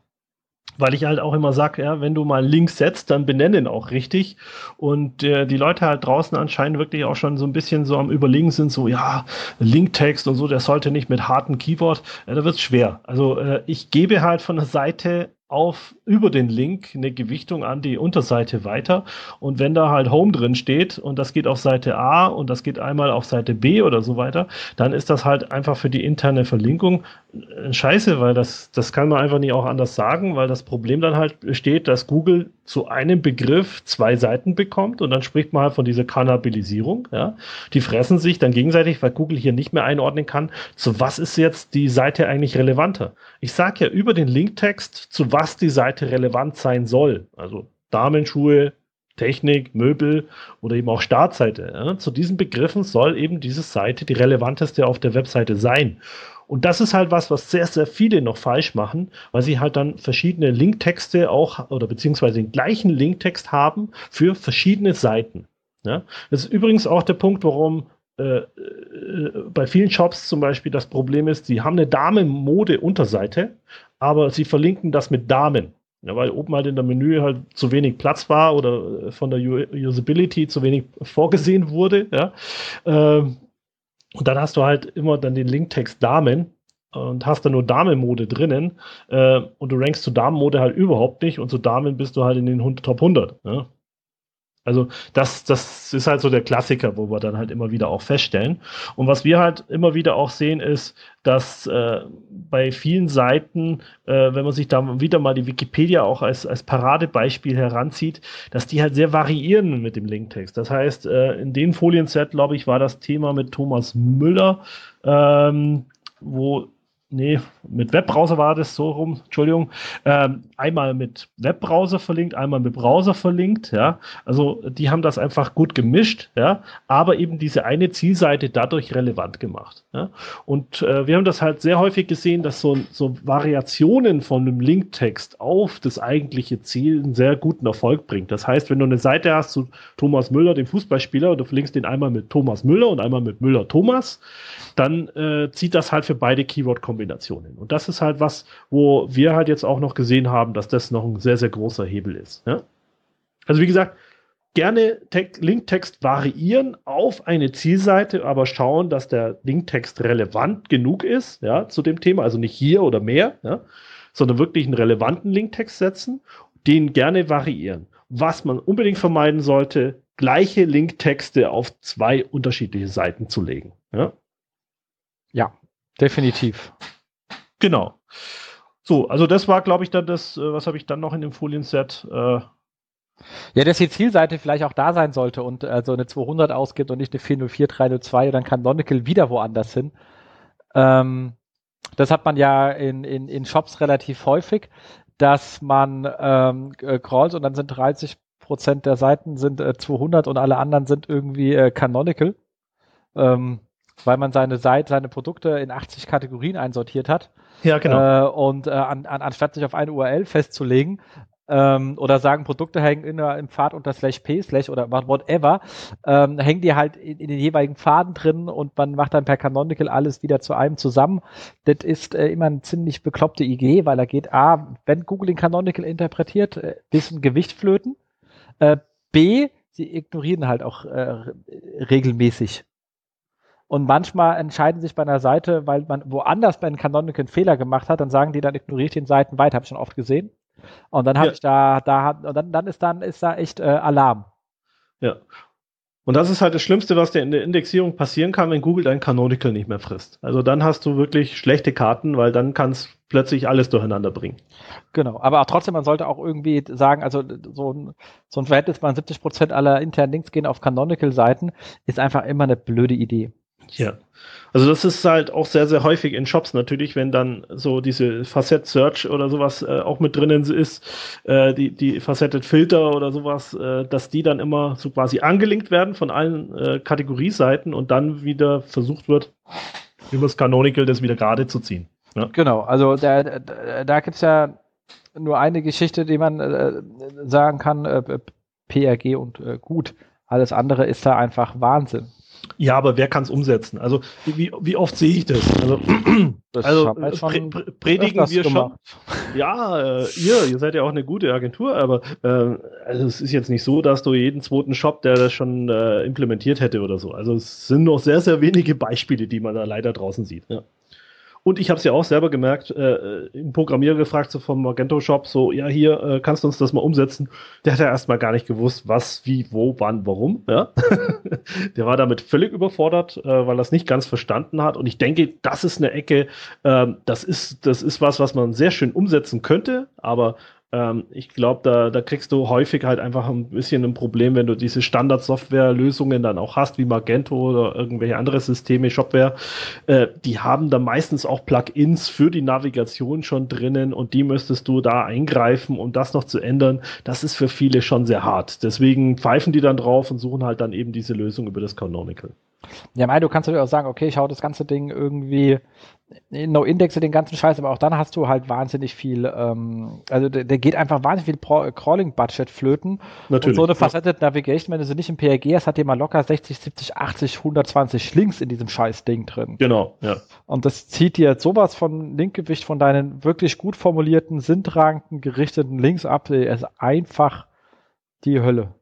Weil ich halt auch immer sage, ja, wenn du mal Link setzt, dann benenne ihn auch richtig. Und äh, die Leute halt draußen anscheinend wirklich auch schon so ein bisschen so am Überlegen sind, so, ja, Linktext und so, der sollte nicht mit harten Keyword, ja, da wird's schwer. Also äh, ich gebe halt von der Seite auf über den Link eine Gewichtung an die Unterseite weiter. Und wenn da halt Home drin steht und das geht auf Seite A und das geht einmal auf Seite B oder so weiter, dann ist das halt einfach für die interne Verlinkung äh, scheiße, weil das, das kann man einfach nicht auch anders sagen, weil das Problem dann halt besteht, dass Google zu einem Begriff zwei Seiten bekommt und dann spricht man halt von dieser Kannibalisierung. Ja. Die fressen sich dann gegenseitig, weil Google hier nicht mehr einordnen kann, zu was ist jetzt die Seite eigentlich relevanter. Ich sage ja über den Linktext, zu was die Seite relevant sein soll. Also Damenschuhe, Technik, Möbel oder eben auch Startseite. Ja. Zu diesen Begriffen soll eben diese Seite die relevanteste auf der Webseite sein. Und das ist halt was, was sehr, sehr viele noch falsch machen, weil sie halt dann verschiedene Linktexte auch oder beziehungsweise den gleichen Linktext haben für verschiedene Seiten. Ja? Das ist übrigens auch der Punkt, warum äh, äh, bei vielen Shops zum Beispiel das Problem ist, sie haben eine Damen-Mode-Unterseite, aber sie verlinken das mit Damen. Ja, weil oben halt in der Menü halt zu wenig Platz war oder von der Usability zu wenig vorgesehen wurde. Ja. Ähm, und dann hast du halt immer dann den Linktext Damen und hast dann nur Damenmode drinnen äh, und du rankst zu Damenmode halt überhaupt nicht und zu Damen bist du halt in den Top 100. Ne? Also das, das ist halt so der Klassiker, wo wir dann halt immer wieder auch feststellen. Und was wir halt immer wieder auch sehen, ist, dass äh, bei vielen Seiten, äh, wenn man sich da wieder mal die Wikipedia auch als, als Paradebeispiel heranzieht, dass die halt sehr variieren mit dem Linktext. Das heißt, äh, in dem Folienset, glaube ich, war das Thema mit Thomas Müller, ähm, wo nee, mit Webbrowser war das so rum, Entschuldigung, ähm, einmal mit Webbrowser verlinkt, einmal mit Browser verlinkt, ja, also die haben das einfach gut gemischt, ja, aber eben diese eine Zielseite dadurch relevant gemacht, ja, und äh, wir haben das halt sehr häufig gesehen, dass so, so Variationen von einem Linktext auf das eigentliche Ziel einen sehr guten Erfolg bringt. Das heißt, wenn du eine Seite hast zu Thomas Müller, dem Fußballspieler, und du verlinkst den einmal mit Thomas Müller und einmal mit Müller Thomas, dann äh, zieht das halt für beide Keyword-Kombinationen. Und das ist halt was, wo wir halt jetzt auch noch gesehen haben, dass das noch ein sehr, sehr großer Hebel ist. Ja? Also wie gesagt, gerne Linktext variieren auf eine Zielseite, aber schauen, dass der Linktext relevant genug ist, ja, zu dem Thema, also nicht hier oder mehr, ja, sondern wirklich einen relevanten Linktext setzen, den gerne variieren. Was man unbedingt vermeiden sollte, gleiche Linktexte auf zwei unterschiedliche Seiten zu legen. Ja? Ja, definitiv. Genau. So, also das war, glaube ich, dann das, äh, was habe ich dann noch in dem Folienset? Äh, ja, dass die Zielseite vielleicht auch da sein sollte und also eine 200 ausgibt und nicht eine 404, 302 dann kann Canonical wieder woanders hin. Ähm, das hat man ja in, in, in Shops relativ häufig, dass man ähm, äh, crawlt und dann sind 30 Prozent der Seiten sind äh, 200 und alle anderen sind irgendwie äh, Canonical. Ähm, weil man seine Seite, seine Produkte in 80 Kategorien einsortiert hat. Ja, genau. Äh, und äh, an, an, anstatt sich auf eine URL festzulegen, ähm, oder sagen, Produkte hängen in der, im Pfad unter slash p slash oder whatever, ähm, hängen die halt in, in, den jeweiligen Pfaden drin und man macht dann per Canonical alles wieder zu einem zusammen. Das ist äh, immer eine ziemlich bekloppte Idee, weil da geht A, wenn Google den Canonical interpretiert, äh, bisschen Gewicht flöten. Äh, B, sie ignorieren halt auch äh, regelmäßig und manchmal entscheiden sich bei einer Seite, weil man woanders bei den Canonical einen Fehler gemacht hat, dann sagen die, dann ignoriert den Seiten weiter, habe ich schon oft gesehen. Und dann habe ja. ich da, da und dann, dann ist dann ist da echt äh, Alarm. Ja. Und das ist halt das Schlimmste, was dir in der Indexierung passieren kann, wenn Google dein Canonical nicht mehr frisst. Also dann hast du wirklich schlechte Karten, weil dann kannst plötzlich alles durcheinander bringen. Genau, aber auch trotzdem, man sollte auch irgendwie sagen, also so ein, so ein Verhältnis bei 70 Prozent aller internen Links gehen auf Canonical-Seiten, ist einfach immer eine blöde Idee. Ja. Also das ist halt auch sehr, sehr häufig in Shops natürlich, wenn dann so diese Facet Search oder sowas äh, auch mit drinnen ist, äh, die, die Faceted Filter oder sowas, äh, dass die dann immer so quasi angelinkt werden von allen äh, Kategorieseiten und dann wieder versucht wird, über das Canonical das wieder gerade zu ziehen. Ja? Genau, also da, da, da gibt es ja nur eine Geschichte, die man äh, sagen kann, äh, PRG und äh, gut. Alles andere ist da einfach Wahnsinn. Ja, aber wer kann es umsetzen? Also wie, wie oft sehe ich das? Also, das also äh, pre predigen wir schon. Ja, äh, ihr, ihr seid ja auch eine gute Agentur, aber äh, also es ist jetzt nicht so, dass du jeden zweiten Shop, der das schon äh, implementiert hätte oder so. Also es sind noch sehr, sehr wenige Beispiele, die man da leider draußen sieht. Ja. Und ich habe es ja auch selber gemerkt, äh, im Programmierer gefragt, so vom Magento Shop, so, ja, hier, äh, kannst du uns das mal umsetzen? Der hat ja erstmal gar nicht gewusst, was, wie, wo, wann, warum. Ja? der war damit völlig überfordert, äh, weil er es nicht ganz verstanden hat. Und ich denke, das ist eine Ecke, äh, das, ist, das ist was, was man sehr schön umsetzen könnte, aber ähm, ich glaube, da, da kriegst du häufig halt einfach ein bisschen ein Problem, wenn du diese Standard-Software-Lösungen dann auch hast, wie Magento oder irgendwelche andere Systeme, Shopware. Äh, die haben da meistens auch Plugins für die Navigation schon drinnen und die müsstest du da eingreifen, um das noch zu ändern. Das ist für viele schon sehr hart. Deswegen pfeifen die dann drauf und suchen halt dann eben diese Lösung über das Canonical. Ja, mein, du kannst natürlich auch sagen, okay, ich hau das ganze Ding irgendwie No-Indexe, den ganzen Scheiß, aber auch dann hast du halt wahnsinnig viel, ähm, also der, der, geht einfach wahnsinnig viel Crawling-Budget flöten. Natürlich. Und so eine Faceted Navigation, wenn du sie nicht im PRG hast, hat die mal locker 60, 70, 80, 120 Links in diesem Scheiß-Ding drin. Genau, ja. Und das zieht dir sowas von Linkgewicht von deinen wirklich gut formulierten, sinntragenden, gerichteten Links ab. Es ist einfach die Hölle.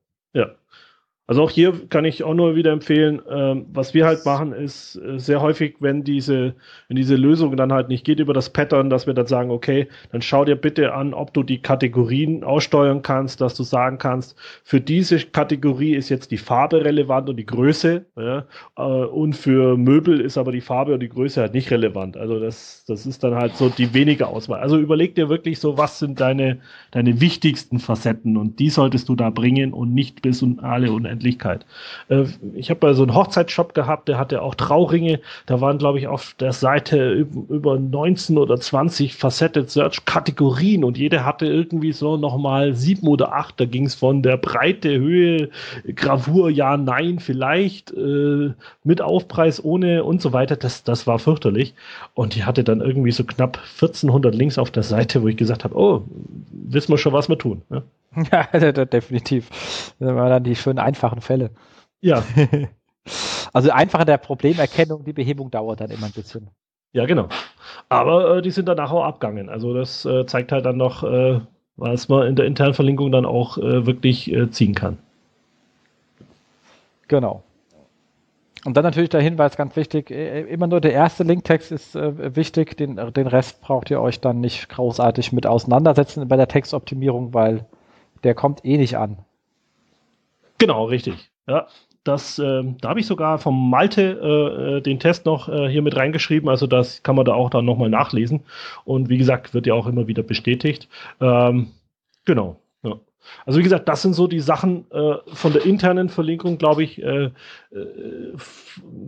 Also auch hier kann ich auch nur wieder empfehlen, ähm, was wir halt machen, ist äh, sehr häufig, wenn diese, wenn diese Lösung dann halt nicht geht über das Pattern, dass wir dann sagen, okay, dann schau dir bitte an, ob du die Kategorien aussteuern kannst, dass du sagen kannst, für diese Kategorie ist jetzt die Farbe relevant und die Größe, ja, äh, und für Möbel ist aber die Farbe und die Größe halt nicht relevant. Also das, das ist dann halt so die wenige Auswahl. Also überleg dir wirklich so, was sind deine, deine wichtigsten Facetten und die solltest du da bringen und nicht bis und alle unendlich Unendlichkeit. Äh, ich habe bei so einen Hochzeitsshop gehabt, der hatte auch Trauringe. Da waren, glaube ich, auf der Seite über 19 oder 20 Facetted Search Kategorien und jede hatte irgendwie so nochmal sieben oder acht. Da ging es von der Breite, Höhe, Gravur, ja, nein, vielleicht, äh, mit Aufpreis, ohne und so weiter. Das, das war fürchterlich. Und die hatte dann irgendwie so knapp 1400 Links auf der Seite, wo ich gesagt habe, oh, wissen wir schon, was wir tun. Ne? Ja, definitiv. Das waren dann die schönen einfachen Fälle. Ja. also einfacher der Problemerkennung, die Behebung dauert dann immer ein bisschen. Ja, genau. Aber äh, die sind danach auch abgegangen. Also das äh, zeigt halt dann noch, äh, was man in der internen Verlinkung dann auch äh, wirklich äh, ziehen kann. Genau. Und dann natürlich der Hinweis, ganz wichtig, äh, immer nur der erste Linktext ist äh, wichtig, den, den Rest braucht ihr euch dann nicht großartig mit auseinandersetzen bei der Textoptimierung, weil der kommt eh nicht an. Genau, richtig. Ja, das, äh, da habe ich sogar vom Malte äh, äh, den Test noch äh, hier mit reingeschrieben. Also das kann man da auch dann nochmal nachlesen. Und wie gesagt, wird ja auch immer wieder bestätigt. Ähm, genau. Ja. Also wie gesagt, das sind so die Sachen äh, von der internen Verlinkung, glaube ich, äh, äh,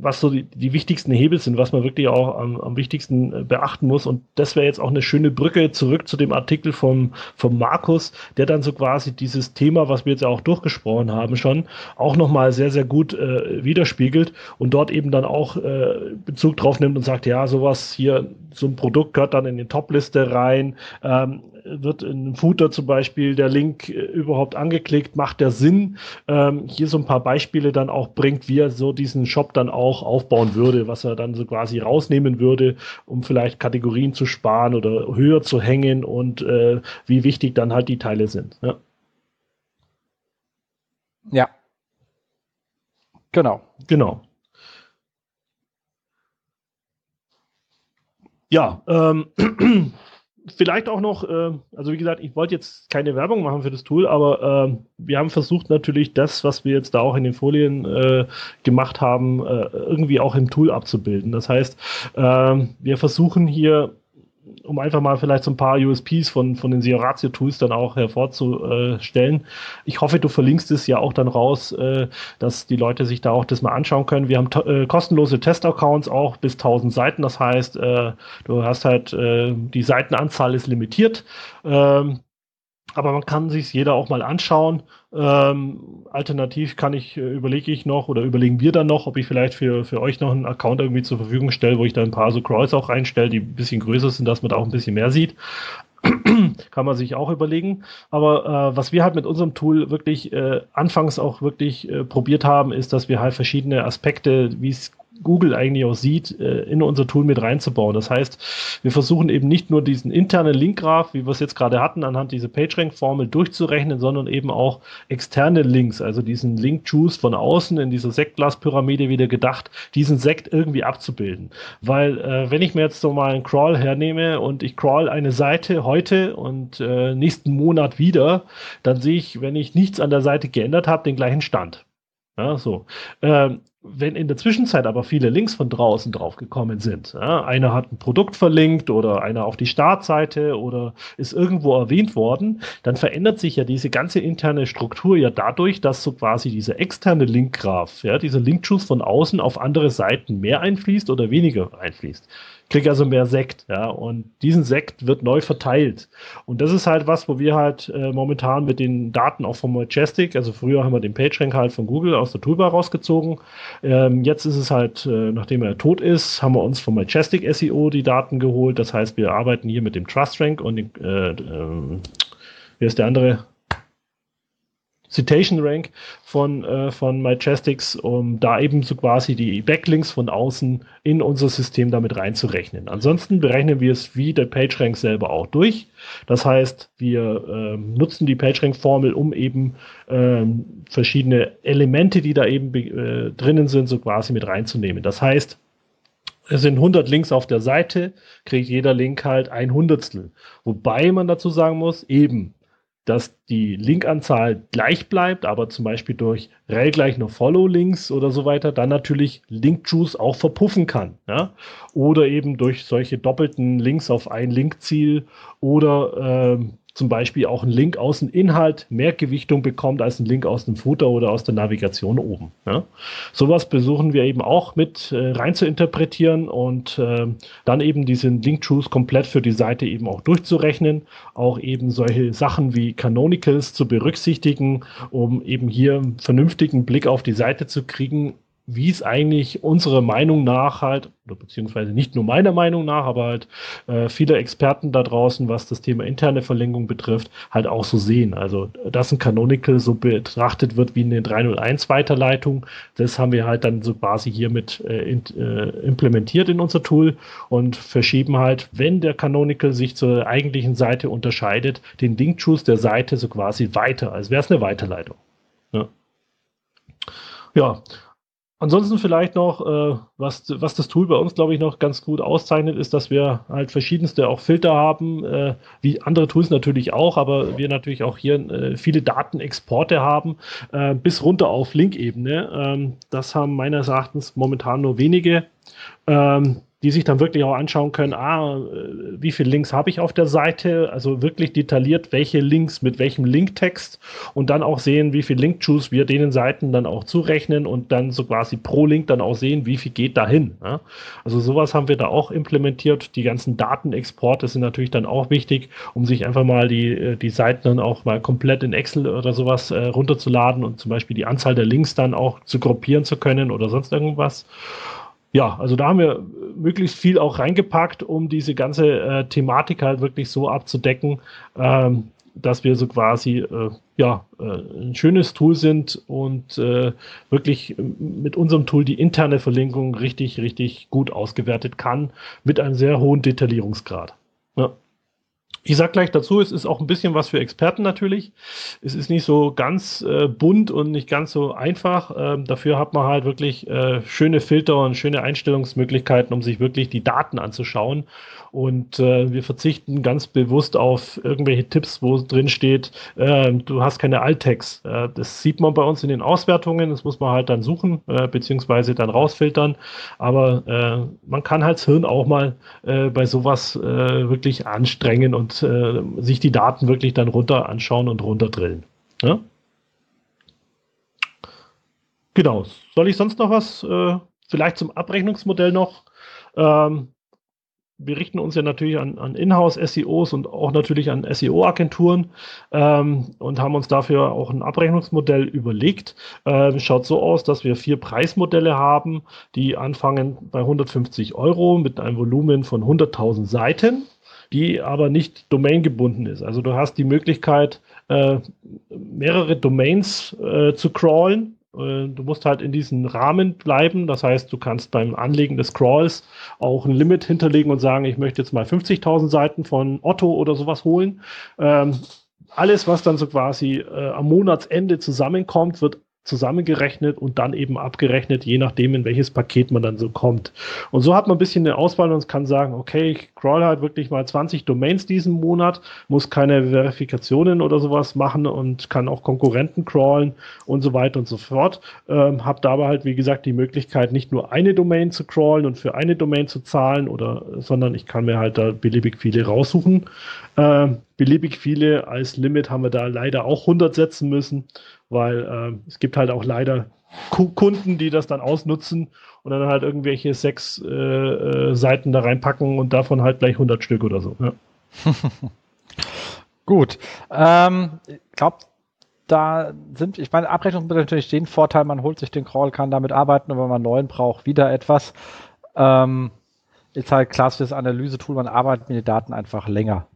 was so die, die, wichtigsten Hebel sind, was man wirklich auch am, am wichtigsten äh, beachten muss. Und das wäre jetzt auch eine schöne Brücke zurück zu dem Artikel vom, vom Markus, der dann so quasi dieses Thema, was wir jetzt auch durchgesprochen haben, schon auch nochmal sehr, sehr gut äh, widerspiegelt und dort eben dann auch äh, Bezug drauf nimmt und sagt, ja, sowas hier, so ein Produkt gehört dann in die Top-Liste rein. Ähm, wird in Footer zum Beispiel der Link äh, überhaupt angeklickt, macht der Sinn? Ähm, hier so ein paar Beispiele dann auch bringt, wie er so diesen Shop dann auch aufbauen würde, was er dann so quasi rausnehmen würde, um vielleicht Kategorien zu sparen oder höher zu hängen und äh, wie wichtig dann halt die Teile sind. Ja. ja. Genau. Genau. Ja, ähm, vielleicht auch noch, äh, also wie gesagt, ich wollte jetzt keine Werbung machen für das Tool, aber äh, wir haben versucht natürlich das, was wir jetzt da auch in den Folien äh, gemacht haben, äh, irgendwie auch im Tool abzubilden. Das heißt, äh, wir versuchen hier um einfach mal vielleicht so ein paar USPs von, von den Sioratio-Tools dann auch hervorzustellen. Ich hoffe, du verlinkst es ja auch dann raus, äh, dass die Leute sich da auch das mal anschauen können. Wir haben äh, kostenlose Test-Accounts auch bis 1000 Seiten. Das heißt, äh, du hast halt, die Seitenanzahl ist limitiert. Ähm, aber man kann sich jeder auch mal anschauen. Ähm, alternativ kann ich, äh, überlege ich noch oder überlegen wir dann noch, ob ich vielleicht für, für euch noch einen Account irgendwie zur Verfügung stelle, wo ich da ein paar so Crawls auch reinstelle, die ein bisschen größer sind, dass man da auch ein bisschen mehr sieht. Kann man sich auch überlegen. Aber äh, was wir halt mit unserem Tool wirklich äh, anfangs auch wirklich äh, probiert haben, ist, dass wir halt verschiedene Aspekte, wie es Google eigentlich auch sieht, äh, in unser Tool mit reinzubauen. Das heißt, wir versuchen eben nicht nur diesen internen Linkgraph, wie wir es jetzt gerade hatten, anhand dieser PageRank-Formel durchzurechnen, sondern eben auch externe Links, also diesen Link-Juice von außen in dieser Sektglas-Pyramide wieder gedacht, diesen Sekt irgendwie abzubilden. Weil äh, wenn ich mir jetzt so mal einen Crawl hernehme und ich crawl eine Seite heute und äh, nächsten Monat wieder, dann sehe ich, wenn ich nichts an der Seite geändert habe, den gleichen Stand. Ja, so. Ähm, wenn in der Zwischenzeit aber viele Links von draußen drauf gekommen sind, ja, einer hat ein Produkt verlinkt oder einer auf die Startseite oder ist irgendwo erwähnt worden, dann verändert sich ja diese ganze interne Struktur ja dadurch, dass so quasi dieser externe Linkgraph, ja, dieser Linkjuice von außen auf andere Seiten mehr einfließt oder weniger einfließt kriege also mehr Sekt, ja, und diesen Sekt wird neu verteilt. Und das ist halt was, wo wir halt äh, momentan mit den Daten auch vom Majestic, also früher haben wir den PageRank halt von Google aus der Toolbar rausgezogen. Ähm, jetzt ist es halt, äh, nachdem er tot ist, haben wir uns vom Majestic SEO die Daten geholt. Das heißt, wir arbeiten hier mit dem TrustRank und den, äh, äh, wie ist der andere? Citation Rank von, äh, von Majestics, um da eben so quasi die Backlinks von außen in unser System damit reinzurechnen. Ansonsten berechnen wir es wie der PageRank selber auch durch. Das heißt, wir ähm, nutzen die PageRank-Formel, um eben ähm, verschiedene Elemente, die da eben äh, drinnen sind, so quasi mit reinzunehmen. Das heißt, es sind 100 Links auf der Seite, kriegt jeder Link halt ein Hundertstel. Wobei man dazu sagen muss, eben dass die Linkanzahl gleich bleibt, aber zum Beispiel durch rel gleich noch Follow-Links oder so weiter, dann natürlich Link-Juice auch verpuffen kann. Ja? Oder eben durch solche doppelten Links auf ein Linkziel oder ähm, zum Beispiel auch ein Link aus dem Inhalt mehr Gewichtung bekommt als ein Link aus dem Footer oder aus der Navigation oben. Ja? Sowas besuchen wir eben auch mit äh, rein zu interpretieren und äh, dann eben diesen Link-Truth komplett für die Seite eben auch durchzurechnen, auch eben solche Sachen wie Canonicals zu berücksichtigen, um eben hier einen vernünftigen Blick auf die Seite zu kriegen wie es eigentlich unserer Meinung nach halt, oder beziehungsweise nicht nur meiner Meinung nach, aber halt äh, viele Experten da draußen, was das Thema interne Verlinkung betrifft, halt auch so sehen. Also, dass ein Canonical so betrachtet wird wie eine 301 Weiterleitung, das haben wir halt dann so quasi hier mit äh, in, äh, implementiert in unser Tool und verschieben halt, wenn der Canonical sich zur eigentlichen Seite unterscheidet, den Link-Choose der Seite so quasi weiter, als wäre es eine Weiterleitung. Ja. Ja, Ansonsten vielleicht noch, äh, was, was das Tool bei uns, glaube ich, noch ganz gut auszeichnet, ist, dass wir halt verschiedenste auch Filter haben, äh, wie andere Tools natürlich auch, aber wir natürlich auch hier äh, viele Datenexporte haben, äh, bis runter auf Link-Ebene. Ähm, das haben meines Erachtens momentan nur wenige. Ähm, die sich dann wirklich auch anschauen können, ah, äh, wie viele Links habe ich auf der Seite, also wirklich detailliert, welche Links mit welchem Linktext und dann auch sehen, wie viel Link-Choose wir denen Seiten dann auch zurechnen und dann so quasi pro Link dann auch sehen, wie viel geht dahin. Ja? Also sowas haben wir da auch implementiert. Die ganzen Datenexporte sind natürlich dann auch wichtig, um sich einfach mal die, äh, die Seiten dann auch mal komplett in Excel oder sowas äh, runterzuladen und zum Beispiel die Anzahl der Links dann auch zu gruppieren zu können oder sonst irgendwas ja, also da haben wir möglichst viel auch reingepackt, um diese ganze äh, Thematik halt wirklich so abzudecken, ähm, dass wir so quasi äh, ja äh, ein schönes Tool sind und äh, wirklich mit unserem Tool die interne Verlinkung richtig, richtig gut ausgewertet kann mit einem sehr hohen Detaillierungsgrad. Ja. Ich sag gleich dazu, es ist auch ein bisschen was für Experten natürlich. Es ist nicht so ganz äh, bunt und nicht ganz so einfach. Ähm, dafür hat man halt wirklich äh, schöne Filter und schöne Einstellungsmöglichkeiten, um sich wirklich die Daten anzuschauen und äh, wir verzichten ganz bewusst auf irgendwelche Tipps, wo drin steht, äh, du hast keine Alttext. Äh, das sieht man bei uns in den Auswertungen, das muss man halt dann suchen, äh, beziehungsweise dann rausfiltern. Aber äh, man kann halt das Hirn auch mal äh, bei sowas wirklich anstrengen und sich die Daten wirklich dann runter anschauen und runterdrillen. Ja? Genau. Soll ich sonst noch was? Vielleicht zum Abrechnungsmodell noch. Ähm, wir richten uns ja natürlich an, an Inhouse-SEOs und auch natürlich an SEO-Agenturen ähm, und haben uns dafür auch ein Abrechnungsmodell überlegt. Ähm, schaut so aus, dass wir vier Preismodelle haben, die anfangen bei 150 Euro mit einem Volumen von 100.000 Seiten. die aber nicht domaingebunden ist. Also du hast die Möglichkeit, äh, mehrere Domains äh, zu crawlen. Äh, du musst halt in diesem Rahmen bleiben. Das heißt, du kannst beim Anlegen des Crawls auch ein Limit hinterlegen und sagen, ich möchte jetzt mal 50.000 Seiten von Otto oder sowas holen. Ähm, alles, was dann so quasi äh, am Monatsende zusammenkommt, wird zusammengerechnet und dann eben abgerechnet, je nachdem, in welches Paket man dann so kommt. Und so hat man ein bisschen eine Auswahl und kann sagen, okay, ich crawl halt wirklich mal 20 Domains diesen Monat, muss keine Verifikationen oder sowas machen und kann auch Konkurrenten crawlen und so weiter und so fort. Ähm, hab dabei halt, wie gesagt, die Möglichkeit, nicht nur eine Domain zu crawlen und für eine Domain zu zahlen oder, sondern ich kann mir halt da beliebig viele raussuchen. Ähm, beliebig viele als Limit haben wir da leider auch 100 setzen müssen weil äh, es gibt halt auch leider Kunden, die das dann ausnutzen und dann halt irgendwelche sechs äh, äh, Seiten da reinpacken und davon halt gleich 100 Stück oder so. Ja. Gut. Ähm, ich glaube, da sind, ich meine, Abrechnung bietet natürlich den Vorteil, man holt sich den Crawl, kann damit arbeiten und wenn man neuen braucht, wieder etwas. Ähm, ist halt klassisches Analyse-Tool, man arbeitet mit den Daten einfach länger.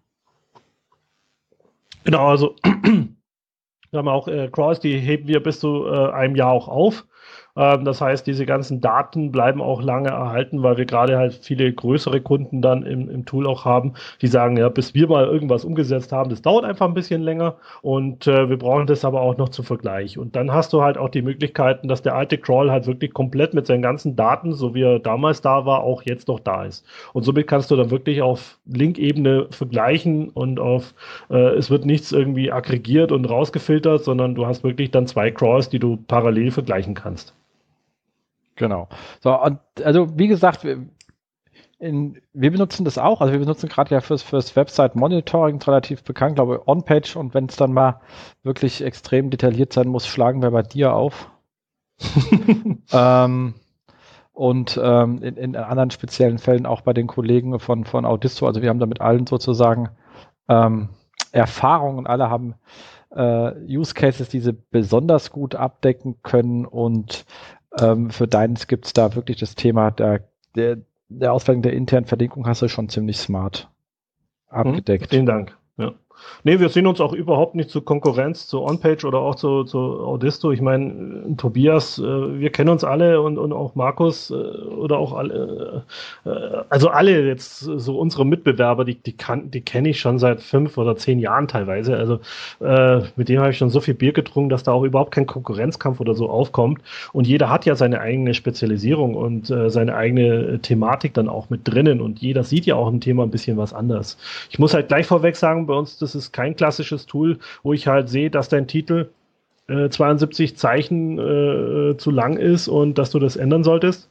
Genau, also wir haben auch äh, Crawls, die heben wir bis zu äh, einem Jahr auch auf. Ähm, das heißt, diese ganzen Daten bleiben auch lange erhalten, weil wir gerade halt viele größere Kunden dann im, im Tool auch haben, die sagen, ja, bis wir mal irgendwas umgesetzt haben, das dauert einfach ein bisschen länger und äh, wir brauchen das aber auch noch zum Vergleich. Und dann hast du halt auch die Möglichkeiten, dass der alte Crawl halt wirklich komplett mit seinen ganzen Daten, so wie er damals da war, auch jetzt noch da ist. Und somit kannst du dann wirklich auf Link-Ebene vergleichen und auf, äh, es wird nichts irgendwie aggregiert und rausgefiltert, sondern du hast wirklich dann zwei Crawls, die du parallel vergleichen kannst. Genau. So, und also wie gesagt, wir, in, wir benutzen das auch. Also wir benutzen gerade ja fürs, fürs Website-Monitoring relativ bekannt, glaube ich, On-Page. Und wenn es dann mal wirklich extrem detailliert sein muss, schlagen wir bei dir auf. ähm, und ähm, in, in, anderen speziellen Fällen auch bei den Kollegen von, von Audisto. Also wir haben da mit allen sozusagen ähm, Erfahrung und alle haben äh, Use Cases, die sie besonders gut abdecken können und ähm, für deins gibt es da wirklich das Thema der, der, der Auswählung der internen Verlinkung hast du schon ziemlich smart mhm. abgedeckt. Hm, vielen Dank. Ja. Nee, wir sehen uns auch überhaupt nicht zur Konkurrenz, zu OnPage oder auch zu, zu Audisto. Ich meine, äh, Tobias, äh, wir kennen uns alle und, und auch Markus äh, oder auch alle, äh, also alle jetzt so unsere Mitbewerber, die, die, kann, die kenne ich schon seit fünf oder zehn Jahren teilweise. Also äh, mit denen habe ich schon so viel Bier getrunken, dass da auch überhaupt kein Konkurrenzkampf oder so aufkommt. Und jeder hat ja seine eigene Spezialisierung und äh, seine eigene Thematik dann auch mit drinnen. Und jeder sieht ja auch im Thema ein bisschen was anders. Ich muss halt gleich vorweg sagen, bei uns das ist kein klassisches Tool, wo ich halt sehe, dass dein Titel äh, 72 Zeichen äh, zu lang ist und dass du das ändern solltest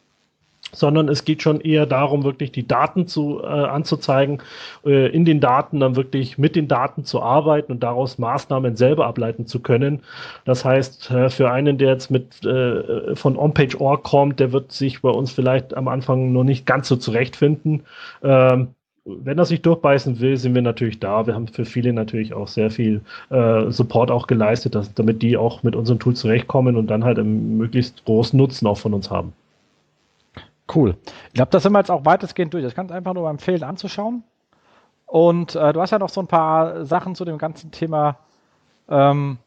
sondern es geht schon eher darum, wirklich die Daten zu, äh, anzuzeigen, äh, in den Daten dann wirklich mit den Daten zu arbeiten und daraus Maßnahmen selber ableiten zu können. Das heißt, äh, für einen, der jetzt mit äh, von OnPage.org kommt, der wird sich bei uns vielleicht am Anfang noch nicht ganz so zurechtfinden. Ähm, wenn er sich durchbeißen will, sind wir natürlich da. Wir haben für viele natürlich auch sehr viel äh, Support auch geleistet, dass, damit die auch mit unserem Tool zurechtkommen und dann halt einen möglichst großen Nutzen auch von uns haben. Cool. Ich glaube, das sind wir jetzt auch weitestgehend durch. Das kannst du einfach nur empfehlen anzuschauen. Und äh, du hast ja noch so ein paar Sachen zu dem ganzen Thema ähm,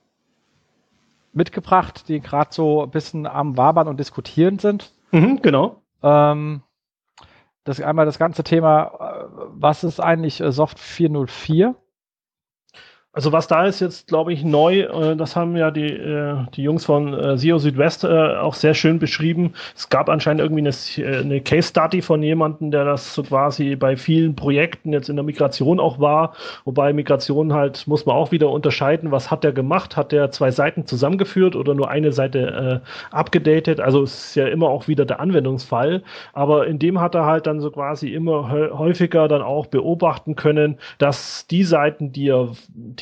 mitgebracht, die gerade so ein bisschen am Wabern und Diskutieren sind. Mhm, genau. Ähm, das einmal das ganze Thema, was ist eigentlich äh, Soft 404? Also was da ist jetzt, glaube ich, neu, äh, das haben ja die, äh, die Jungs von äh, SEO Südwest äh, auch sehr schön beschrieben. Es gab anscheinend irgendwie eine, äh, eine Case Study von jemandem, der das so quasi bei vielen Projekten jetzt in der Migration auch war. Wobei Migration halt, muss man auch wieder unterscheiden, was hat der gemacht? Hat der zwei Seiten zusammengeführt oder nur eine Seite äh, abgedatet? Also es ist ja immer auch wieder der Anwendungsfall. Aber in dem hat er halt dann so quasi immer häufiger dann auch beobachten können, dass die Seiten, die er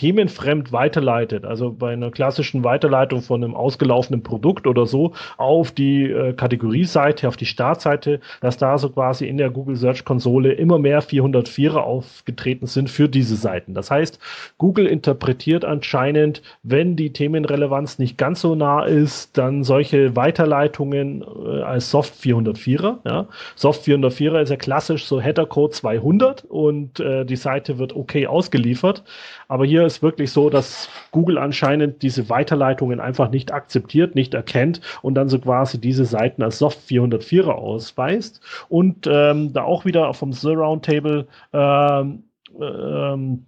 themenfremd weiterleitet, also bei einer klassischen Weiterleitung von einem ausgelaufenen Produkt oder so auf die äh, Kategorieseite, auf die Startseite, dass da so quasi in der Google Search Konsole immer mehr 404er aufgetreten sind für diese Seiten. Das heißt, Google interpretiert anscheinend, wenn die Themenrelevanz nicht ganz so nah ist, dann solche Weiterleitungen äh, als Soft 404er. Ja. Soft 404er ist ja klassisch so Header-Code 200 und äh, die Seite wird okay ausgeliefert. Aber hier ist wirklich so, dass Google anscheinend diese Weiterleitungen einfach nicht akzeptiert, nicht erkennt und dann so quasi diese Seiten als Soft 404er ausweist. Und ähm, da auch wieder vom The Roundtable ähm, ähm,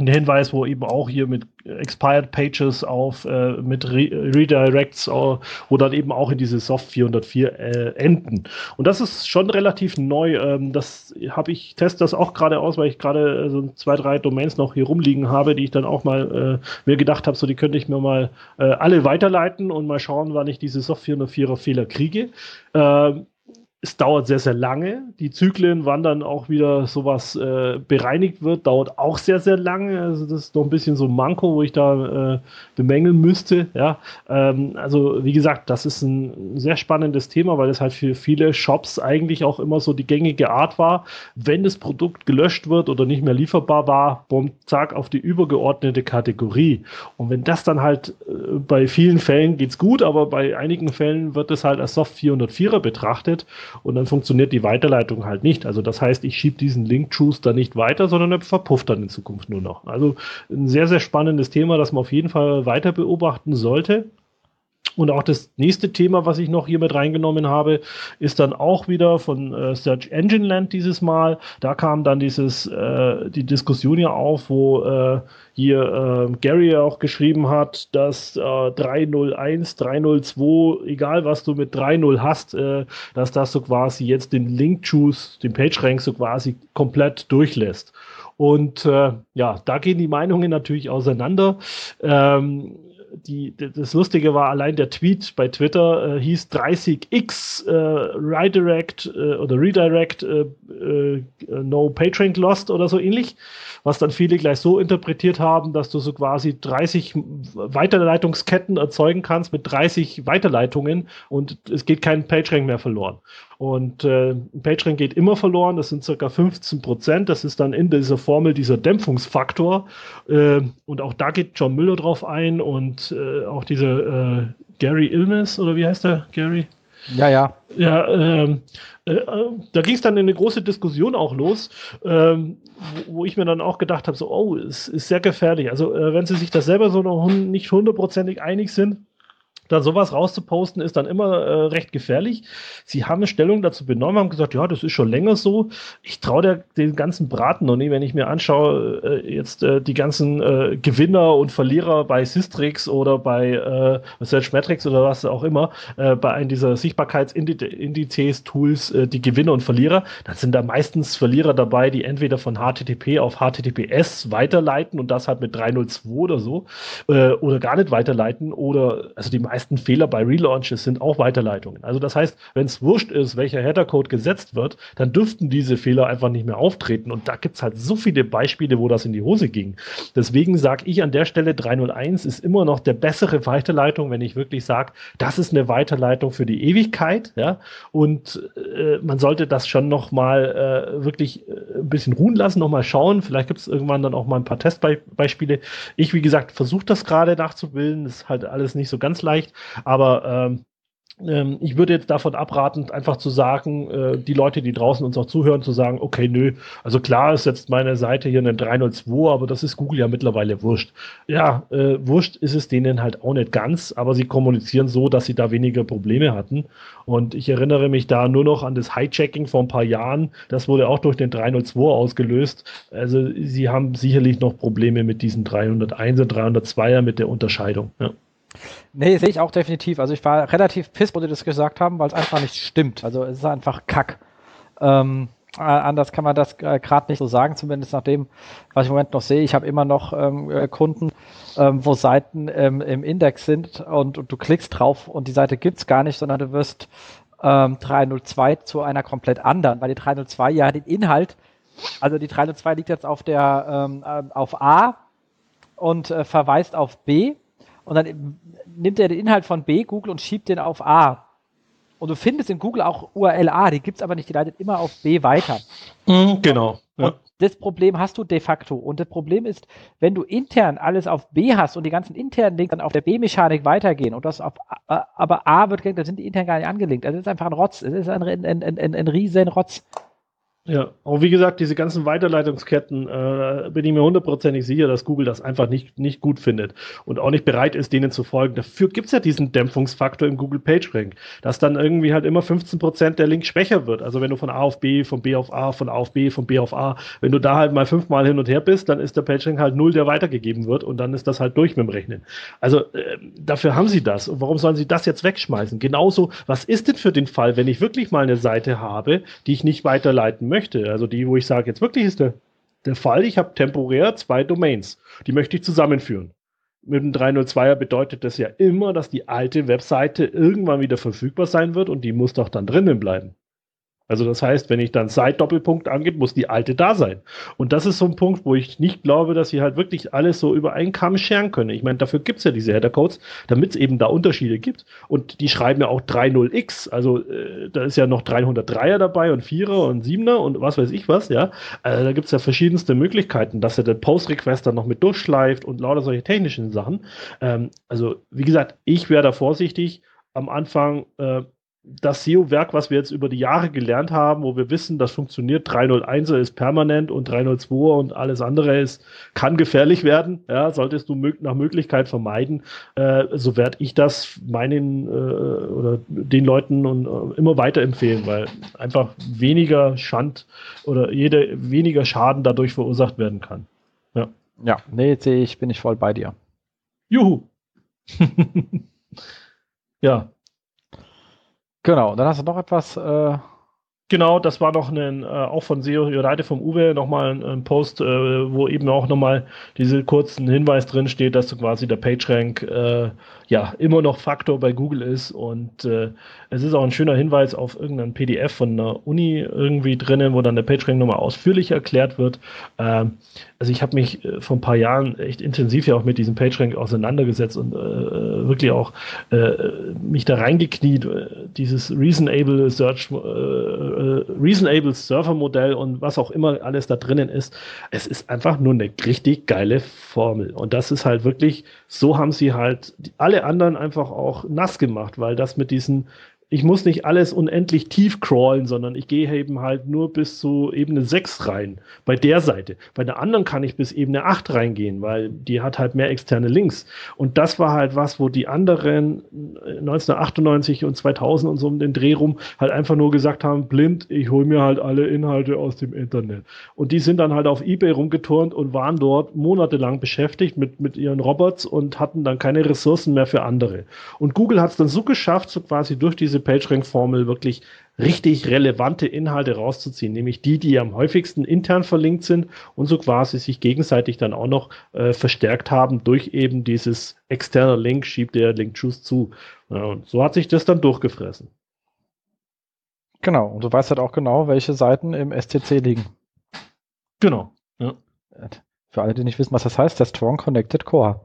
ein Hinweis, wo eben auch hier mit Expired Pages auf äh, mit Re Redirects, wo dann eben auch in diese Soft 404 äh, enden. Und das ist schon relativ neu. Ähm, das habe ich teste das auch gerade aus, weil ich gerade äh, so zwei, drei Domains noch hier rumliegen habe, die ich dann auch mal äh, mir gedacht habe, so die könnte ich mir mal äh, alle weiterleiten und mal schauen, wann ich diese Soft 404er Fehler kriege. Ähm, es dauert sehr, sehr lange. Die Zyklen, wann dann auch wieder sowas äh, bereinigt wird, dauert auch sehr, sehr lange. Also das ist noch ein bisschen so ein Manko, wo ich da äh, bemängeln müsste. Ja, ähm, also wie gesagt, das ist ein sehr spannendes Thema, weil es halt für viele Shops eigentlich auch immer so die gängige Art war, wenn das Produkt gelöscht wird oder nicht mehr lieferbar war, bumm, zack, auf die übergeordnete Kategorie. Und wenn das dann halt äh, bei vielen Fällen geht's gut, aber bei einigen Fällen wird es halt als Soft 404er betrachtet und dann funktioniert die Weiterleitung halt nicht. Also das heißt, ich schiebe diesen dann nicht weiter, sondern er verpufft dann in Zukunft nur noch. Also ein sehr, sehr spannendes Thema, das man auf jeden Fall weiter beobachten sollte. Und auch das nächste Thema, was ich noch hier mit reingenommen habe, ist dann auch wieder von äh, Search Engine Land dieses Mal. Da kam dann dieses äh, die Diskussion ja auf, wo äh, hier äh, Gary auch geschrieben hat, dass äh, 301, 302, egal was du mit 3.0 hast, äh, dass das so quasi jetzt den Link Choose, den Page Rank so quasi komplett durchlässt. Und äh, ja, da gehen die Meinungen natürlich auseinander. Ähm, die, das Lustige war, allein der Tweet bei Twitter äh, hieß 30x äh, Redirect äh, oder Redirect äh, äh, No PageRank Lost oder so ähnlich, was dann viele gleich so interpretiert haben, dass du so quasi 30 Weiterleitungsketten erzeugen kannst mit 30 Weiterleitungen und es geht kein PageRank mehr verloren. Und äh, PageRank geht immer verloren, das sind circa 15 Prozent. Das ist dann in dieser Formel dieser Dämpfungsfaktor. Äh, und auch da geht John Müller drauf ein und äh, auch diese äh, Gary Illness, oder wie heißt der, Gary? Ja, ja. Ja, ähm, äh, da ging es dann in eine große Diskussion auch los, ähm, wo, wo, ich mir dann auch gedacht habe, so, oh, es ist sehr gefährlich. Also, äh, wenn sie sich das selber so noch nicht hundertprozentig einig sind, dann sowas rauszuposten, ist dann immer äh, recht gefährlich. Sie haben eine Stellung dazu benommen, haben gesagt, ja, das ist schon länger so. Ich traue den ganzen Braten noch nicht, wenn ich mir anschaue, äh, jetzt äh, die ganzen äh, Gewinner und Verlierer bei Systrix oder bei äh, Search Metrics oder was auch immer, äh, bei einem dieser Sichtbarkeitsindizes-Tools, äh, die Gewinner und Verlierer, dann sind da meistens Verlierer dabei, die entweder von HTTP auf HTTPS weiterleiten und das halt mit 302 oder so, oder gar nicht weiterleiten oder, also die meisten meisten Fehler bei Relaunches sind auch Weiterleitungen. Also das heißt, wenn es wurscht ist, welcher Header-Code gesetzt wird, dann dürften diese Fehler einfach nicht mehr auftreten. Und da gibt es halt so viele Beispiele, wo das in die Hose ging. Deswegen sage ich an der Stelle 301 ist immer noch der bessere Weiterleitung, wenn ich wirklich sage, das ist eine Weiterleitung für die Ewigkeit. Ja? Und äh, man sollte das schon noch mal äh, wirklich äh, ein bisschen ruhen lassen, noch mal schauen. Vielleicht gibt es irgendwann dann auch mal ein paar Testbeispiele. Ich, wie gesagt, versuche das gerade nachzubilden. Das ist halt alles nicht so ganz leicht. Aber ähm, ähm, ich würde jetzt davon abraten, einfach zu sagen, äh, die Leute, die draußen uns auch zuhören, zu sagen, okay, nö, also klar ist jetzt meine Seite hier eine 302, aber das ist Google ja mittlerweile wurscht. Ja, äh, wurscht ist es denen halt auch nicht ganz, aber sie kommunizieren so, dass sie da weniger Probleme hatten. Und ich erinnere mich da nur noch an das Hijacking vor ein paar Jahren. Das wurde auch durch den 302 ausgelöst. Also sie haben sicherlich noch Probleme mit diesen 301er, 302er mit der Unterscheidung. Ja. Nee, sehe ich auch definitiv. Also ich war relativ piss, wo die das gesagt haben, weil es einfach nicht stimmt. Also es ist einfach Kack. Ähm, anders kann man das äh, gerade nicht so sagen, zumindest nach dem, was ich im Moment noch sehe. Ich habe immer noch ähm, äh, Kunden, ähm, wo Seiten ähm, im Index sind und, und, du klickst drauf und die Seite gibt's gar nicht, sondern du wirst ähm, 302 zu einer komplett anderen, weil die 302 ja den Inhalt, also die 302 liegt jetzt auf der ähm, äh, auf A und äh, verweist auf B und dann nimmt er den Inhalt von B, Google, und schiebt den auf A. Und du findest in Google auch URL A, die gibt es aber nicht, die leitet immer auf B weiter. Mhm, genau. Ja. Und das Problem hast du de facto. Und das Problem ist, wenn du intern alles auf B hast und die ganzen internen Links dann auf der B-Mechanik weitergehen und das auf A, aber A wird gelinkt, dann sind die intern gar nicht angelinkt. Also es ist einfach ein Rotz. Es ist ein, ein, ein, ein, ein riesen Rotz. Ja, auch wie gesagt, diese ganzen Weiterleitungsketten, äh, bin ich mir hundertprozentig sicher, dass Google das einfach nicht, nicht gut findet und auch nicht bereit ist, denen zu folgen. Dafür gibt es ja diesen Dämpfungsfaktor im Google PageRank, dass dann irgendwie halt immer 15% der Link schwächer wird. Also wenn du von A auf B, von B auf A, von A auf B, von B auf A, wenn du da halt mal fünfmal hin und her bist, dann ist der PageRank halt null, der weitergegeben wird und dann ist das halt durch mit dem Rechnen. Also äh, dafür haben sie das. Und warum sollen sie das jetzt wegschmeißen? Genauso, was ist denn für den Fall, wenn ich wirklich mal eine Seite habe, die ich nicht weiterleiten möchte. Also die, wo ich sage, jetzt wirklich ist der, der Fall, ich habe temporär zwei Domains. Die möchte ich zusammenführen. Mit dem 302er bedeutet das ja immer, dass die alte Webseite irgendwann wieder verfügbar sein wird und die muss doch dann drinnen bleiben. Also das heißt, wenn ich dann Site-Doppelpunkt angebe, muss die alte da sein. Und das ist so ein Punkt, wo ich nicht glaube, dass sie halt wirklich alles so über einen Kamm scheren können. Ich meine, dafür gibt es ja diese Header-Codes, damit es eben da Unterschiede gibt. Und die schreiben ja auch 30x. Also äh, da ist ja noch 303er dabei und 4er und 7er und was weiß ich was, ja. Also da gibt es ja verschiedenste Möglichkeiten, dass er den Post-Request dann noch mit durchschleift und lauter solche technischen Sachen. Ähm, also wie gesagt, ich wäre da vorsichtig am Anfang äh, das SEO-Werk, was wir jetzt über die Jahre gelernt haben, wo wir wissen, das funktioniert, 301er ist permanent und 302er und alles andere ist, kann gefährlich werden, ja, solltest du mög nach Möglichkeit vermeiden, äh, so werde ich das meinen äh, oder den Leuten und, äh, immer weiterempfehlen, weil einfach weniger Schand oder jede, weniger Schaden dadurch verursacht werden kann. Ja, ja nee, sehe ich, bin ich voll bei dir. Juhu! ja, Genau, dann hast du noch etwas. Äh Genau, das war noch ein, äh, auch von SEO United vom Uwe nochmal ein, ein Post, äh, wo eben auch nochmal diese kurzen Hinweis drin steht, dass du quasi der PageRank äh, ja immer noch Faktor bei Google ist und äh, es ist auch ein schöner Hinweis auf irgendein PDF von einer Uni irgendwie drinnen, wo dann der PageRank nochmal ausführlich erklärt wird. Ähm, also ich habe mich äh, vor ein paar Jahren echt intensiv ja auch mit diesem PageRank auseinandergesetzt und äh, wirklich auch mich da reingekniet, dieses Reasonable Search, Reasonable Server Modell und was auch immer alles da drinnen ist. Es ist einfach nur eine richtig geile Formel und das ist halt wirklich, so haben sie halt alle anderen einfach auch nass gemacht, weil das mit diesen ich muss nicht alles unendlich tief crawlen, sondern ich gehe eben halt nur bis zu Ebene 6 rein. Bei der Seite. Bei der anderen kann ich bis Ebene 8 reingehen, weil die hat halt mehr externe Links. Und das war halt was, wo die anderen 1998 und 2000 und so um den Dreh rum halt einfach nur gesagt haben, blind, ich hole mir halt alle Inhalte aus dem Internet. Und die sind dann halt auf Ebay rumgeturnt und waren dort monatelang beschäftigt mit, mit ihren Robots und hatten dann keine Ressourcen mehr für andere. Und Google hat es dann so geschafft, so quasi durch diese PageRank-Formel wirklich richtig relevante Inhalte rauszuziehen, nämlich die, die am häufigsten intern verlinkt sind und so quasi sich gegenseitig dann auch noch äh, verstärkt haben durch eben dieses externe Link, schiebt der Link Choose zu. Ja, und so hat sich das dann durchgefressen. Genau, und du weißt halt auch genau, welche Seiten im STC liegen. Genau. Ja. Für alle, die nicht wissen, was das heißt, der Strong Connected Core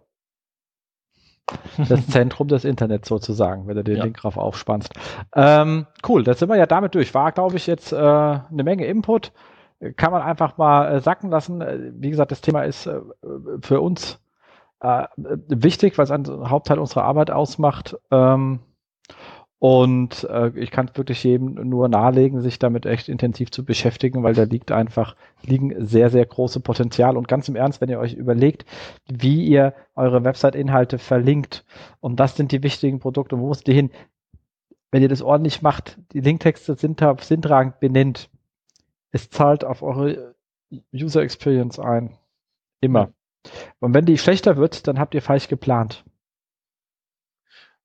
das Zentrum des Internets sozusagen, wenn du den ja. Link drauf aufspannst. Ähm, cool, da sind wir ja damit durch. War, glaube ich, jetzt äh, eine Menge Input. Kann man einfach mal äh, sacken lassen. Äh, wie gesagt, das Thema ist äh, für uns äh, wichtig, weil es einen Hauptteil unserer Arbeit ausmacht. Ähm, und äh, ich kann wirklich jedem nur nahelegen, sich damit echt intensiv zu beschäftigen, weil da liegt einfach, liegen sehr, sehr große Potenzial. Und ganz im Ernst, wenn ihr euch überlegt, wie ihr eure Website-Inhalte verlinkt, und das sind die wichtigen Produkte, wo müsst ihr hin? Wenn ihr das ordentlich macht, die Linktexte sind, sinntragend benennt, es zahlt auf eure User Experience ein. Immer. Und wenn die schlechter wird, dann habt ihr falsch geplant.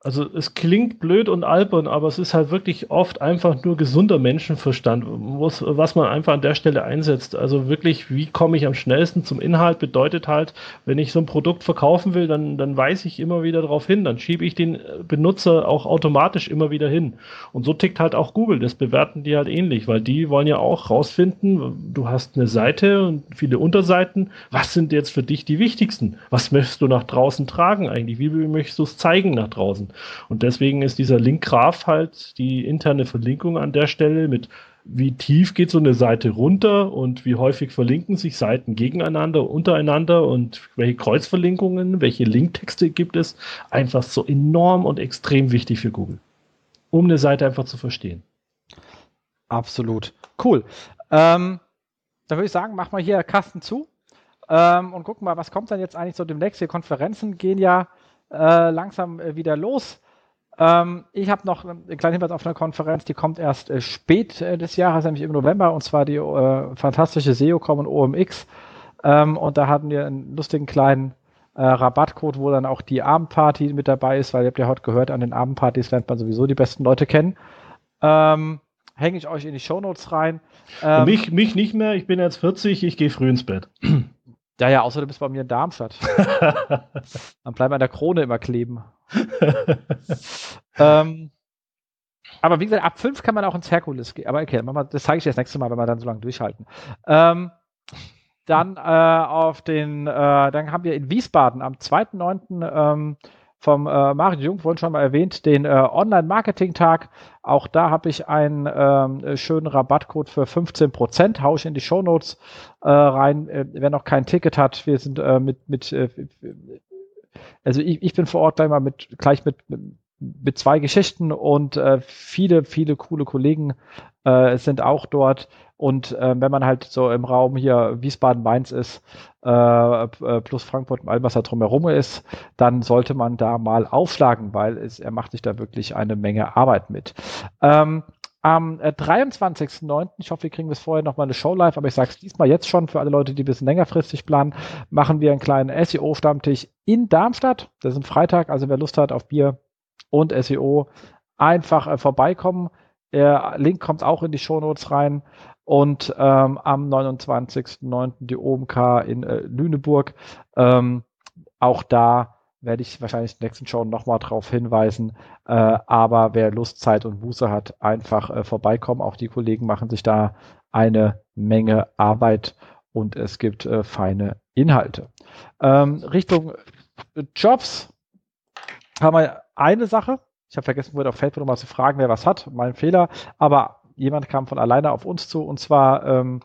Also es klingt blöd und albern, aber es ist halt wirklich oft einfach nur gesunder Menschenverstand, was man einfach an der Stelle einsetzt. Also wirklich, wie komme ich am schnellsten zum Inhalt, bedeutet halt, wenn ich so ein Produkt verkaufen will, dann, dann weise ich immer wieder darauf hin, dann schiebe ich den Benutzer auch automatisch immer wieder hin. Und so tickt halt auch Google, das bewerten die halt ähnlich, weil die wollen ja auch rausfinden, du hast eine Seite und viele Unterseiten, was sind jetzt für dich die wichtigsten? Was möchtest du nach draußen tragen eigentlich? Wie möchtest du es zeigen nach draußen? Und deswegen ist dieser Linkgraph halt die interne Verlinkung an der Stelle mit wie tief geht so eine Seite runter und wie häufig verlinken sich Seiten gegeneinander, untereinander und welche Kreuzverlinkungen, welche Linktexte gibt es, einfach so enorm und extrem wichtig für Google, um eine Seite einfach zu verstehen. Absolut. Cool. Ähm, dann würde ich sagen, mach mal hier Kasten zu ähm, und gucken mal, was kommt dann jetzt eigentlich so demnächst. Die Konferenzen gehen ja äh, langsam äh, wieder los. Ähm, ich habe noch einen kleinen Hinweis auf eine Konferenz, die kommt erst äh, spät äh, des Jahres, nämlich im November, und zwar die äh, fantastische SEOCom und OMX. Ähm, und da hatten wir einen lustigen kleinen äh, Rabattcode, wo dann auch die Abendparty mit dabei ist, weil ihr habt ja heute gehört, an den Abendpartys lernt man sowieso die besten Leute kennen. Ähm, Hänge ich euch in die Shownotes rein. Ähm, mich, mich nicht mehr, ich bin jetzt 40, ich gehe früh ins Bett. Ja, ja, außer du bist bei mir in Darmstadt. Dann bleiben an der Krone immer kleben. ähm, aber wie gesagt, ab 5 kann man auch ins Herkules gehen. Aber okay, das zeige ich dir das nächste Mal, wenn wir dann so lange durchhalten. Ähm, dann äh, auf den, äh, dann haben wir in Wiesbaden am 2.9. Ähm, vom äh, Mario Jung vorhin schon mal erwähnt, den äh, Online-Marketing-Tag. Auch da habe ich einen ähm, schönen Rabattcode für 15%. Hau ich in die Shownotes äh, rein. Äh, wer noch kein Ticket hat, wir sind äh, mit, mit äh, also ich, ich bin vor Ort gleich mal mit, gleich mit, mit zwei Geschichten und äh, viele, viele coole Kollegen äh, sind auch dort. Und äh, wenn man halt so im Raum hier Wiesbaden-Mainz ist, äh, äh plus Frankfurt und allem, was da drumherum ist, dann sollte man da mal aufschlagen, weil es, er macht sich da wirklich eine Menge Arbeit mit. Ähm, am 23.09., äh, ich hoffe, wir kriegen bis vorher nochmal eine Show live, aber ich sage es diesmal jetzt schon für alle Leute, die ein bisschen längerfristig planen, machen wir einen kleinen SEO-Stammtisch in Darmstadt. Das ist ein Freitag, also wer Lust hat auf Bier und SEO, einfach äh, vorbeikommen. Der Link kommt auch in die Shownotes rein. Und ähm, am 29.09. die OMK in äh, Lüneburg. Ähm, auch da werde ich wahrscheinlich in der nächsten Show nochmal drauf hinweisen. Äh, aber wer Lust, Zeit und Buße hat, einfach äh, vorbeikommen. Auch die Kollegen machen sich da eine Menge Arbeit und es gibt äh, feine Inhalte. Ähm, Richtung Jobs haben wir eine Sache. Ich habe vergessen, wurde auf Facebook nochmal zu fragen, wer was hat. Mein Fehler. Aber jemand kam von alleine auf uns zu und zwar ähm,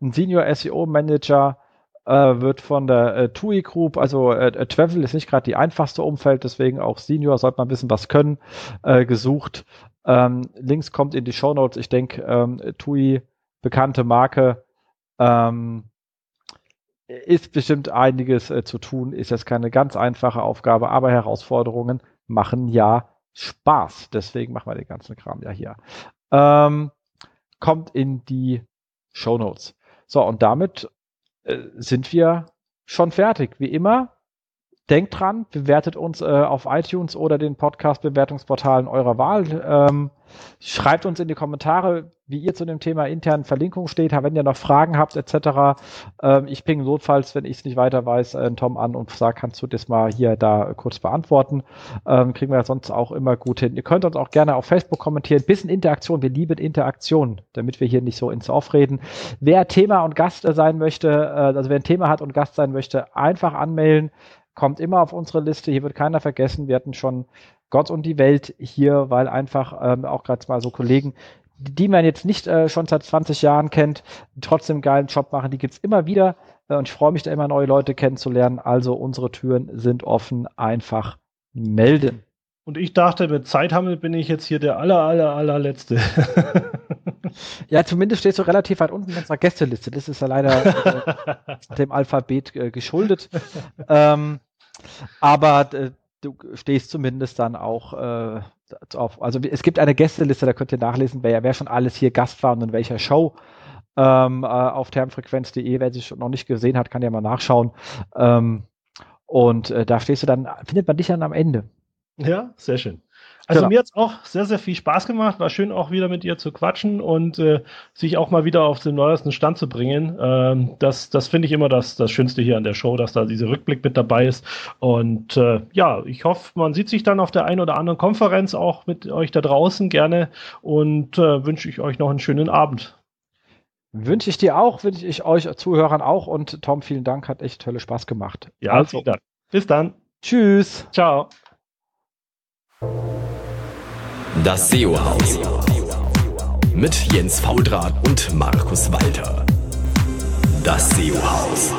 ein Senior SEO Manager äh, wird von der äh, TUI Group, also äh, äh Travel ist nicht gerade die einfachste Umfeld, deswegen auch Senior sollte man bisschen was können, äh, gesucht. Ähm, Links kommt in die Show Notes. Ich denke, ähm, TUI, bekannte Marke, ähm, ist bestimmt einiges äh, zu tun, ist jetzt keine ganz einfache Aufgabe, aber Herausforderungen machen ja Spaß. Deswegen machen wir den ganzen Kram ja hier ähm, kommt in die Show Notes. So, und damit äh, sind wir schon fertig. Wie immer, denkt dran, bewertet uns äh, auf iTunes oder den Podcast-Bewertungsportalen eurer Wahl. Ähm, schreibt uns in die Kommentare, wie ihr zu dem Thema internen Verlinkung steht. Wenn ihr noch Fragen habt etc. Ähm, ich ping notfalls, wenn ich es nicht weiter weiß, äh, Tom an und sage, kannst du das mal hier da kurz beantworten. Ähm, kriegen wir sonst auch immer gut hin. Ihr könnt uns auch gerne auf Facebook kommentieren. Bisschen Interaktion. Wir lieben Interaktion, damit wir hier nicht so ins Off reden. Wer Thema und Gast sein möchte, äh, also wer ein Thema hat und Gast sein möchte, einfach anmelden kommt immer auf unsere Liste. Hier wird keiner vergessen. Wir hatten schon Gott und die Welt hier, weil einfach ähm, auch gerade mal so Kollegen, die man jetzt nicht äh, schon seit 20 Jahren kennt, trotzdem einen geilen Job machen, die gibt's immer wieder. Äh, und ich freue mich da immer, neue Leute kennenzulernen. Also unsere Türen sind offen. Einfach melden. Und ich dachte, mit Zeithammel bin ich jetzt hier der aller, aller, allerletzte. ja, zumindest stehst du relativ weit unten in unserer Gästeliste. Das ist ja leider äh, dem Alphabet äh, geschuldet. Ähm, aber äh, du stehst zumindest dann auch äh, auf. Also es gibt eine Gästeliste, da könnt ihr nachlesen, wer, wer schon alles hier Gast war und in welcher Show. Ähm, äh, auf termfrequenz.de, wer sich noch nicht gesehen hat, kann ja mal nachschauen. Ähm, und äh, da stehst du dann, findet man dich dann am Ende. Ja, sehr schön. Also genau. mir hat es auch sehr, sehr viel Spaß gemacht. War schön auch wieder mit ihr zu quatschen und äh, sich auch mal wieder auf den neuesten Stand zu bringen. Ähm, das das finde ich immer das, das Schönste hier an der Show, dass da dieser Rückblick mit dabei ist. Und äh, ja, ich hoffe, man sieht sich dann auf der einen oder anderen Konferenz auch mit euch da draußen gerne und äh, wünsche ich euch noch einen schönen Abend. Wünsche ich dir auch, wünsche ich euch Zuhörern auch und Tom, vielen Dank, hat echt tolle Spaß gemacht. Ja, also, vielen Dank. Bis dann. Tschüss. Ciao. Das SEO-Haus mit Jens Faudrat und Markus Walter. Das SEO-Haus.